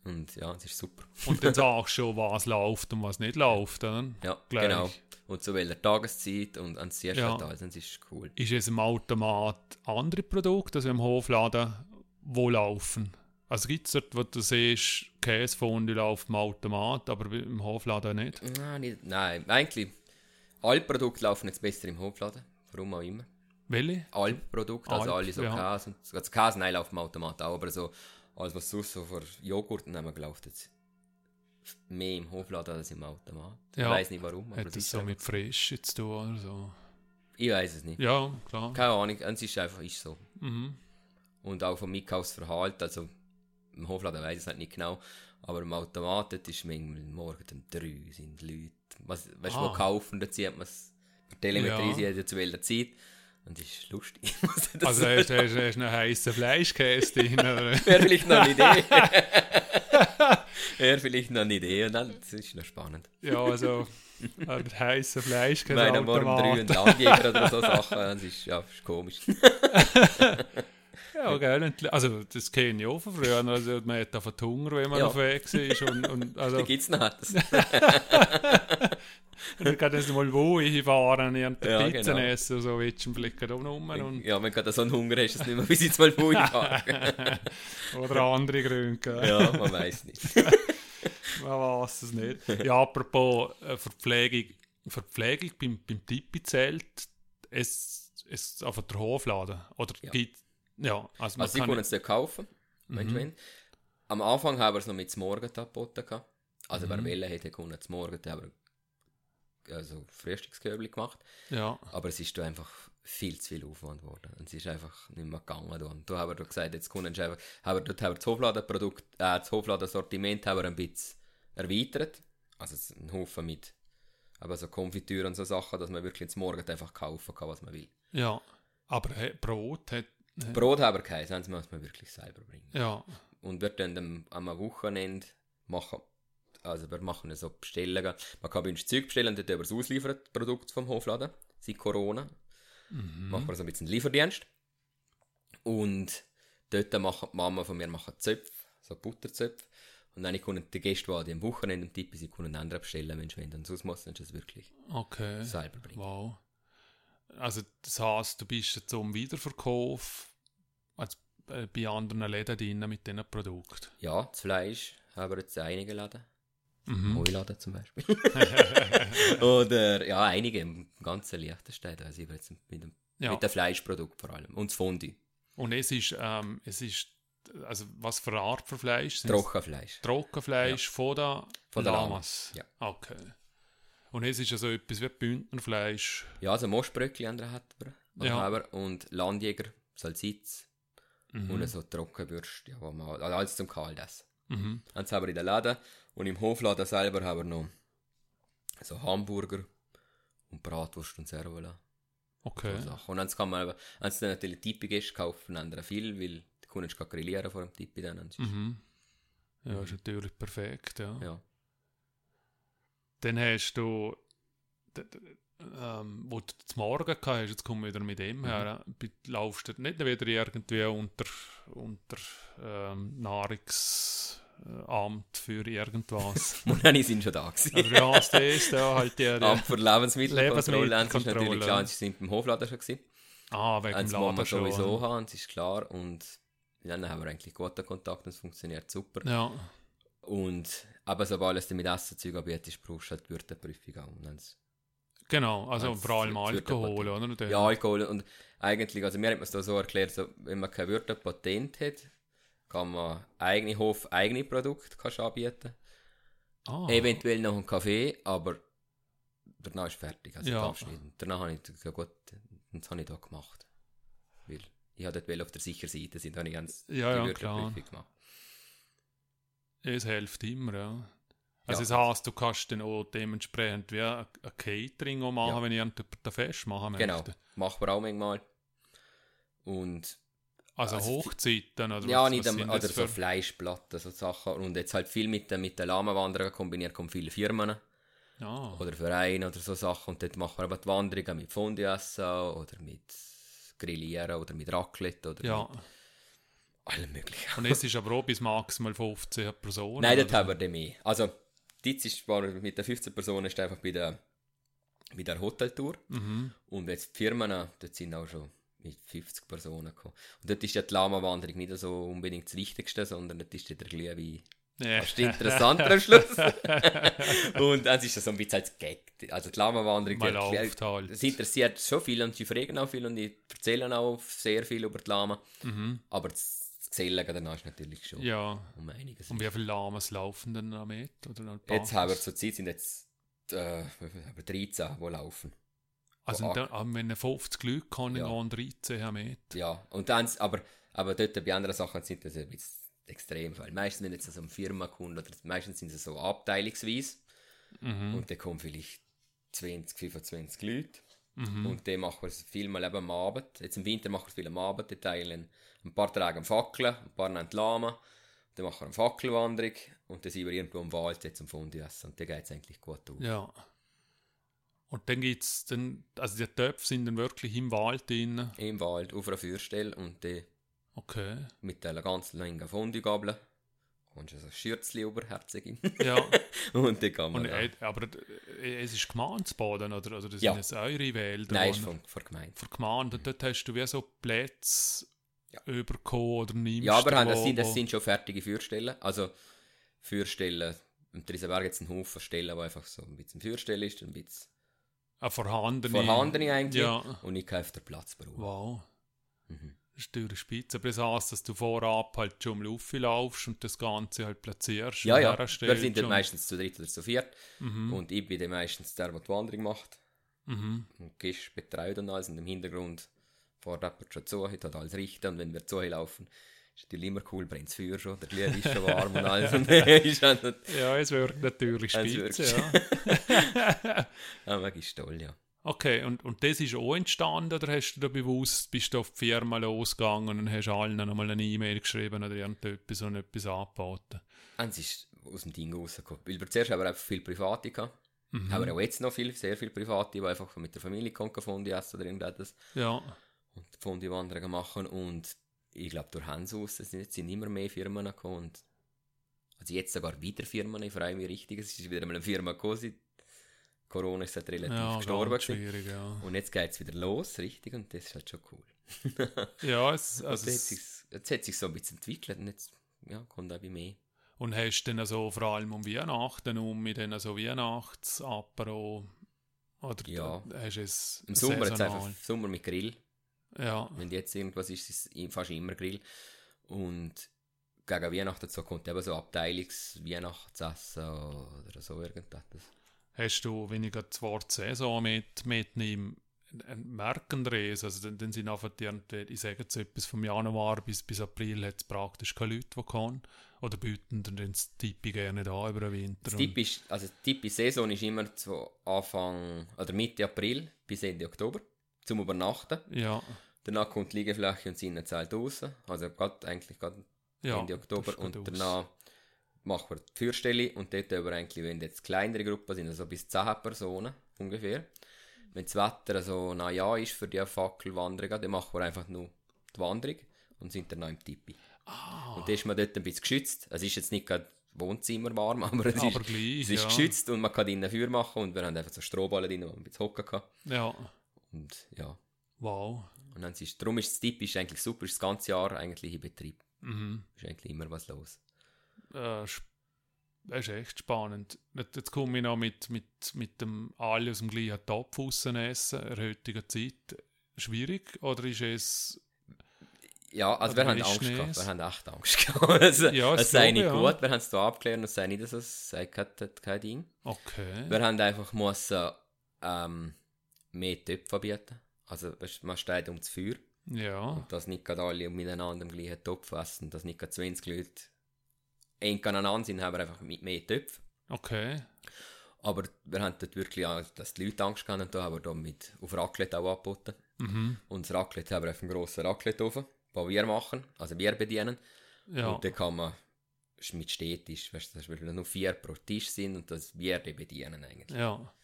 Und ja, das ist super. Und dann (laughs) sagst du schon, was läuft und was nicht läuft. Oder? Ja, Gleich. genau. Und zu welcher Tageszeit und an erste Ja. Teil, das ist cool. Ist es im Automat andere Produkte, also im Hofladen, wo laufen? Also gibt es dort, wo du siehst, Käsefondue läuft im Automat, aber im Hofladen nicht? Nein, nicht, nein, eigentlich, alle Produkte laufen jetzt besser im Hofladen. Warum auch immer. Welche? Alle Produkte, also Alp, alle so ja. Käse. Also Käse, nein, laufen im Automat auch, aber so, alles was sonst so für Joghurt nehmen, läuft jetzt mehr im Hofladen als im Automat. Ich Ja. weiß nicht warum, aber Hat es das ist so einfach- mit Frisch zu tun oder so? Ich weiß es nicht. Ja, klar. Keine Ahnung, es ist einfach ist so. Mhm. Und auch vom Einkaufsverhalten, also im Hofladen weiß ich es halt nicht genau, aber im Automat ist manchmal morgen um drei sind Leute, was, weißt du, Ah. wo kaufen, da zieht man es Telemetrie, Ja. sie hat ja zu welcher Zeit. Und das ist lustig. (laughs) Also hast du hast, einen heißen Fleischkäse drin? Wäre (laughs) vielleicht noch eine Idee. Wäre vielleicht noch eine Idee und dann, das ist noch spannend. Ja, also ein heißen Fleischkäse meine, am Morgen drei und. Landjäger oder so Sachen, das ist, ja, ist komisch. Ja, gell. Also das kenne ich auch von früher. Also man hat einfach die Hunger, wenn man Ja. auf Weg ist. Und, und, also, (laughs) Da gibt es noch das. dann geht es mal wo hinfahren, und (laughs) Ja, Pizza genau. essen, so willst du Blick da rum und, Ja, wenn du gerade so einen Hunger hast, ist es nicht mehr bis ins mal (laughs) oder andere Gründe. Ja, man weiß nicht. (laughs) Man weiß es nicht. Ja, apropos äh, Verpflegung, Verpflegung beim, beim Tipi-Zelt, es, es auf der Hofladen, oder Ja. gibt, ja, also man Also, sie kann, es dort kaufen, wenn du willst. Am Anfang haben wir es noch mit zum Morgen angeboten. Also, wer will, hätte können zum Morgen haben wir also Frühstücksköbli gemacht. ja, Aber es ist da einfach viel zu viel Aufwand geworden. Und es ist einfach nicht mehr gegangen. Da. Und da haben wir gesagt, jetzt können wir einfach, haben wir, dort haben wir das Hofladenprodukt, äh, das Hofladensortiment haben wir ein bisschen erweitert. Also ein Haufen mit aber so Konfitüre und so Sachen, dass man wirklich zum Morgen einfach kaufen kann, was man will. ja, aber hey, Brot hat, Brot haben wir keins, das muss man wirklich selber bringen. ja, Und wir dann am, am Wochenende machen, also wir machen so Bestellungen. Man kann bei uns Zeug bestellen und dort über das ausliefern, das Produkt vom Hofladen, seit Corona. Machen wir so ein bisschen Lieferdienst. Und dort machen die Mama von mir machen Zöpfe, so Butterzöpfe. Und dann können die Gäste, die am Wochenende im Tipp sind, können andere bestellen, wenn sie. Und sonst muss man es wirklich okay, selber bringen. wow. Also das heisst, du bist jetzt zum Wiederverkauf als, äh, bei anderen Läden drin mit diesen Produkten. Ja, das Fleisch haben wir jetzt einige Laden. Mhm. Heuladen zum Beispiel. (laughs) Oder ja, einige im ganzen Liechtenstein. Sind wir jetzt mit dem, Ja. mit dem Fleischprodukt vor allem. Und das Fondue. Und es ist, ähm, es ist, also was für eine Art von Fleisch? Trockenfleisch. Trockenfleisch von der Von der Lamas? Ja. Okay. Und es ist also etwas wie Bündnerfleisch. Ja, also Moschbröckli wir. hat wir, Ja. Und Landjäger, Salsitz Mhm. und so Trockenwürste, ja, wo man, also alles zum Kalt essen. Mhm. Haben wir in der Laden. Und im Hofladen selber haben wir noch so Hamburger und Bratwurst und Servola. Okay. So Sachen. Und dann kann man, dann natürlich Tippi ist, kaufen andere viel, weil die Kunden kann grillieren vor dem Tippi dann. Mhm. Ja, ist natürlich perfekt, ja. Ja. Dann hast du, ähm, wo du zum Morgen gehabt hast, jetzt kommen wir wieder mit dem her, Mhm. äh, laufst du nicht wieder irgendwie unter, unter ähm, Nahrungsamt für irgendwas. (laughs) Und dann sind schon da gewesen. Wie heißt das? Da halt die, die, Amt für Lebensmittelkontrolle, das ist natürlich klar, sie sind beim Hofladen schon gewesen. ah, wegen dem Laden schon. sowieso haben, das ist klar. Und dann haben wir eigentlich guten Kontakt und es funktioniert super. Ja, Und aber sobald es dann mit Essenzeug anbietet, brauchst du halt die Würdeprüfung auch. Und wenn's- genau. Also Wenn's vor allem Alkohol, oder? Ja, Alkohol und eigentlich, also mir hat man es da so erklärt, so, wenn man kein Würdepatent hat, kann man eigene Hof, eigene Produkte kannst anbieten. Ah, Eventuell noch einen Kaffee, aber danach ist fertig. Also Ja. Und danach habe ich gesagt, ja gut, das habe ich da gemacht. Weil ich habe dort auf der sicheren Seite sein, da habe ich ganz Ja, ja, die klar. Würdeprüfung gemacht. Es hilft immer, ja. Also Ja. das heisst, du kannst dann auch dementsprechend wie ein Catering auch machen, Ja. wenn jemand ein Fest machen Genau, möchte. machen wir auch manchmal. Und Also, Also Hochzeiten oder ja, was, nicht was am, oder das so. Fleischplatten, so Sachen. Und jetzt halt viel mit, den- mit den Lamenwanderern kombiniert, kommen viele Firmen. Ja, oder Vereine oder so Sachen. Und dort machen wir aber die Wanderungen mit Fondue essen oder mit Grillieren oder mit Raclette oder ja. mit allem möglichen. Und es ist aber auch bis maximal 15 Personen. Nein, oder? haben wir dann mehr. Also, jetzt ist mit den 15 Personen ist einfach bei der, bei der Hoteltour. Mhm. Und jetzt die Firmen, dort sind auch schon mit 50 Personen gekommen. Und dort ist ja die Lama-Wanderung nicht so unbedingt das Wichtigste, sondern dort ist ja der Glühwein Ja. fast interessanter am Schluss. (laughs) und dann ist so ein bisschen als Gag. Also die Lama-Wanderung, halt. es interessiert schon viel und sie fragen auch viel und die erzählen auch sehr viel über die Lama. Mhm. Aber das Gesellen danach ist natürlich schon Ja. um einiges. Und wie viele Lamas laufen denn noch mit? Oder Jetzt haben wir zur Zeit sind jetzt äh, wie viel haben wir 13, die laufen. Also da, wenn er 50 Leute kann, Ja. ja. gehen 13 mit. Ja, und dann, aber, aber dort bei anderen Sachen sind das ein bisschen Extremfall. Meistens, wenn jetzt so eine Firma kommt, oder meistens sind sie so abteilungsweise Mhm. und dann kommen vielleicht 20, 25 Leute. Mhm. Und dann machen wir es viel mal eben am Abend. Jetzt im Winter machen wir es viel am Abend. Die teilen ein paar Tage am Fackeln, ein paar die Lama. Dann machen wir eine Fackelwanderung und dann sind wir irgendwo im Wald jetzt zum Fondue essen. Und dann geht es eigentlich gut auf. Ja. Und dann gibt es dann, also die Töpfe sind dann wirklich im Wald drin. Im Wald, auf einer Feuerstelle und dann Okay. mit einer ganz langen Fondue-Gabel kommst du so ein Schürzli überherzig Ja, (laughs) und dann kann man... und, da- äh, aber es ist Gemeindebaden, oder? Oder das Ja. sind es eure Wälder? Nein, ist von, von Gemeinde. Für Gemeinde, und dort hast du wie so Plätze Ja. überkommen oder nimmst Ja, aber haben, das, sind, das sind schon fertige Führstellen. Also Führstellen, im Triesenberg jetzt einen Haufen Stellen, wo einfach so ein bisschen Führstelle ist, ein bisschen Ah, vorhandene. vorhandene eigentlich. Ja. Und ich kaufe den Platz brauchen. Wow. Mhm. Das ist teure Spitze. Aber das heisst, dass du vorab halt schon Luft laufst und das Ganze halt platzierst. Ja, ja. Wir sind dann meistens zu dritt oder zu viert. Mhm. Und ich bin dann meistens der, der die Wanderung macht. Mhm. Und Gisch betreut und alles. Und im Hintergrund fährt jemand schon zu, hat alles richten. Und wenn wir zu laufen, ist natürlich immer cool, brennt das Feuer schon, der Glüh ist schon warm und alles. (laughs) Und ist auch nicht, Ja, es wirkt natürlich wirkt. ja. (laughs) aber ist toll, ja. Okay, und, und das ist auch entstanden, oder hast du da bewusst, bist du auf die Firma losgegangen und hast allen nochmal eine E-Mail geschrieben oder irgendetwas und etwas angeboten? Und es ist aus dem Ding rausgekommen. Weil wir zuerst haben wir einfach viele Private gehabt. Mhm. Haben wir auch jetzt noch viel, sehr viele Private, die einfach mit der Familie kommen, Fondi essen oder irgendetwas. Ja, Und Fondi-Wanderungen machen. Und ich glaube, durch Hans aus es sind, sind immer mehr Firmen gekommen. Und also jetzt sogar wieder Firmen. Ich freue mich richtig. Es ist wieder mal eine Firma gekommen. seit Corona ist halt relativ ja gestorben. schwierig, ja. Und jetzt geht es wieder los, richtig. Und das ist halt schon cool. (laughs) Ja, es, Also also jetzt, hat es, jetzt hat sich so ein bisschen entwickelt. Und jetzt ja, kommt auch mehr. und hast du dann so vor allem um Weihnachten um mit den so Weihnachtsapero oder Ja. hast du es Im Sommer jetzt einfach Sommer mit Grill. Ja, Wenn jetzt irgendwas ist, ist es fast immer Grill. Und gegen Weihnachten so kommt eben so Abteilungs-Weihnachtsessen oder so irgendetwas. hast du, wenn ich das Wort Saison mit, mitnehme, ein Merkendrehs, also dann, dann sind einfach die, ich sage jetzt etwas vom Januar bis, bis April hat es praktisch keine Leute, die kommen. Oder bieten dann das Tippi gerne da über den Winter. Das und- Tipp ist, also die typische Saison ist immer so Anfang oder Mitte April bis Ende Oktober zum Übernachten. Ja, Danach kommt die Liegefläche und sind zahlt raus. Also gerade eigentlich gerade ja. Ende Oktober. Und geht aus. danach machen wir die Führstelle und dort aber eigentlich, wenn jetzt kleinere Gruppen sind, also bis 10 Personen ungefähr. Wenn das Wetter so na ja ist für die Fackelwanderungen, dann machen wir einfach nur die Wanderung und sind dann noch im Tipi. Ah, Und dann ist man dort ein bisschen geschützt. Es ist jetzt nicht gerade Wohnzimmer warm, (laughs) aber es aber ist, gleich, es ist ja. geschützt und man kann drinnen Feuer machen und wir haben einfach so Strohballen drin, wo man ein bisschen hocken kann. Ja, Und ja, wow. und dann ist, darum ist das typisch eigentlich super, ist das ganze Jahr eigentlich in Betrieb. Mhm. Ist eigentlich immer was los. Äh, das ist echt spannend. Jetzt komme ich noch mit, mit, mit dem alle aus dem gleichen Topf essen, in der heutigen Zeit. Schwierig? Oder ist es... Ja, also wir haben Angst gehabt. es? Wir haben echt Angst gehabt. (laughs) also, Ja, das es sei nicht ja. gut. Wir haben es da abgeklärt und es sei nicht so, es sei kein, kein Ding. Okay. Wir haben einfach müssen, ähm, mehr Töpfe bieten. Also man steht um das Feuer. Ja. Und dass nicht gerade alle miteinander im gleichen Topf essen. Dass nicht gerade 20 Leute eng aneinander sind, haben wir einfach mit mehr Töpfen. Okay. Aber wir haben dort wirklich, auch, dass die Leute Angst hatten, und da haben wir da mit auf Raclette auch angeboten. Mhm. Und das Raclette haben wir auf einem grossen Raclette-Ofen, den wir machen, also wir bedienen. Ja. Und dann kann man mit Städtisch, weißt du, dass wir nur vier pro Tisch sind und das wir die bedienen eigentlich. Ja.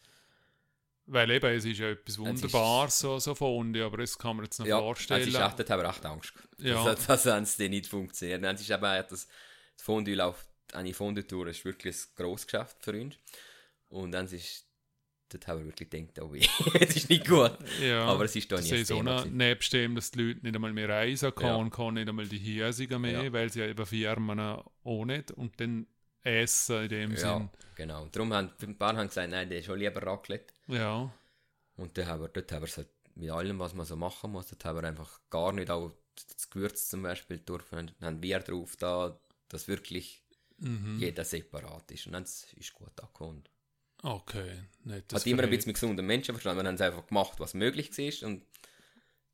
Weil eben, es ist ja etwas Wunderbares, so, so Fondi, aber das kann man jetzt noch Ja, vorstellen. es echt, dort haben wir echt Angst gehabt. Ja. Das, das haben sie nicht funktioniert. Es ist eben auch das, das Fondue läuft, eine Fondue-Tour ist wirklich ein grosses Geschäft für uns. Und dann ist, dort haben wir wirklich gedacht, oh weh, (laughs) es ist nicht gut. ja. Aber es ist da Das ist so nebst dem, dass die Leute nicht einmal mehr reisen können, Ja. können nicht einmal die Hiesigen mehr, Ja. weil sie ja eben Firmen auch nicht und dann essen in dem Ja, Sinn. genau. Und darum haben ein paar haben gesagt, nein, der ist schon lieber Raclette. Ja. Und dann haben wir, dort haben wir es halt mit allem, was man so machen muss, dort haben wir einfach gar nicht auch das Gewürz zum Beispiel dürfen, dann haben wir drauf da, dass wirklich Mhm. jeder separat ist. Und dann ist es gut angekommen. Okay. Nicht das Hat immer ein bisschen mit gesunden Menschen verstanden. Wir haben es einfach gemacht, was möglich war und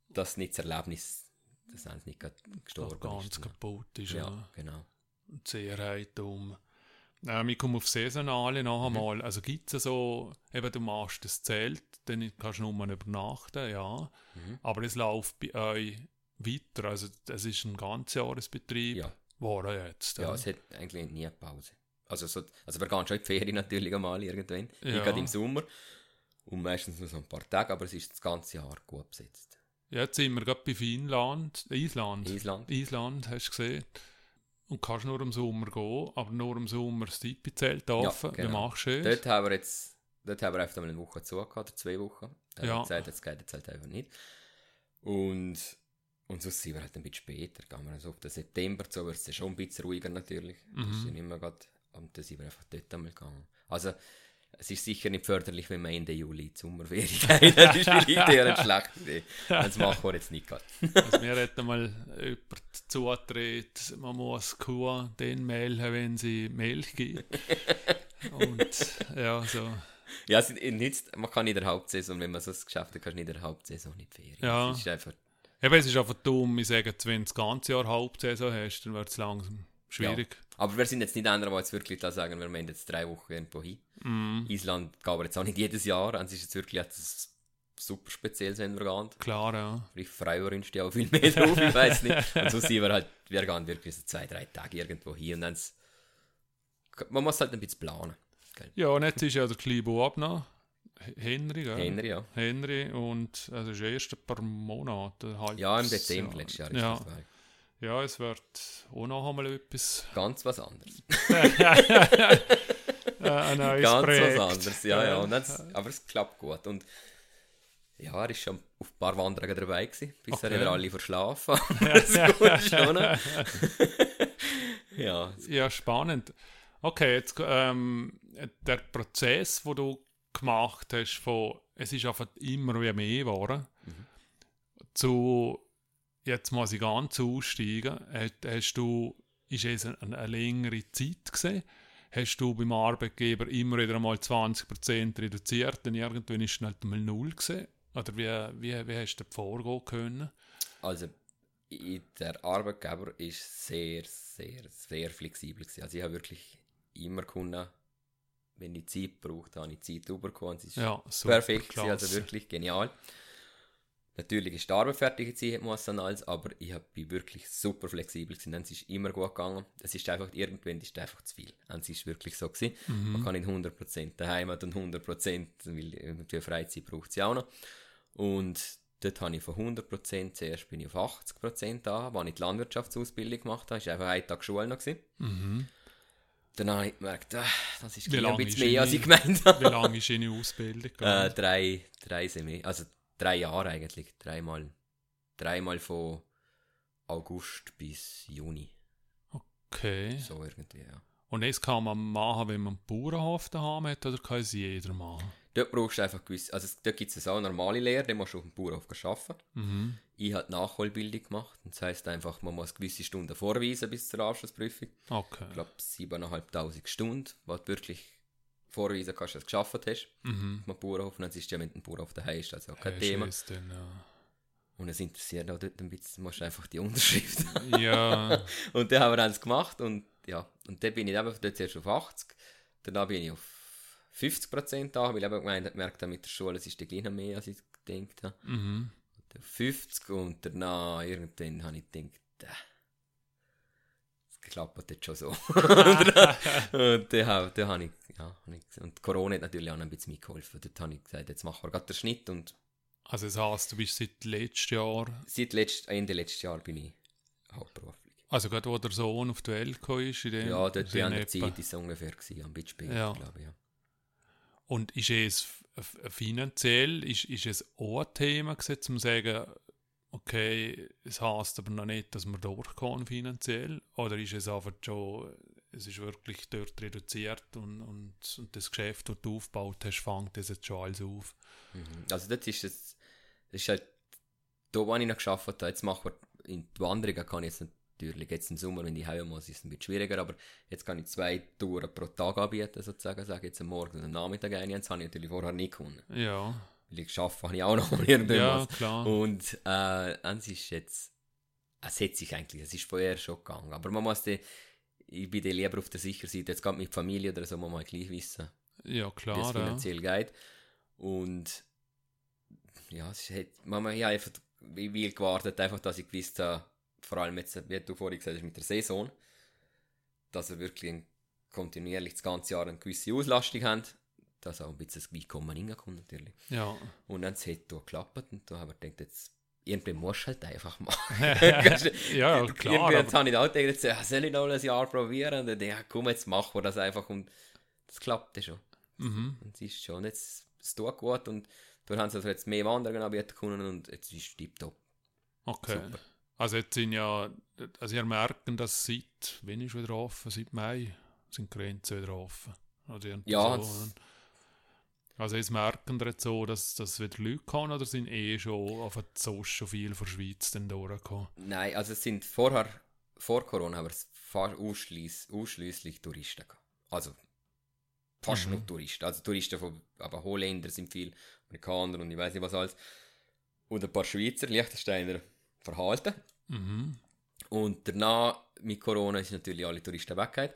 das nicht das Erlebnis, das haben sie nicht gestorben ganz ist. kaputt ist. Ja, Ja. genau. Die Seerheit um. Ähm, ich komme auf Saisonale noch Mhm. einmal. Also gibt es so, eben du machst das Zelt, dann kannst du nur übernachten, ja. Mhm. Aber es läuft bei euch weiter. Also es ist ein Ganzjahresbetrieb. Ja. War er jetzt. Ja, ja. es hat eigentlich nie eine Pause. Also, so, also wir gehen schon in die Ferien natürlich einmal irgendwann, Ja. gerade im Sommer. Und meistens nur so ein paar Tage, aber es ist das ganze Jahr gut besetzt. Ja, jetzt sind wir gerade bei Finnland, Island. Island. Island, hast du gesehen. Und kannst nur im Sommer gehen, aber nur im Sommer das Tipi-Zelt offen. Wie genau. machst du Dort haben wir jetzt, dort haben wir einfach mal eine Woche zugehört, oder zwei Wochen. Da haben Ja. wir gesagt, jetzt geht jetzt halt einfach nicht. Und, und sonst sind wir halt ein bisschen später. Gehen wir also auf den September zu, wird es dann schon ein bisschen ruhiger natürlich. Das ist ja nicht mehr grad, und dann sind wir einfach dort einmal gegangen. Also, es ist sicher nicht förderlich, wenn man Ende Juli die Sommerferien (laughs) geht. Das ist vielleicht eher eine schlechte Idee. Das machen wir jetzt nicht gerade. Also mir hat einmal jemand zugetreten, man muss Kuh den melden, wenn sie Milch gibt. Und ja, so. Ja, es nicht, man kann in der Hauptsaison, wenn man so ein Geschäft hat, kannst du nicht in der Hauptsaison nicht Ferien. Ja. Es ist einfach, Eben, es ist einfach dumm, ich sage, wenn du das ganze Jahr Hauptsaison hast, dann wird es langsam schwierig. aber wir sind jetzt nicht andere, die jetzt wirklich da sagen, wir meinen jetzt drei Wochen irgendwo hin. Mhm. Island gehen wir jetzt auch nicht jedes Jahr, es ist jetzt wirklich etwas super Spezielles, wenn wir gehen. Klar, ja. Vielleicht wir uns ja auch viel mehr drauf, ich weiß nicht. (laughs) Und so sind wir halt, wir gehen wirklich so zwei, drei Tage irgendwo hin und dann man muss halt ein bisschen planen. Ja, und jetzt ist ja der kleine Bub noch, Henry, gell? Henry, ja. Henry und also ist erst ein paar Monate. Ein halbes Ja, im Dezember letztes Jahr ist Ja. Ja, es wird auch noch einmal etwas. Ganz was anderes. (laughs) (laughs) Äh, ein neues Ganz Projekt. was anderes, ja, ja. Und das, aber es klappt gut. Und ja, er ist schon auf ein paar Wanderungen dabei gewesen. Bisher Okay. hat er alle verschlafen. (laughs) schon. ja, Ja, spannend. Okay, jetzt ähm, der Prozess, wo du gemacht hast, von es ist einfach immer wie mehr geworden, zu jetzt muss ich ganz aussteigen. Hast, hast du, ist es eine, eine längere Zeit gesehen? Hast du beim Arbeitgeber immer wieder einmal 20% reduziert, dann irgendwann ist es halt mal null gesehen? Oder wie, wie, wie hast du vorgehen können? also der Arbeitgeber ist sehr, sehr, sehr flexibel gewesen. Also ich habe wirklich immer können, wenn ich Zeit brauchte, habe ich Zeit bekommen. Es ist Ja, super, perfekt, gewesen, also klasse. wirklich genial. Natürlich ist die Arbeit fertig dann alles, aber ich bin wirklich super flexibel gewesen. Es ist immer gut gegangen. Es ist einfach, irgendwann ist es einfach zu viel. Es ist wirklich so gewesen. Mhm. Man kann nicht 100% daheim und 100%, weil irgendwie Freizeit braucht sie auch noch. Und dort habe ich von 100%, zuerst bin ich auf 80% da, als ich die Landwirtschaftsausbildung gemacht habe, ist einfach ein Tag Schule noch gewesen. Mhm. Dann habe ich gemerkt, ah, das ist ein bisschen mehr, als ich gemeint habe. Wie lange ist deine Ausbildung? Äh, drei, drei Semester, also drei Jahre eigentlich. Dreimal, dreimal von August bis Juni. okay. So irgendwie, ja. Und das kann man machen, wenn man einen Bauernhof daheim hat, oder kann es jeder machen? Dort brauchst du einfach gewisse, also dort gibt es auch normale Lehre, dann musst du auf dem Bauernhof arbeiten. Mhm. Ich habe Nachholbildung gemacht. Das heisst einfach, man muss gewisse Stunden vorweisen bis zur Abschlussprüfung. Okay. Ich glaube, 7'500 Stunden, du wirklich vorweisen kannst, dass du geschafft hast. Mhm. Auf dem Bauernhof. Und dann ist ja, wenn du einen Bauernhof daheim hast, also kein Hast Thema. du es Dann, Und es interessiert auch dort ein bisschen, musst du einfach die Unterschrift (laughs) ja. ja, (laughs) Und dann haben wir eins gemacht und ja, und dann bin ich eben dort zuerst auf 80, danach bin ich auf 50% da, weil ich eben gemeint, gemerkt habe, mit der Schule, es ist der gleich mehr, als ich gedacht habe. mhm. Auf 50 und danach irgendwann habe ich gedacht, äh, klappt jetzt schon so. (laughs) und dann, habe- habe ich, ja, und Corona hat natürlich auch ein bisschen mitgeholfen. Dort habe ich gesagt, jetzt machen wir gerade den Schnitt und Also das heisst, du bist seit letztem Jahr, seit letzt, Ende letztes Jahr bin ich hauptberuflich. also gerade wo der Sohn auf die Welt gekommen ist, in dem Ja, dort Sinn an der. Zeit ist es ungefähr gewesen, ein bisschen später, Ja. glaube ich. Ja. Und ist es finanziell, ist, ist es auch ein Thema gewesen, zum sagen, okay, es heisst aber noch nicht, dass wir durchkommen finanziell, oder ist es einfach schon, es ist wirklich dort reduziert und, und, und das Geschäft, das du aufgebaut hast, fängt das jetzt schon alles auf? Mhm. Also dort ist es, das ist halt, da wo ich noch geschafft habe, jetzt machen wir, in die Wanderungen kann ich jetzt natürlich, jetzt im Sommer, wenn ich heim muss, ist es ein bisschen schwieriger, aber jetzt kann ich zwei Touren pro Tag anbieten, sozusagen, sage ich jetzt am Morgen und am Nachmittag eine, das habe ich natürlich vorher nicht können. Ja, geschafft habe ich auch noch (laughs) irgendwas. ja klar. Und äh, es ist jetzt, es hat sich eigentlich, es ist vorher schon gegangen, aber man muss die, ich bin lieber auf der sicheren Seite, jetzt gerade mit Familie oder so, muss man gleich wissen, Ja, wie es klar. Ja. finanziell geht. Und ja, es hat, man hat einfach wie viel gewartet, einfach, dass ich gewusst habe, vor allem jetzt, wie du vorhin gesagt hast, mit der Saison, dass wir wirklich ein, kontinuierlich das ganze Jahr eine gewisse Auslastung haben, dass auch ein bisschen das Einkommen reinkommt natürlich. ja. Und dann hat es geklappt und da haben wir gedacht, jetzt irgendwie musst du halt einfach machen. (laughs) ja, (laughs) klar. Irgendwie jetzt habe ich auch gedacht, ja, soll ich noch ein Jahr probieren? Und dann ich, ja, komm, jetzt machen wir das einfach und das klappte schon. Mhm. Und es ist schon, jetzt, es tut gut und dann haben sie also jetzt mehr Wanderungen anbieten können und jetzt ist es tipptopp. Okay. Super. Also jetzt sind ja, also ihr merken, dass seit, wenn ist wieder offen? Seit Mai sind die Grenzen wieder offen. Irgendwie Ja, so. Also jetzt merken wir jetzt so, dass das wieder Leute kommen oder sind eh schon auf der Zost schon viel von der Schweiz dann durchgekommen? Nein, also es sind vorher, vor Corona haben wir es fast ausschließlich Touristen gehabt. Also fast Mhm. nur Touristen. Also Touristen von, aber Holländer sind viel, Amerikaner und ich weiß nicht was alles. Und ein paar Schweizer, Liechtensteiner verhalten. Mhm. Und danach, mit Corona, ist natürlich alle Touristen weggegangen.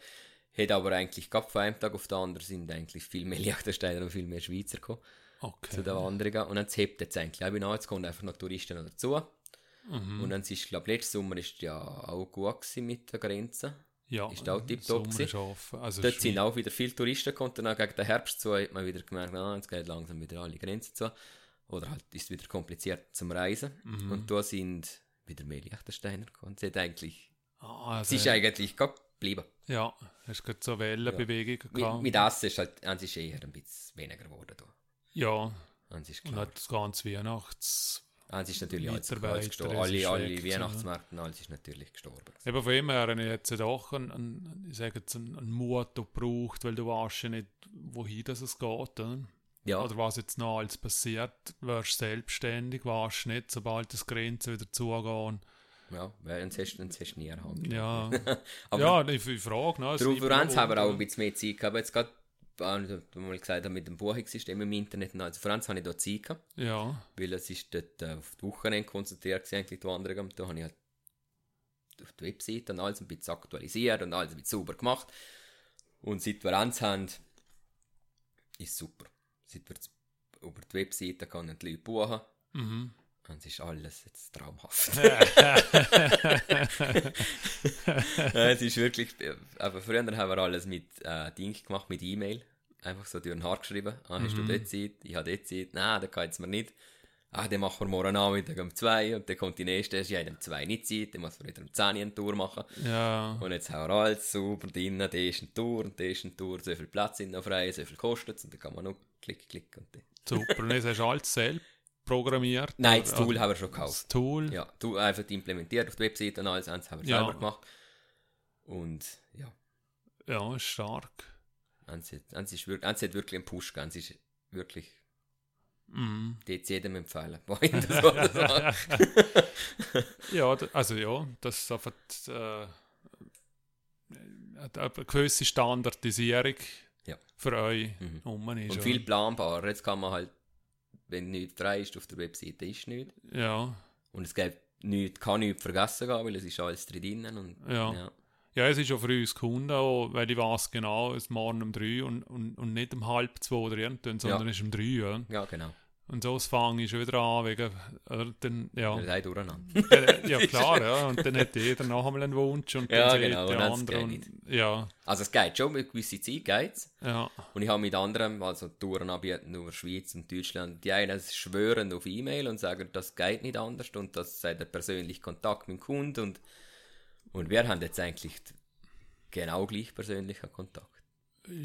Hat aber eigentlich, gerade von einem Tag auf den anderen, sind eigentlich viel mehr (laughs) Liechtensteiner und viel mehr Schweizer gekommen Okay. zu den Wanderungen. Und dann hebt jetzt eigentlich auch nach, jetzt kommen einfach noch Touristen noch dazu. Mhm. Und dann ist, glaube letzten Sommer ist ja auch gut gewesen mit der Grenze. ja, ist auch offen. Also Dort sind auch wieder viele Touristen gekommen. Dann gegen den Herbst zu hat man wieder gemerkt, ah, jetzt geht langsam wieder alle Grenzen zu. Oder halt ist es wieder kompliziert zum Reisen. Mhm. Und da sind wieder mehr Liechtensteiner gekommen. Es, hat eigentlich, Ah, es also, ist eigentlich gerade geblieben. ja, hast gerade so Wellenbewegungen Mit, gehabt. mit Essen ist halt, es ist eher ein bisschen weniger geworden. Da. ja, Es ist und klar. hat das ganze Weihnachts... Es ist natürlich alles, gestorben. Alle, alle weg, Weihnachtsmärkte, alles ist natürlich gestorben. Eben von ihm her habe ich jetzt doch einen, einen, ich sage jetzt einen, einen Mut gebraucht, weil du weißt ja nicht, wohin das es geht. Oder? Ja, Oder was jetzt noch alles passiert, wirst selbstständig, weißt nicht, sobald das Grenzen wieder zugehen. Ja, weil sonst hast, sonst hast du nie erhalten. Ja, (laughs) Aber ja ich, ich frage. Ne, Darauf haben wir auch ein bisschen mehr Zeit gehabt. Jetzt gerade, äh, wie mal gesagt habe, mit dem Buchungssystem im Internet. Also für uns habe ich da Zeit gehabt, Ja, weil es ist dort äh, auf die Wochenende konzentriert gewesen, eigentlich die Wanderung. Da habe ich halt auf die Webseite und alles ein bisschen aktualisiert und alles ein bisschen sauber gemacht. Und seit wir eins haben, ist super. Seit wir über die Webseite können die Leute buchen. mhm. Und es ist alles jetzt traumhaft. Ja, (laughs) es ist wirklich, aber früher haben wir alles mit äh, Ding gemacht, mit E-Mail. Einfach so durch den Haar geschrieben. Ah, hast du dort Zeit? Ich habe dort Zeit. Nein, da kann jetzt mir nicht. Ah, dann machen wir morgen Nachmittag um 2 und dann kommt die nächste, ja, ich habe um 2 nicht Zeit, dann muss man wieder um 10 eine Tour machen. ja, Und jetzt haben wir alles super drin, der ist eine Tour und der ist eine Tour, so viel Platz sind noch frei, so viel kostet es und dann kann man noch klick, klick und dann. super. Und jetzt hast du alles (laughs) selbst programmiert? Nein, das Tool haben wir schon gekauft. Das Tool? Ja, du einfach implementiert auf die Webseite und alles, das haben wir Ja. selber gemacht. Und ja, Ja, ist stark. Eins hat, eins ist wirklich, eins hat wirklich einen Push gegeben. Ist wirklich, Mhm. die jedem empfehlen. (laughs) (laughs) Ja, also ja, das ist einfach äh, eine gewisse Standardisierung Ja. für euch Mhm. Und viel planbarer. Jetzt kann man halt, wenn nichts frei ist auf der Webseite, ist nichts. Ja, Und es gibt nichts, kann nichts vergessen gehen, weil es ist alles drinnen. Und, Ja. ja. ja, es ist auch für uns Kunden auch, weil ich weiß genau, es ist morgen um drei und, und, und nicht um halb zwei oder irgendwann, sondern es ist um drei. Ja. Ja, genau. Und so fange ich schon wieder an, wegen, oder, dann, ja. Sind durcheinander. Ja, (laughs) klar, ja. Und dann hat jeder noch einmal einen Wunsch und dann Ja, sieht genau, der andere. Und, ja, Also es geht schon, mit gewisser Zeit geht's. ja, Und ich habe mit anderen, also Touren anbieten über Schweiz und Deutschland, die einen schwören auf E-Mail und sagen, das geht nicht anders und das sei der persönliche Kontakt mit dem Kunden und, und wir haben jetzt eigentlich genau gleich persönlichen Kontakt.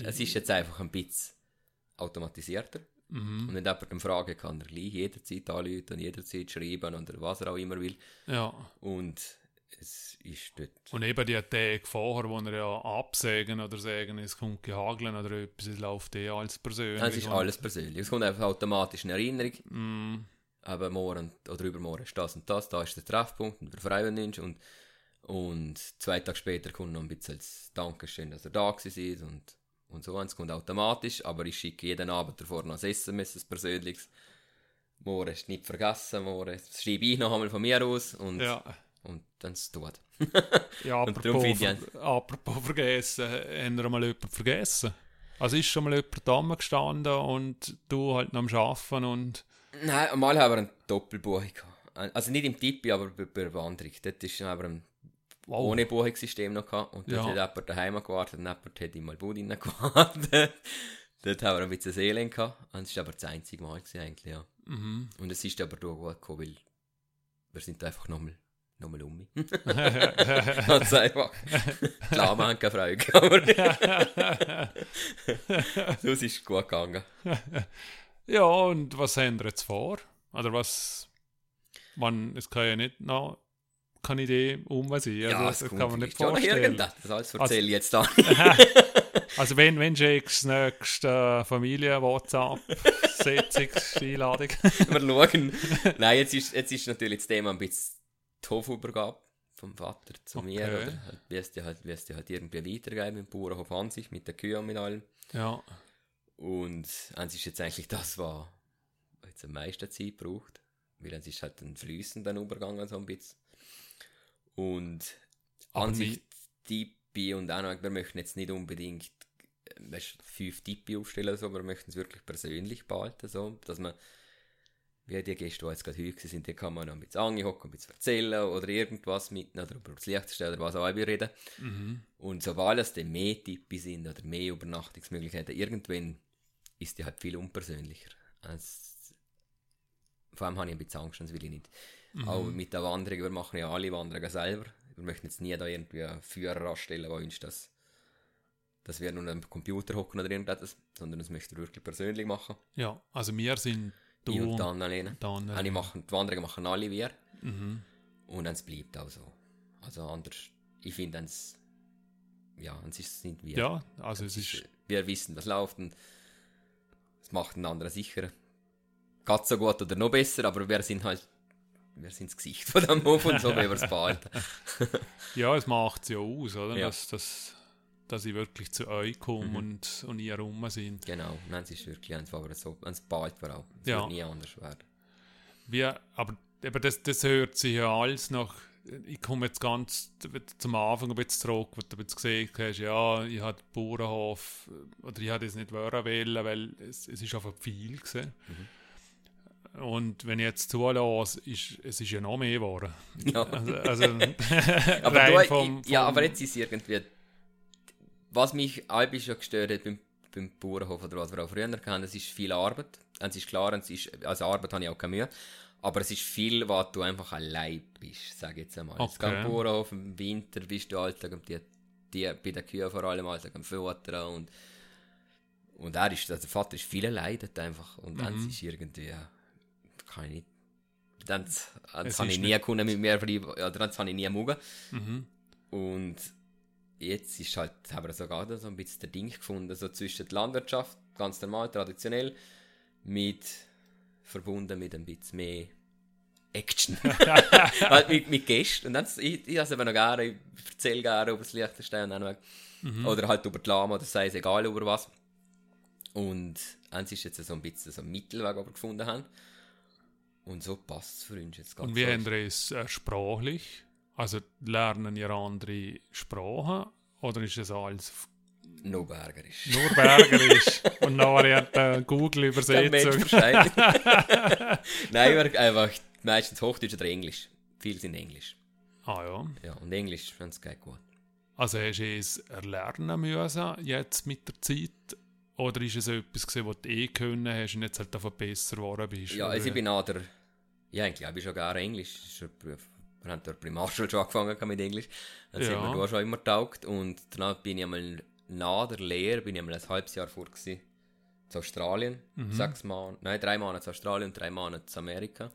Es ist jetzt einfach ein bisschen automatisierter. Mhm, Und wenn jemand eine Frage kann, er gleich jederzeit anrufen und jederzeit schreiben oder was er auch immer will. ja. Und es ist dort. Und eben die Tage vorher, wo er ja absägen oder sagen, es kommt gehageln oder etwas, es läuft eh alles persönlich. Es ist alles persönlich. Es kommt einfach automatisch eine Erinnerung. Mm, aber morgen oder übermorgen ist das und das, da ist der Treffpunkt und wir freuen uns und, und zwei Tage später kommt noch ein bisschen als Dankeschön, dass er da gewesen ist und, und so, und es kommt automatisch, aber ich schicke jeden Abend davor noch ein SMS, ein persönliches. Morgen ist nicht vergessen, morgen schreibe ich noch einmal von mir aus und, ja. und dann ist es tot. (laughs) Ja, apropos, ich ver apropos vergessen, haben wir mal jemanden vergessen? Also ist schon mal jemand da gestanden und du halt noch am Arbeiten und Nein, einmal haben wir eine Doppelbuchung gehabt. Also nicht im Tippi, aber bei der Wanderung. Dort ist haben wir ein wow, ohne Buchungssystem noch gehabt. Und dort Ja. hat jemand daheim gewartet und jemand hat im Malbud rein (laughs) gewartet. dort haben wir ein bisschen Seelen gehabt. Und es war aber das einzige Mal gewesen, eigentlich, ja. mhm. Und es ist aber durch gut gekommen, weil wir sind einfach nochmal nochmal um mich. (laughs) Ganz einfach. Klar, wir haben keine Frage, aber das (laughs) ist gut gegangen. Ja, und was haben wir jetzt vor? Oder was, man, es kann ja nicht noch keine Idee um was ich. Also, ja, das kann man nicht vorstellen. Das alles erzähle ich Also- jetzt da. (laughs) Also wenn, wenn schickst du das nächste Familie-WhatsApp-Sitzungseinladung. (laughs) wir schauen. (laughs) Nein, jetzt ist, jetzt ist natürlich das Thema ein bisschen die Hofübergabe vom Vater zu mir. Okay. Oder halt, wie es dir halt, wie es dir halt irgendwie weitergeben im Bauernhof an sich, mit den Kühen und mit allem. ja, Und eins ist jetzt eigentlich das, was jetzt am meisten Zeit braucht. Weil es ist halt ein fließender Übergang so ein bisschen. Und Aber an sich Tippi und auch noch, wir möchten jetzt nicht unbedingt äh, weißt, fünf Tippi aufstellen, so, wir möchten es wirklich persönlich behalten, so, dass man wie die Gäste, die jetzt gerade heute sind, die kann man noch ein bisschen angehocken, ein bisschen erzählen oder irgendwas mit oder über das Licht stellen oder was auch immer reden. mhm. Und sobald es dann mehr Tippi sind oder mehr Übernachtungsmöglichkeiten, irgendwann ist die halt viel unpersönlicher. Es, vor allem habe ich ein bisschen Angst, das will ich nicht. Mhm. Auch mit der Wanderung, wir machen ja alle Wanderungen selber. Wir möchten jetzt nie da irgendwie einen Führer anstellen, der uns das, dass wir nur am Computer hocken oder irgendetwas, sondern das möchten wir wirklich persönlich machen. ja, also wir sind du ich und dann alleine. dann, Alle machen, die Wanderungen machen alle wir. Mhm. Und es bleibt auch so. Also anders, ich finde es, ja, es ist nicht wir. Ja, also es ist, wir wissen, was läuft und es macht einen anderen sicherer. Geht so gut oder noch besser, aber wir sind halt, wir sind das Gesicht von dem Hof und so, wie wir es behalten. (laughs) ja, es macht es ja aus, oder? Ja. Dass, dass, dass ich wirklich zu euch komme Mhm. und, und ihr rum sind. Genau, nein, es ist wirklich eins, aber so, eins behält wir auch. Es Ja. wird nie anders werden. Wie, aber eben das, das hört sich ja alles nach. Ich komme jetzt ganz zum Anfang ein bisschen zurück, wo du jetzt gesehen hast, ja, ich hatte Bauernhof, oder ich hatte es nicht wollen, wählen, weil es, es ist einfach viel gewesen. Und wenn ich jetzt zulasse, ist es ist ja noch mehr geworden. Ja. Also, also (laughs) (laughs) Aber, du, vom, ja, vom- aber jetzt ist irgendwie, was mich halb schon gestört hat beim, beim Bauernhof oder was wir auch früher hatten, es ist viel Arbeit. Es ist klar, es ist, also Arbeit habe ich auch keine Mühe. Aber es ist viel, was du einfach allein bist, sage ich jetzt einmal. Es Okay. geht Bauernhof, im Winter bist du Alltag und die, die, bei den Kühen vor allem Alltag am Futtern und und er ist, also der Vater ist viel allein dort einfach und dann Mhm. ist irgendwie, kann ich nicht, dann, dann Es habe ich nie können mit mir bleiben, oder dann habe ich nie mögen. Mhm. Und jetzt ist halt, haben wir sogar so ein bisschen der Ding gefunden, so zwischen der Landwirtschaft, ganz normal, traditionell, mit, verbunden mit ein bisschen mehr Action. (laughs) (laughs) halt mit, mit Gästen. Und dann, ich, ich habe es noch gerne, ich erzähle gerne über das Liechtenstein und dann noch, oder halt über die Lama, oder sei es egal über was. Und eins ist jetzt so ein bisschen so ein Mittelweg, den wir gefunden haben. Und so passt es für uns jetzt ganz Und wir es äh, sprachlich? Also lernen ihr andere Sprachen? Oder ist es alles Noch bergerisch. nur Bergerisch (laughs) und nachher hat äh, Google-Übersetzung? versteht. (laughs) Nein, wir einfach meistens Hochdeutsch oder Englisch. Viel sind Englisch. Ah ja. Ja, und Englisch, wenn es geht gut. Also hast du es erlernen müssen jetzt mit der Zeit? Oder ist es etwas gewesen, was du eh können hast und jetzt halt einfach besser geworden bist? Ja, also ich bin auch der... Ja, ich glaube, ich schon gerne Englisch. Das ist Wir haben dort Primarschule schon angefangen mit Englisch. Dann Ja. sind wir da schon immer taugt. Und danach bin ich einmal nach der Lehre, bin ich einmal ein halbes Jahr vor gewesen, zu Australien. Mhm. Sechs Monate, nein, drei Monate zu Australien und drei Monate zu Amerika.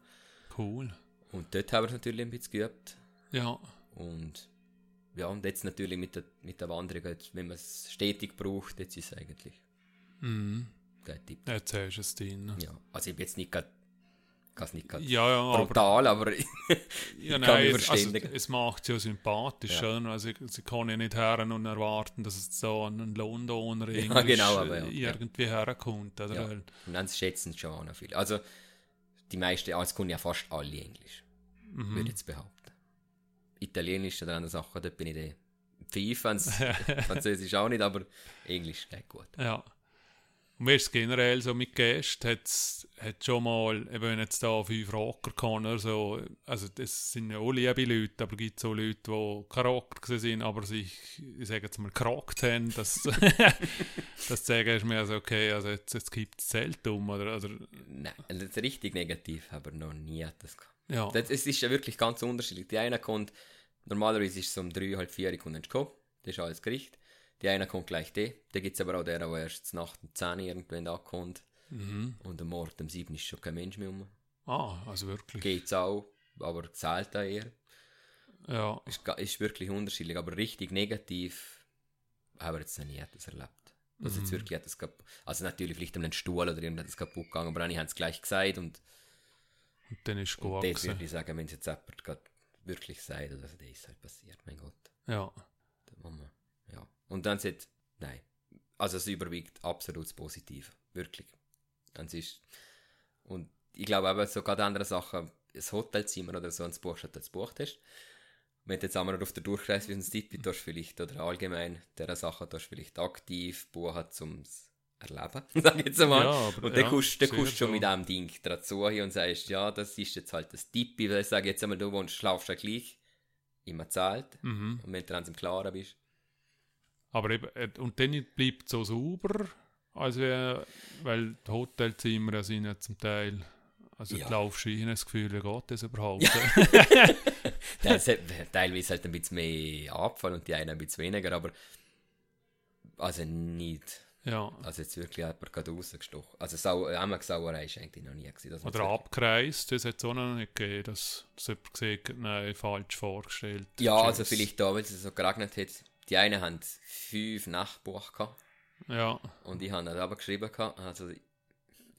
Cool. Und dort haben wir es natürlich ein bisschen geübt. Ja. Und ja, und jetzt natürlich mit der, mit der Wanderung, jetzt, wenn man es stetig braucht, jetzt ist es eigentlich Mhm. Tipp. Jetzt hast du es drin. Ja, also ich bin jetzt nicht gerade, es nicht gerade Ja, ja, aber brutal, aber (laughs) Ja, Ich kann nein, es, also, es macht sie ja sympathisch. Ja. Also, sie kann ja nicht hören und erwarten, dass es so ein Londoner Ja, (laughs) genau, aber ja. irgendwie herkommt. Oder? Ja. Und dann schätzen es schon auch noch viel. Also die meisten, also es können ja fast alle Englisch, Mhm. würde ich jetzt behaupten. Italienisch oder andere Sachen, dort bin ich der Pfeif, wenn's- (laughs) Französisch auch nicht, aber Englisch geht gut. Ja. Und wie ist es generell so mit Gästen? Hat schon mal, eben wenn jetzt da fünf Rocker kann oder so, also das sind ja auch liebe Leute, aber es gibt so Leute, die keine Rocker sind, aber sich, ich sage jetzt mal, gerockt haben, dass, (laughs) das sagen ist mir also, okay, also jetzt, jetzt gibt es Zelt um, oder, oder Nein, also das richtig negativ, aber noch nie hat das gehabt. Ja. Das, es ist ja wirklich ganz unterschiedlich. Die eine kommt, normalerweise ist es um drei, halb vier, kommt ein kommen. Das ist alles Gericht. Die eine kommt gleich die. Da gibt es aber auch der, der erst Nacht um 10 Uhr irgendwann ankommt. Mhm. Und am Morgen um 7 ist schon kein Mensch mehr um. Ah, also wirklich. Geht's auch, aber selten eher. Ja. Ist, ist wirklich unterschiedlich, aber richtig negativ haben wir jetzt noch nie etwas erlebt. Dass Mhm. jetzt wirklich etwas kaputt, also natürlich vielleicht um einen Stuhl oder irgendetwas kaputt gegangen, aber einige haben es gleich gesagt und, Und dann ist und gut. dort gewesen. würde ich sagen, wenn es jetzt jemand wirklich sagt, so, das ist halt passiert, mein Gott. Ja. Da muss man, ja. Und dann sagt, nein, also es überwiegt absolut das Positive, wirklich. Und es ist, und ich glaube aber so gerade andere Sachen, das Hotelzimmer oder so, ein Buch statt als Buch hast. Wenn du jetzt einmal auf der Durchreise wie ein Tipp tust vielleicht, oder allgemein dieser Sachen tust vielleicht aktiv buchen zum Erleben, (laughs) sag ich jetzt einmal. Ja, aber- und dann ja, kommst, du schon so. mit diesem Ding dazu hin und sagst, ja, das ist jetzt halt das Tippi, weil ich sage jetzt einmal, du wohnst, schlafst ja gleich immer zahlt. Mhm. Und wenn du dann im Klaren bist, Aber eben, äh, und dann bleibt es so sauber, also, äh, weil die Hotelzimmer ja sind ja zum Teil, also Ja. du laufst rein, das Gefühl, geht das überhaupt? (laughs) Das hat teilweise halt ein bisschen mehr Abfall und die einen ein bisschen weniger, aber also nicht, ja. also jetzt wirklich jemand gerade rausgestochen. Also Sau einmal Sauerei ist eigentlich noch nie gewesen. man Oder jetzt abgereist, das hat es auch noch nicht gegeben, dass, dass jemand hat, nein, falsch vorgestellt. Ja, also vielleicht da, weil es so geregnet hat, die einen haben fünf Nachtbuch gehabt Ja. und ich habe dann aber geschrieben gehabt, also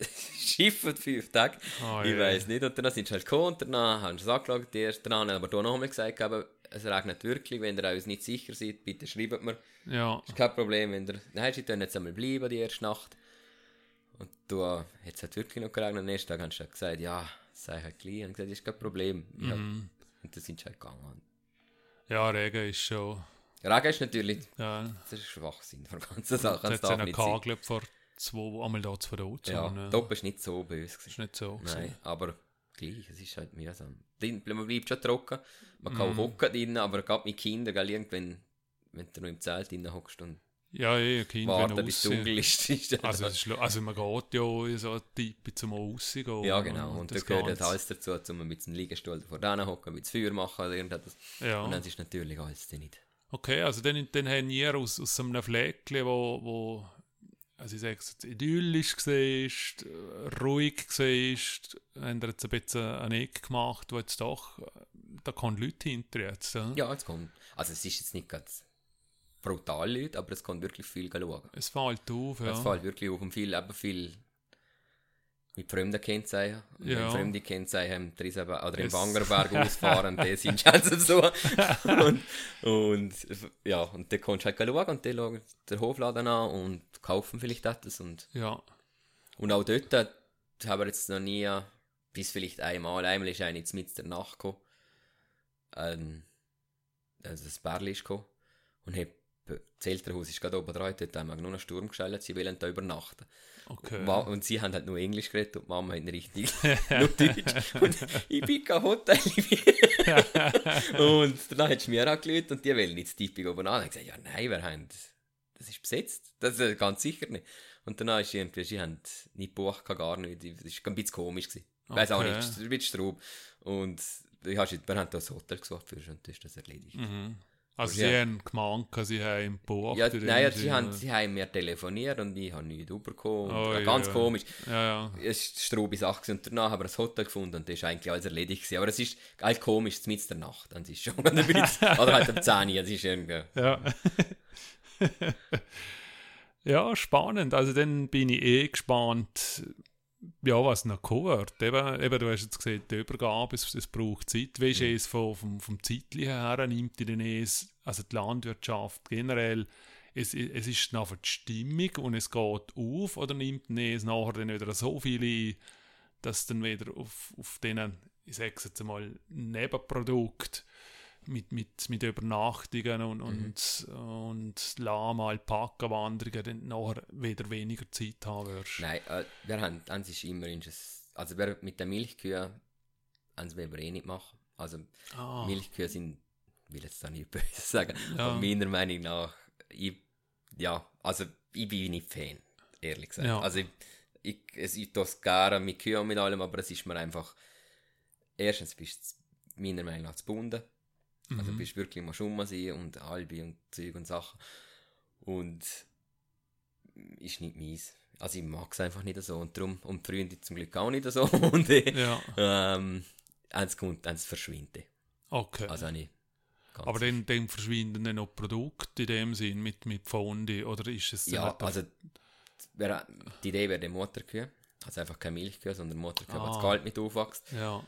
(laughs) Schiffen fünf Tage. Ah, ich weiß nicht, und dann sind sie halt gekommen, danach haben sie es angeschaut, die ersten dran, aber da noch einmal gesagt, aber es regnet wirklich, wenn ihr euch nicht sicher seid, bitte schreibt mir. Ja. Ist kein Problem, wenn ihr, nein, sie können jetzt einmal bleiben, die erste Nacht. Und du, äh, jetzt hat wirklich noch geregnet, am nächsten Tag haben sie halt gesagt, ja, sei halt gleich, und gesagt, ist kein Problem. Ja. Mhm. Und dann sind sie halt gegangen. Ja, Regen ist schon. Regen ist natürlich, Ja, das ist Schwachsinn von der ganzen Sache, das hat es sein. gekagelt vor zwei, einmal da zu Rot. Ja, ne? Dopp ist nicht so böse gewesen. ist nicht so. Nein, gewesen. aber gleich, es ist halt mühsam. Man bleibt schon trocken, man kann Mhm. auch hocken drin, aber gerade mit Kindern, gell, irgendwann, wenn du noch im Zelt drin hockst und Ja, eh, Kind, warten, wenn bis es aussehen. dunkel ist, ist Also, es ist, also man geht ja in so eine Type zum Aussehen. Ja, genau. Und, da das gehört halt alles dazu, zum mit dem Liegestuhl davor dran hocken, mit dem Feuer machen oder irgendetwas. Ja. Und dann ist natürlich alles nicht. Okay, also dann, dann haben ihr aus, aus so einem Fleckchen, wo, wo also ich sage jetzt, idyllisch siehst, ruhig siehst, haben ihr jetzt ein bisschen eine Ecke gemacht, wo jetzt doch, da kommen Leute hinter jetzt. Ja? Ja, es kommt. Also es ist jetzt nicht ganz brutal Leute, aber es kommt wirklich viel schauen. Es fällt auf, ja. Es fällt wirklich auf und viel, eben viel mit fremden Kennzeichen. Ja. Wenn fremde Kennzeichen im Trisaba oder im Wangerberg (laughs) ausfahren, die sind also so. und, und ja, und dann kommst du halt schauen und dann schauen der Hofladen an und kaufen vielleicht etwas und ja. Und auch dort haben wir jetzt noch nie, bis vielleicht einmal, einmal ist einer jetzt mit der Nacht gekommen, ähm, also das Bärli ist gekommen, und hat, das Elternhaus ist gerade oben dran, dort haben wir nur einen Sturm gestellt, sie wollen da übernachten. Okay. Und sie haben halt nur Englisch geredet und die Mama hat richtig (laughs) nur Deutsch. Und ich bin kein Hotel. (laughs) und dann hat sie mir angelötet und die wollen nicht das Tipping oben an. Ich gesagt, ja nein, wir haben, das ist besetzt. Das ist ganz sicher nicht. Und danach ist irgendwie, sie haben nicht gebucht, gar nicht. Das war ein bisschen komisch. Gewesen. Ich weiß auch Okay. nicht, es ist ein bisschen Straub. Und ich habe, wir haben da das Hotel gesucht und das ist das erledigt. Mhm. Also Ja. sie haben gemeint, sie haben im Buch. Ja, nein, sie haben, sie haben mir telefoniert und ich habe nichts bekommen. Oh, Und ganz ja. komisch. Ja, ja. Es war Straube Sache und danach haben wir ein Hotel gefunden und das ist eigentlich alles erledigt gewesen. Aber es ist halt komisch, mitten der Nacht. Dann ist es schon ein bisschen, (laughs) oder halt am 10 Uhr, es ist irgendwie... Ja. (laughs) ja, spannend. Also dann bin ich eh gespannt, ja, was noch wird. Eben, eben, du hast jetzt gesehen, die Übergabe, es, es braucht Zeit. Weißt du, Mhm. es vom, vom, vom zeitlichen her nimmt die dann eh, es- also die Landwirtschaft generell, es, es ist nachher die Stimmung und es geht auf oder nimmt es nachher dann wieder so viel ein, dass dann wieder auf, auf diesen, ich sage es jetzt mal, Nebenprodukt mit, mit, mit Übernachtungen und, und, und lahme Alpaka-Wanderungen dann nachher wieder weniger Zeit haben wirst. Nein, äh, wir haben, eins ist immer, das- also wir mit den Milchkühen, wollen wir eh nicht machen. Also Ah, Milchkühe sind, will jetzt da nicht (laughs) böse sagen, Ja. aber meiner Meinung nach, ich, ja, also ich bin nicht Fan, ehrlich gesagt. Ja. Also ich, ich, es, ich tue es gerne mit Kühen und mit allem, aber es ist mir einfach, erstens bist du meiner Meinung nach zu bunden. Also Mhm. bist wirklich mal schon mal sein und Albi und Zeug und Sachen. Und ist nicht meins. Also ich mag es einfach nicht so und darum, und die Freunde zum Glück auch nicht so. (laughs) Und äh, Ja, ähm, eins kommt, eins verschwindet. okay. Also habe ich ganz Aber dann, dann verschwinden dann noch Produkte in dem Sinn mit, mit Pfondi oder ist es Ja, also wär, die Idee wäre der Mutterkühe. Also einfach keine Milchkühe, sondern Mutterkühe, wo Ah. das Galt mit aufwächst. ja,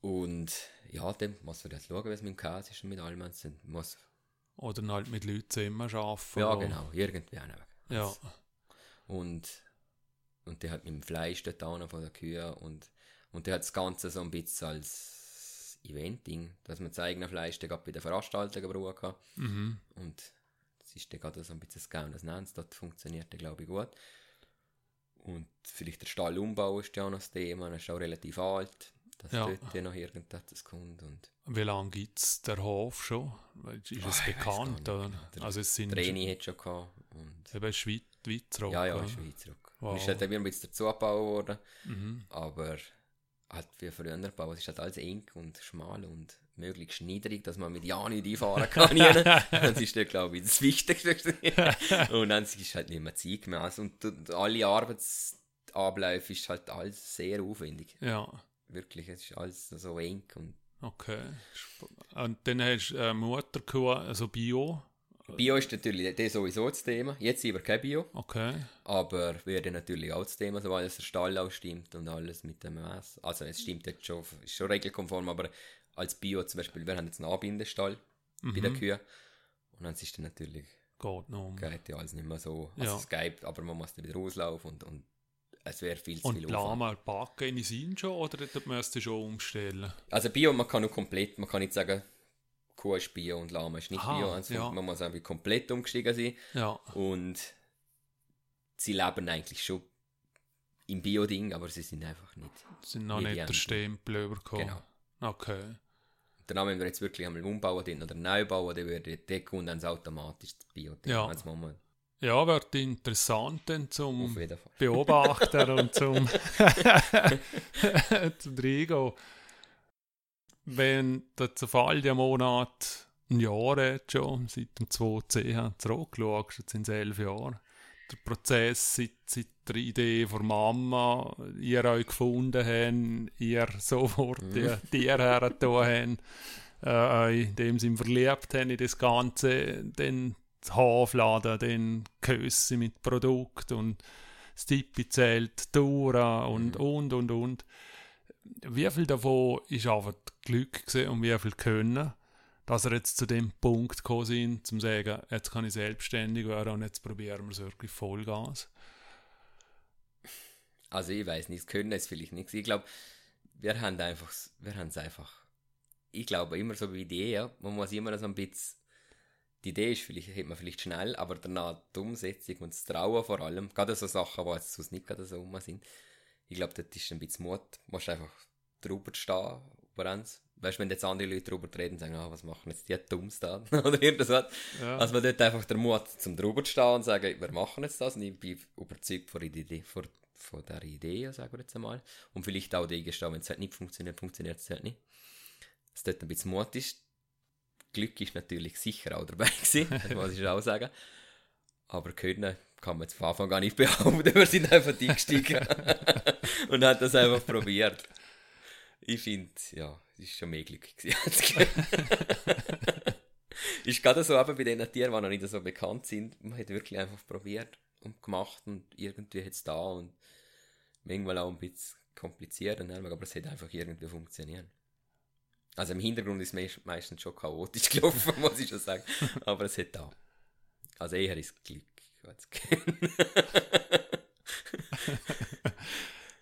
Und ja, dann muss man jetzt schauen, es mit dem Käse ist und mit allem. Muss, oder dann halt mit Leuten zusammen arbeiten. ja, wo- genau, irgendwie auch. Ja, Und, und der hat mit dem Fleisch dort auch von der Kühe und, und der hat das Ganze so ein bisschen als Eventing, dass man das eigene Fleisch dann gerade bei den Veranstaltungen brauchen kann. mhm. Und es ist dann gerade so ein bisschen das Gau das Nenns, dort funktioniert der glaube ich gut. Und vielleicht der Stallumbau ist ja auch noch das Thema, er ist auch relativ alt, dass Ja. dort ja noch irgendetwas kommt. Und Wie lange gibt es der Hof schon? Ist es Ah, bekannt? Oder? Der Also es sind Training hat schon gehabt. Und eben Schweiz, Schweizer ja, ja, Schweizer Rock. Wow. Und ist halt eben ein bisschen dazu gebaut worden. Mhm. Aber halt wie früher gebaut, es ist halt alles eng und schmal und möglichst niedrig, dass man mit ja nicht einfahren kann. (laughs) das ist dann, glaube ich, das Wichtigste. und dann ist halt nicht mehr zeitgemäß. Und, und alle Arbeitsabläufe ist halt alles sehr aufwendig. Ja, Wirklich, es ist alles so eng. Und okay. Und dann hast du äh, Mutterkuh, also Bio. Bio ist natürlich das sowieso das Thema. Jetzt sind wir kein Bio, Okay. aber wäre natürlich auch das Thema, sobald es der Stall auch stimmt und alles mit dem Maß. Also es stimmt jetzt schon, ist schon regelkonform, aber als Bio zum Beispiel, wir haben jetzt einen Anbindestall bei den Mhm. Kühen. Und dann ist dann natürlich, Geht noch um. geht ja alles nicht mehr so. Also Ja. es geht, aber man muss dann wieder rauslaufen und, und es wäre viel zu Und viel Lama Alpaka sind schon oder dort müsst ihr schon umstellen? Also Bio, man kann nur komplett, man kann nicht sagen, Kuh ist Bio und Lama ist nicht Aha, Bio. Also ja. Man muss einfach komplett umgestiegen sein. Ja, Und sie leben eigentlich schon im Bio-Ding, aber sie sind einfach nicht. sind noch nicht der. Stempel übergekommen. Genau. Okay. Dann, wenn wir jetzt wirklich einmal umbauen den oder neu bauen, dann würde der kommt dann automatisch das bio Ja. Ja, wird interessant dann zum. Beobachten und zum, (laughs) (laughs) zum Reingehen. Wenn der Zerfall-Monat ein Jahr hat schon, seit dem 2010 zurückschaust, jetzt sind es elf Jahre. Der Prozess seit, seit der Idee von Mama, ihr euch gefunden habt, ihr (laughs) sofort Mhm. die Tiere hergetan habt, äh, in dem Sinn verliebt habt in das Ganze, dann das Hafladen, dann Küsse mit Produkt und das Tippizelt, Dura und, Mhm. und, und, und. Wie viel davon ist einfach Glück gewesen und wie viel Können, dass er jetzt zu dem Punkt gekommen sind, zum zu sagen, jetzt kann ich selbstständig werden und jetzt probieren wir es wirklich Vollgas. Also ich weiß nicht, das können es vielleicht nicht. Ich glaube, wir haben einfach, wir haben es einfach. Ich glaube immer so wie Idee, ja. Man muss immer so ein bisschen. Die Idee ist vielleicht, hat man vielleicht schnell, aber danach die Umsetzung und das Trauen vor allem, gerade so Sachen, die jetzt sonst nicht gerade so rum sind. Ich glaube, das ist ein bisschen Mut. Du musst einfach drüber stehen, über eins. Weißt du, wenn jetzt andere Leute drüber reden und sagen, ah, was machen jetzt die Dumms da? (laughs) Oder irgendwas. Ja. Also man dort einfach der Mut zum drüber zu stehen und sagen, wir machen jetzt das und ich bin überzeugt von der Idee, von, von der Idee, sagen wir jetzt einmal. Und vielleicht auch die eingestehen, wenn es halt nicht funktioniert, funktioniert es halt nicht. Dass dort ein bisschen Mut ist. Glück ist natürlich sicher auch dabei (laughs) gewesen, das muss ich auch sagen. Aber können kann man jetzt von Anfang an nicht (laughs) behaupten, wir sind einfach eingestiegen (laughs) und hat das einfach probiert. Ich finde, ja, es ist schon mehr Glück (laughs) ist gerade so eben bei den Tieren, die noch nicht so bekannt sind, man hat wirklich einfach probiert und gemacht und irgendwie hat es da und manchmal auch ein bisschen kompliziert, aber es hat einfach irgendwie funktioniert. Also im Hintergrund ist es meistens schon chaotisch gelaufen, muss ich schon sagen, aber es hat da. Also eher ist Glück. Als Können. (laughs)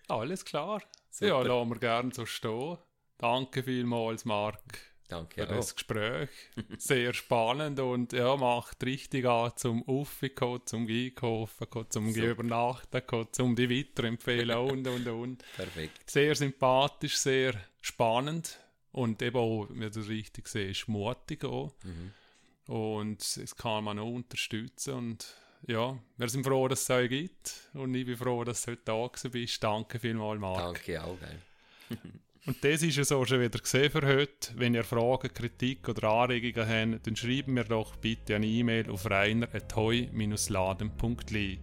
Alles klar. Super. Ja, lassen wir gerne so stehen. Danke vielmals, Marc, Danke für auch. das Gespräch. (laughs) Sehr spannend und ja, macht richtig an zum Aufkommen, zum Einkaufen, zum Super. Übernachten, zum die weiterempfehlen (laughs) und und und. Perfekt. Sehr sympathisch, sehr spannend und eben auch, wie du richtig siehst, mutig auch. Mhm. Und es kann man auch unterstützen und ja, wir sind froh, dass es euch gibt und ich bin froh, dass du heute da bist. Danke vielmals, Marc. Danke auch, geil. (laughs) Und das ist es auch schon wieder gesehen für heute. Wenn ihr Fragen, Kritik oder Anregungen habt, dann schreibt mir doch bitte eine E-Mail auf reiner.heu-laden.li.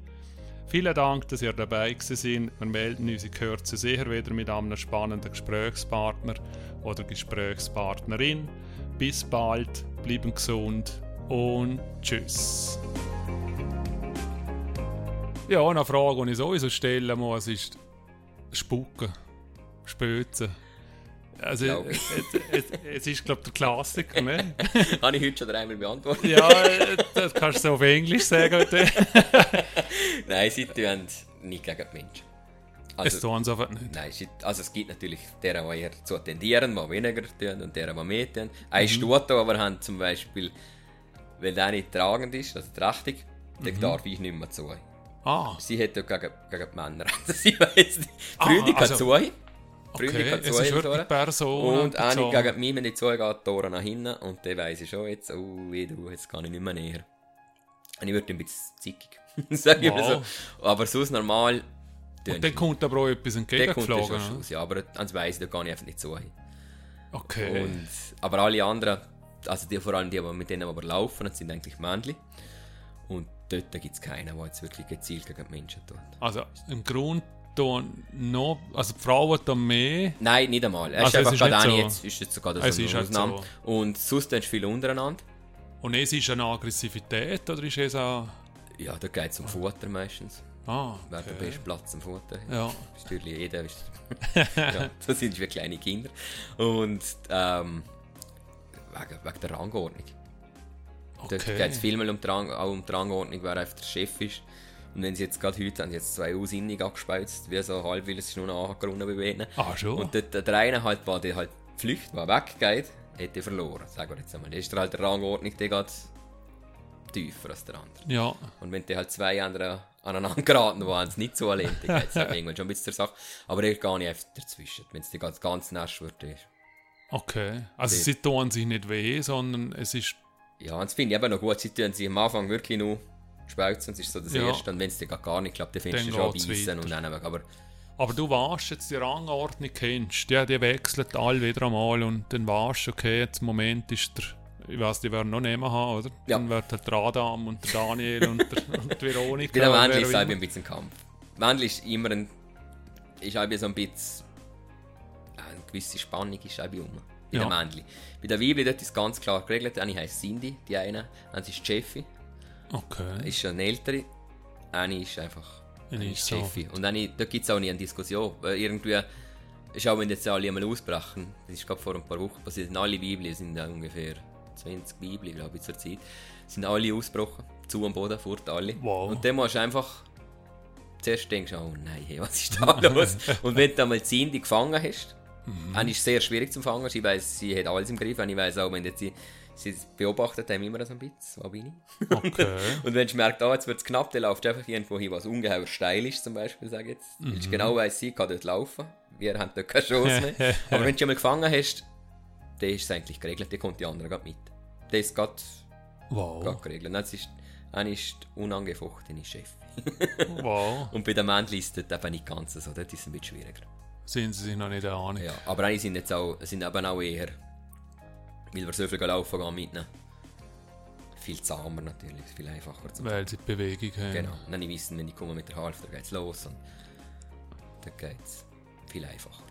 Vielen Dank, dass ihr dabei seid. Wir melden uns in Kürze sicher wieder mit einem spannenden Gesprächspartner oder Gesprächspartnerin. Bis bald, bleiben gesund und tschüss. Ja, eine Frage, die ich sowieso stellen muss, ist Spucken, Spözen. Also, Glaub es, es, es ist, glaube ich, der Klassiker, ne? (laughs) Habe ich heute schon dreimal beantwortet. ja, das kannst du auf Englisch sagen. (laughs) Nein, sie tun nicht gegen die Menschen. es Also, tun sie einfach nicht. nein, also es gibt natürlich deren, die eher zu tendieren, die weniger tun und deren, die mehr tun. Ein Mhm. Stuto aber haben zum Beispiel, wenn der nicht tragend ist, also trächtig, Mhm. dann darf ich nicht mehr zu. Ah, Sie hat ja gegen, gegen die Männer. Also (laughs) sie weiss nicht. Ah, kann also- zu. Freundin okay. kann Es ist zu. wirklich Person. Und eine gegen mich, wenn ich zugehe, die Tore nach hinten. Und dann weiss ich schon jetzt, oh, weh, du, jetzt kann ich nicht mehr näher. Und ich würde ein bisschen zickig. (laughs) Sag ich mal Wow. so. Aber sonst normal. Und dann kommt aber auch etwas kommt entgegengeflogen. Schuss, ja. Aber ans weiss, da kann ich einfach nicht zu. Okay. Und, aber alle anderen, also die, vor allem die, die mit denen aber laufen, das sind eigentlich Männchen. Und dort gibt es keinen, der jetzt wirklich gezielt gegen die Menschen tut. Also im Grund tun noch, also die Frauen tun mehr. Nein, nicht einmal. Er Also ist es einfach ist gerade so. jetzt ist jetzt sogar Es das ist eine halt so. Und sonst sie viel untereinander. Und es ist eine Aggressivität oder ist es auch. Ja, da geht es um Futter meistens. Ah, Wer den okay. besten Platz am Futter. Ja. ist natürlich jeder. Ist (laughs) ja, so sind wir kleine Kinder. Und ähm, wegen, wegen der Rangordnung. Dort Okay. geht es viel mehr um die, Rang, auch um die Rangordnung, wer einfach der Chef ist. Und wenn sie jetzt gerade heute haben, sie jetzt zwei Ausinnig angespeuzt, wie so halb, weil es ist nur noch angerunden bei ihnen. Ah, schon. Und dort, der eine halt, der die halt flüchtet, der weggeht, hätte verloren, sagen wir jetzt einmal. Da ist der halt der Rangordnung, der geht tiefer als der andere. ja. Und wenn die halt zwei andere aneinander geraten, die es nicht so erleben, dann geht es irgendwann schon ein bisschen zur Sache. Aber ich gehe nicht einfach dazwischen. Wenn es die ganz, ganz nass wird, ist. Okay. Also sie tun sich nicht weh, sondern es ist. Ja, und das finde ich eben noch gut. Sie tun sich am Anfang wirklich nur spauzen, das ist so das Ja. Erste. Und wenn es dir gar nicht klappt, dann findest Dann du schon beißen und dann weg. Aber Aber du weißt jetzt die Rangordnung kennst. Ja, die wechselt alle wieder einmal und dann weißt du, okay, jetzt im Moment ist der. Ich weiß, die werden noch nehmen haben, oder? Ja. Dann wird halt der Adam und der Daniel und, der, und die Veronika. (laughs) bei der Wendel ist es halt immer. ein bisschen ein Kampf. Wendel ist immer ein. ist halt so ein bisschen. Eine gewisse Spannung ist halt um. Bei Ja. der Männli. Bei der Weibli dort ist es ganz klar geregelt. Eine heisst Cindy, die eine. Eine ist Jeffy, Okay. ist schon eine ältere. Eine ist einfach. Eine ist so. Jeffy. Und eine, da gibt es auch nie eine Diskussion. Weil irgendwie. Ist auch wenn jetzt alle einmal ausbrechen. Das ist gerade vor ein paar Wochen passiert. sind Alle Weibli sind da ungefähr 20 Weibli, glaube ich, zur Zeit. Sind alle ausgebrochen. Zu am Boden, fort alle. Wow. Und dann musst du einfach. Zuerst denkst oh nein, hey, was ist da (laughs) los? (laughs) Und wenn du einmal Cindy gefangen hast, Mhm. dann ist sehr schwierig zu fangen. Ich weiss, sie hat alles im Griff. Und ich weiss auch, wenn jetzt sie, sie beobachtet haben, immer so ein bisschen, wo bin ich? Okay. (laughs) Und wenn du merkst, oh, jetzt wird es knapp, dann läuft einfach irgendwo hin, was ungeheuer steil ist, zum Beispiel, sag ich jetzt. Weil du genau weiss, sie kann dort laufen. Wir haben dort keine Chance mehr. (laughs) Aber wenn du schon mal gefangen hast, dann ist es eigentlich geregelt, dann kommt die andere mit. Das ist gerade Wow. geregelt. Das ist, eine ist unangefochtene Chef. Wow. (laughs) Und bei den Männchen ist dort eben nicht ganz so, dort ist ein bisschen schwieriger. Sind sie sich noch nicht einig? Ja, aber einige sind jetzt auch, sind eben auch eher, weil wir so viel laufen gehen mitnehmen. Viel zahmer natürlich, viel einfacher zu Weil sie die Bewegung haben. Genau. Dann wissen, wenn ich komme mit der Halfter, geht es los und dann geht es viel einfacher.